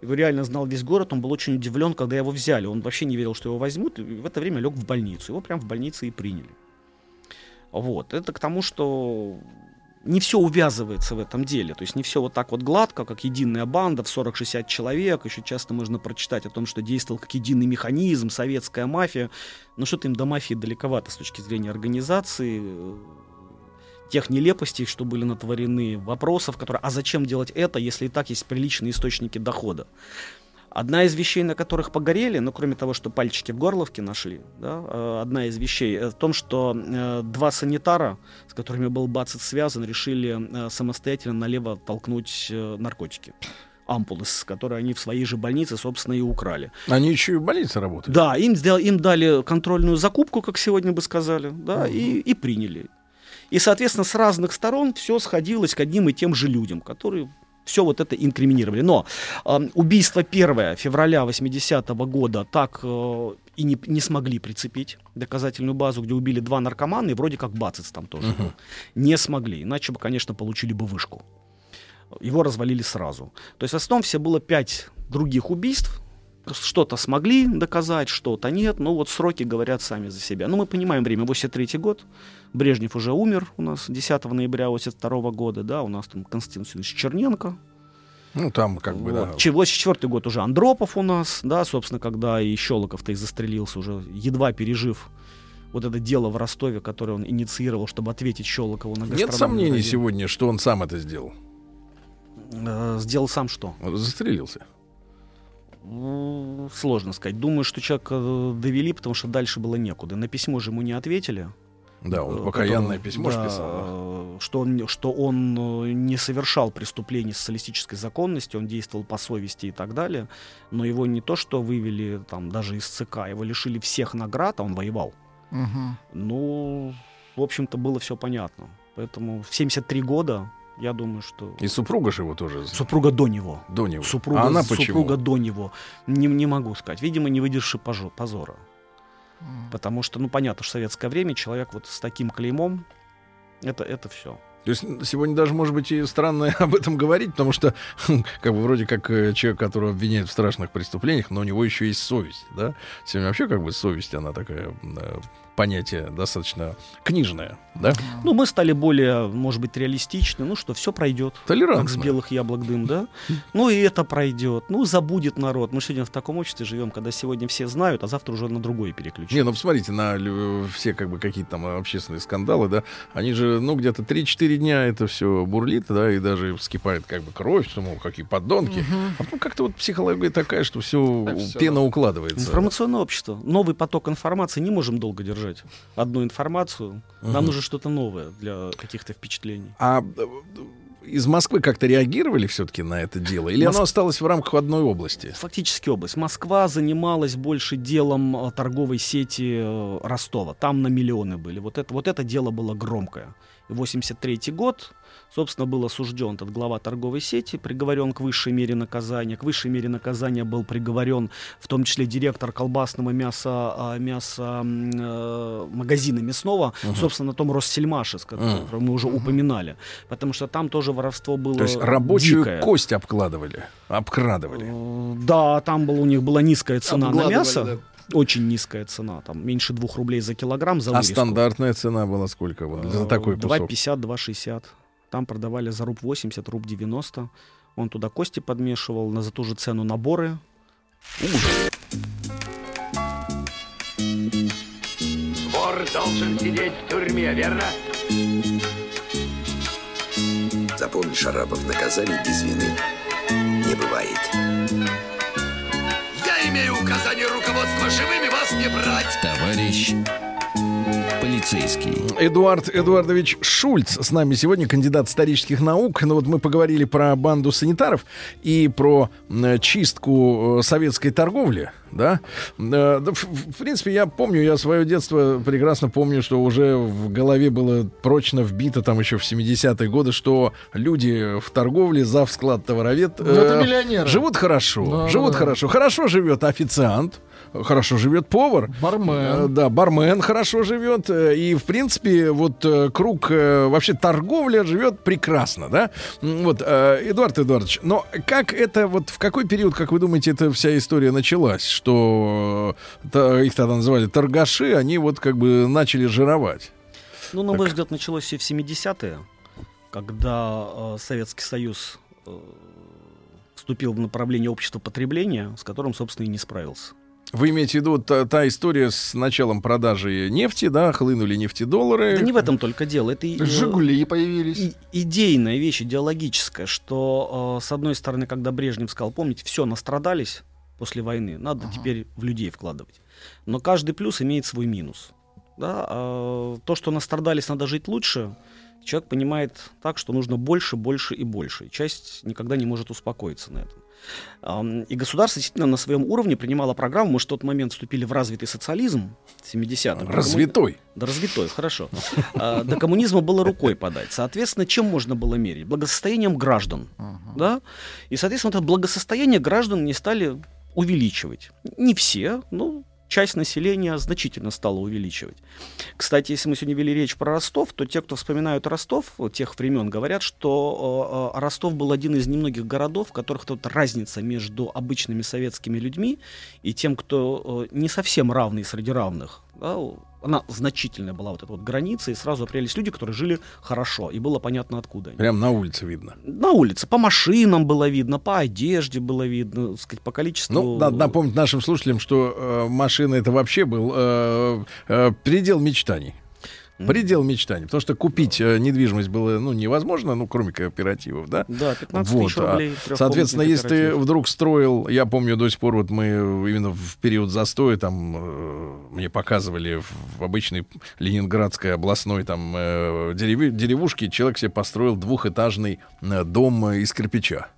его реально знал весь город, он был очень удивлен, когда его взяли. Он вообще не верил, что его возьмут, и в это время лег в больницу. Его прям в больнице и приняли. Вот. Это к тому, что не все увязывается в этом деле. То есть не все вот так вот гладко, как единая банда в 40-60 человек. Еще часто можно прочитать о том, что действовал как единый механизм, советская мафия. Но что-то им до мафии далековато с точки зрения организации, э, тех нелепостей, что были натворены, вопросов, которые, а зачем делать это, если и так есть приличные источники дохода. Одна из вещей, на которых погорели, ну, кроме того, что пальчики в горловке нашли, да, э, одна из вещей э, в том, что э, два санитара, с которыми был Бацет связан, решили самостоятельно налево толкнуть наркотики. Ампулы, с которые они в своей же больнице, собственно, и украли. Они еще и в больнице работают. Да, им, сдел- им дали контрольную закупку, как сегодня бы сказали, да, и, и приняли. И, соответственно, с разных сторон все сходилось к одним и тем же людям, которые все вот это инкриминировали. Но э, убийство 1 февраля 80-го года так э, и не, не смогли прицепить доказательную базу, где убили два наркомана, и вроде как Бацец там тоже был. Не смогли, иначе бы, конечно, получили бы вышку. Его развалили сразу. То есть в основном все было пять других убийств, что-то смогли доказать, что-то нет. Ну вот сроки говорят сами за себя. Ну мы понимаем время, 83 год. Брежнев уже умер у нас 10 ноября 82 года, да, у нас там Константин Васильевич Черненко. Ну, там как бы, да. Вот. 84 год уже Андропов у нас, да, собственно, когда и Щелоков-то и застрелился уже, едва пережив вот это дело в Ростове, которое он инициировал, чтобы ответить Щелокову на Нет сомнений сегодня, что он сам это сделал? Э, сделал сам что? Застрелился. Ну, Сложно сказать. Думаю, что человека э, довели, потому что дальше было некуда. На письмо же ему не ответили. Да, он Э, покаянное которое- письмо да, писал, да. э, Что он, что он э, не совершал преступлений социалистической законности, он действовал по совести и так далее. Но его не то, что вывели там даже из ЦК, его лишили всех наград, а он воевал. Мгм. Ну, в общем-то, было все понятно. Поэтому в 73 года, я думаю, что... И супруга же его тоже. Супруга до него. До него. Супруга, а она почему? супруга до него. Не, не могу сказать. Видимо, не выдержи позора. Потому что, ну, понятно, что в советское время человек вот с таким клеймом, это, это все. То есть сегодня даже, может быть, и странно об этом говорить, потому что, как бы, вроде как э, человек, которого обвиняют в страшных преступлениях, но у него еще есть совесть, да? Сегодня вообще, как бы, совесть, она такая, понятие достаточно книжное, да? Ну, мы стали более, может быть, реалистичны. Ну что, все пройдет. Толерантно. Как с белых яблок дым, да? Ну и это пройдет. Ну, забудет народ. Мы сегодня в таком обществе живем, когда сегодня все знают, а завтра уже на другое переключат. Не, ну посмотрите на все как бы какие-то там общественные скандалы, да, они же, ну, где-то 3-4 дня это все бурлит, да, и даже вскипает как бы кровь, что, мол, какие подонки. Мгм. А потом как-то вот психология такая, что все пена да. укладывается. Информационное общество. Новый поток информации не можем долго держать. Одну информацию. Нам Мгм. нужно что-то новое для каких-то впечатлений. А э, из Москвы как-то реагировали все-таки на это дело? Или Моск- оно осталось в рамках одной области? Фактически область. Москва занималась больше делом э, торговой сети э, Ростова. Там на миллионы были. Вот это, вот это дело было громкое. И 83 год, собственно, был осужден этот глава торговой сети, приговорен к высшей мере наказания. К высшей мере наказания был приговорен в том числе директор колбасного мяса, а, мяса э, магазина мясного, Мгм. собственно, на том Россельмаше, с которым Мгм. мы уже упоминали. Потому что там тоже воровство было То есть рабочую дикое. кость обкладывали, обкрадывали. Да, там была, у них была низкая цена на мясо. да. Очень низкая цена, там меньше двух рублей за килограмм за А вырезку. стандартная цена была сколько вот за такой кусок? 2,50, 2,60. Там продавали за руб 80, руб 90. Он туда кости подмешивал, на за ту же цену наборы. Ужас. Вор должен сидеть в тюрьме, верно? Запомни, Шарапов, наказаний без вины не бывает. Я имею указание руководства живыми вас не брать. Товарищ полицейский. Эдуард Эдуардович Шульц с нами сегодня, кандидат исторических наук. Ну вот мы поговорили про банду санитаров и про чистку э, советской торговли, да? Э, в, в принципе, я помню, я свое детство прекрасно помню, что уже в голове было прочно вбито там еще в 70-е годы, что люди в торговле, зав склад товаровед Ну, миллионеры. живут хорошо, Да, живут да. хорошо. Хорошо живет официант, хорошо живет повар. Бармен. Э, Да, бармен хорошо живет. э, И, в принципе, вот э, круг вообще торговля живет прекрасно, да? Вот, Эдуард Эдуардович, но как это, вот в какой период, как вы думаете, эта вся история началась? Что их тогда называли торгаши, они вот как бы начали жировать. Ну, на мой взгляд, началось все в 70-е, когда э, Советский Союз э, вступил в направление общества потребления, с которым, собственно, и не справился. Вы имеете в виду та, та история с началом продажи нефти, да, хлынули нефтедоллары? Да не в этом только дело. Это и, э, Жигули появились. и- идейная вещь, идеологическая, что, э, с одной стороны, когда Брежнев сказал, помните, все, настрадались после войны, надо теперь в людей вкладывать. Но каждый плюс имеет свой минус. Да? а то, что настрадались, надо жить лучше, человек понимает так, что нужно больше, больше и больше. И часть никогда не может успокоиться на этом. И государство действительно на своем уровне принимало программу. Мы же в тот момент вступили в развитый социализм 70-х. До Развитой. Да, развитой, хорошо. А, До коммунизма было рукой подать. Соответственно, чем можно было мерить? Благосостоянием граждан. Да? И, соответственно, это благосостояние граждан не стали увеличивать. Не все, но часть населения значительно стала увеличивать. Кстати, если мы сегодня вели речь про Ростов, то те, кто вспоминают Ростов тех времен, говорят, что э, э, Ростов был один из немногих городов, в которых вот разница между обычными советскими людьми и тем, кто э, не совсем равный среди равных. да, она значительная была вот эта вот граница, и сразу определились люди, которые жили хорошо, и было понятно, откуда они. Прям на улице видно. На улице, по машинам было видно, по одежде было видно, сказать, по количеству... Ну, надо напомнить нашим слушателям, что э, машина это вообще был э, э, предел мечтаний. Предел мечтаний. Потому что купить э, недвижимость было ну, невозможно, ну, кроме кооперативов, да? Да, 15 тысяч а, рублей. Соответственно, трехкомнатный если ты вдруг строил, я помню до сих пор, вот мы именно в период застоя, там, э, мне показывали в, обычной Ленинградской областной там э, дереве- деревушке, человек себе построил двухэтажный э, дом из кирпича.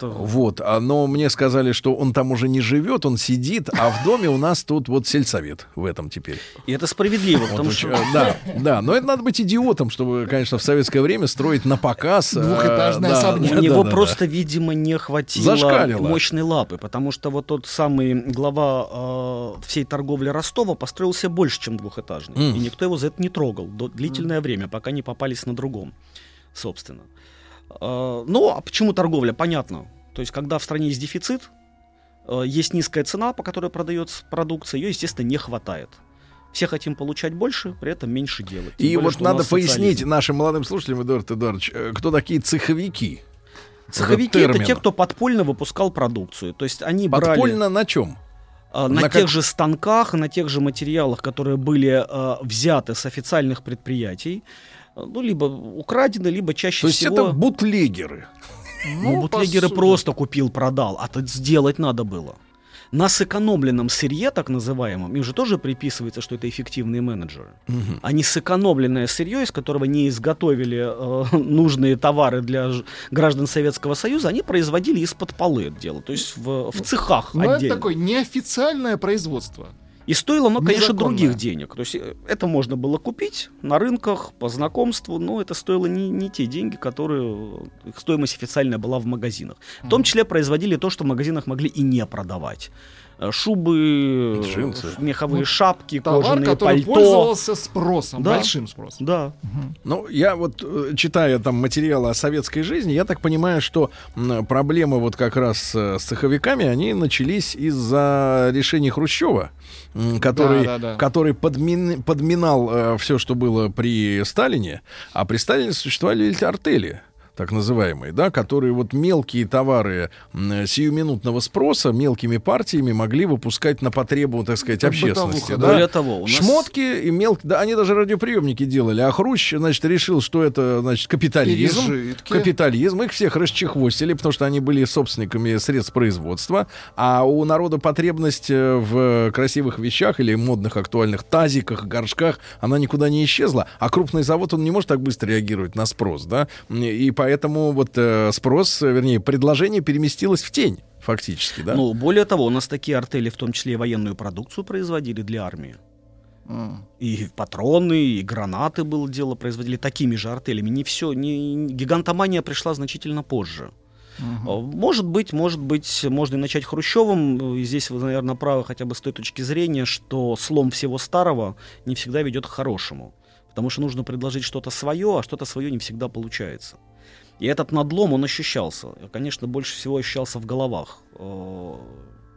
Вот, а, но мне сказали, что он там уже не живет, он сидит, а в доме у нас тут вот сельсовет в этом теперь. И это справедливо, Вот потому что... э, Да, да, но это надо быть идиотом, чтобы, конечно, в советское время строить на показ. э, Двухэтажный да, особняк. У него да, да. просто, видимо, не хватило Зашкалило. мощной лапы, потому что вот тот самый глава э, всей торговли Ростова построил себе больше, чем двухэтажный. И никто его за это не трогал до длительное время, пока не попались на другом, собственно. Э, ну, а почему торговля? Понятно. То есть, когда в стране есть дефицит, есть низкая цена, по которой продается продукция, ее, естественно, не хватает. Все хотим получать больше, при этом меньше делать. Тем И более, вот надо пояснить социализм. нашим молодым слушателям, Эдуард Эдуардович, э, кто такие цеховики? Цеховики Этот это те, кто подпольно выпускал продукцию. То есть они брали Подпольно на чем? а, на, на тех как- же станках, на тех же материалах, которые были а, взяты с официальных предприятий, а, ну, либо украдены, либо чаще То есть всего... это бутлегеры. Ну, по бутлегеры просто купил, продал, а тут сделать надо было. На сэкономленном сырье, так называемом, им же тоже приписывается, что это эффективные менеджеры. А не сэкономленное сырье, из которого не изготовили э, нужные товары для ж- граждан Советского Союза, они производили из-под полы это дело, то есть в, в цехах Но Ну, это отдельно. такое неофициальное производство. И стоило оно, конечно, Незаконное. других денег. То есть э, это можно было купить на рынках по знакомству, но это стоило не, не те деньги, которые э, их стоимость официальная была в магазинах. В том числе производили то, что в магазинах могли и не продавать. Э, Шубы, э, Джинсы. меховые Ну, шапки, Товар, кожаные который пальто. пользовался спросом, Да. большим спросом. Да. Ну, я вот, э, читая там материалы о советской жизни, я так понимаю, что проблемы вот как раз э, с цеховиками, они начались из-за решения Хрущева, который, Да, да, да. который подмин- подминал все, что было при Сталине, а при Сталине существовали эти артели так называемые, да, которые вот мелкие товары сиюминутного спроса мелкими партиями могли выпускать на потребу, так сказать, Как общественности. бытовуха, да. Более того, у нас- Шмотки и мелкие, да, они даже радиоприемники делали, а Хрущ, значит, решил, что это, значит, капитализм, Пережитки. капитализм, их всех расчехвостили, потому что они были собственниками средств производства, а у народа потребность э, в красивых вещах или модных актуальных тазиках, горшках, она никуда не исчезла, а крупный завод, он не может так быстро реагировать на спрос, да, и поэтому вот э, спрос, э, вернее, предложение переместилось в тень, фактически, да. Ну, более того, у нас такие артели, в том числе и военную продукцию, производили для армии. М. И патроны, и гранаты было дело, производили такими же артелями. Не все, не, гигантомания пришла значительно позже. А, Может быть, может быть, можно и начать Хрущевым. И здесь вы, наверное, правы хотя бы с той точки зрения, что слом всего старого не всегда ведет к хорошему. Потому что нужно предложить что-то свое, а что-то свое не всегда получается. И этот надлом, он ощущался. Конечно, больше всего ощущался в головах. Э,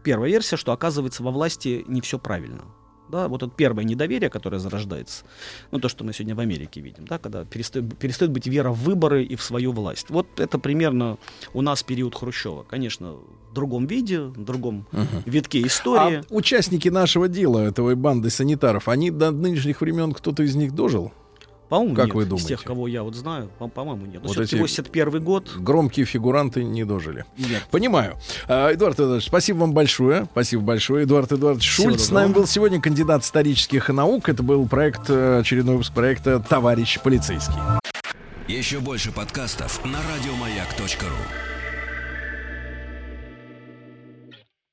Первая версия, что оказывается во власти не все правильно. Да, вот это первое недоверие, которое зарождается, ну то, что мы сегодня в Америке видим, да, когда перестает, перестает быть вера в выборы и в свою власть. Вот это примерно у нас период Хрущева. Конечно, в другом виде, в другом витке истории. А участники нашего дела, этого банды санитаров, они до нынешних времен, кто-то из них дожил? По-моему, как нет. вы Из думаете? тех, кого я вот знаю, по- по-моему, нет. Но Вот все-таки эти 81 год. Громкие фигуранты не дожили. Нет. Понимаю. А, Эдуард Эдуардович, спасибо вам большое. Спасибо большое. Эдуард Эдуардович Всего Шульц с доброго. нами был сегодня, кандидат исторических наук. Это был проект, э, очередной выпуск проекта «Товарищ полицейский». Еще больше подкастов на радиомаяк.ру.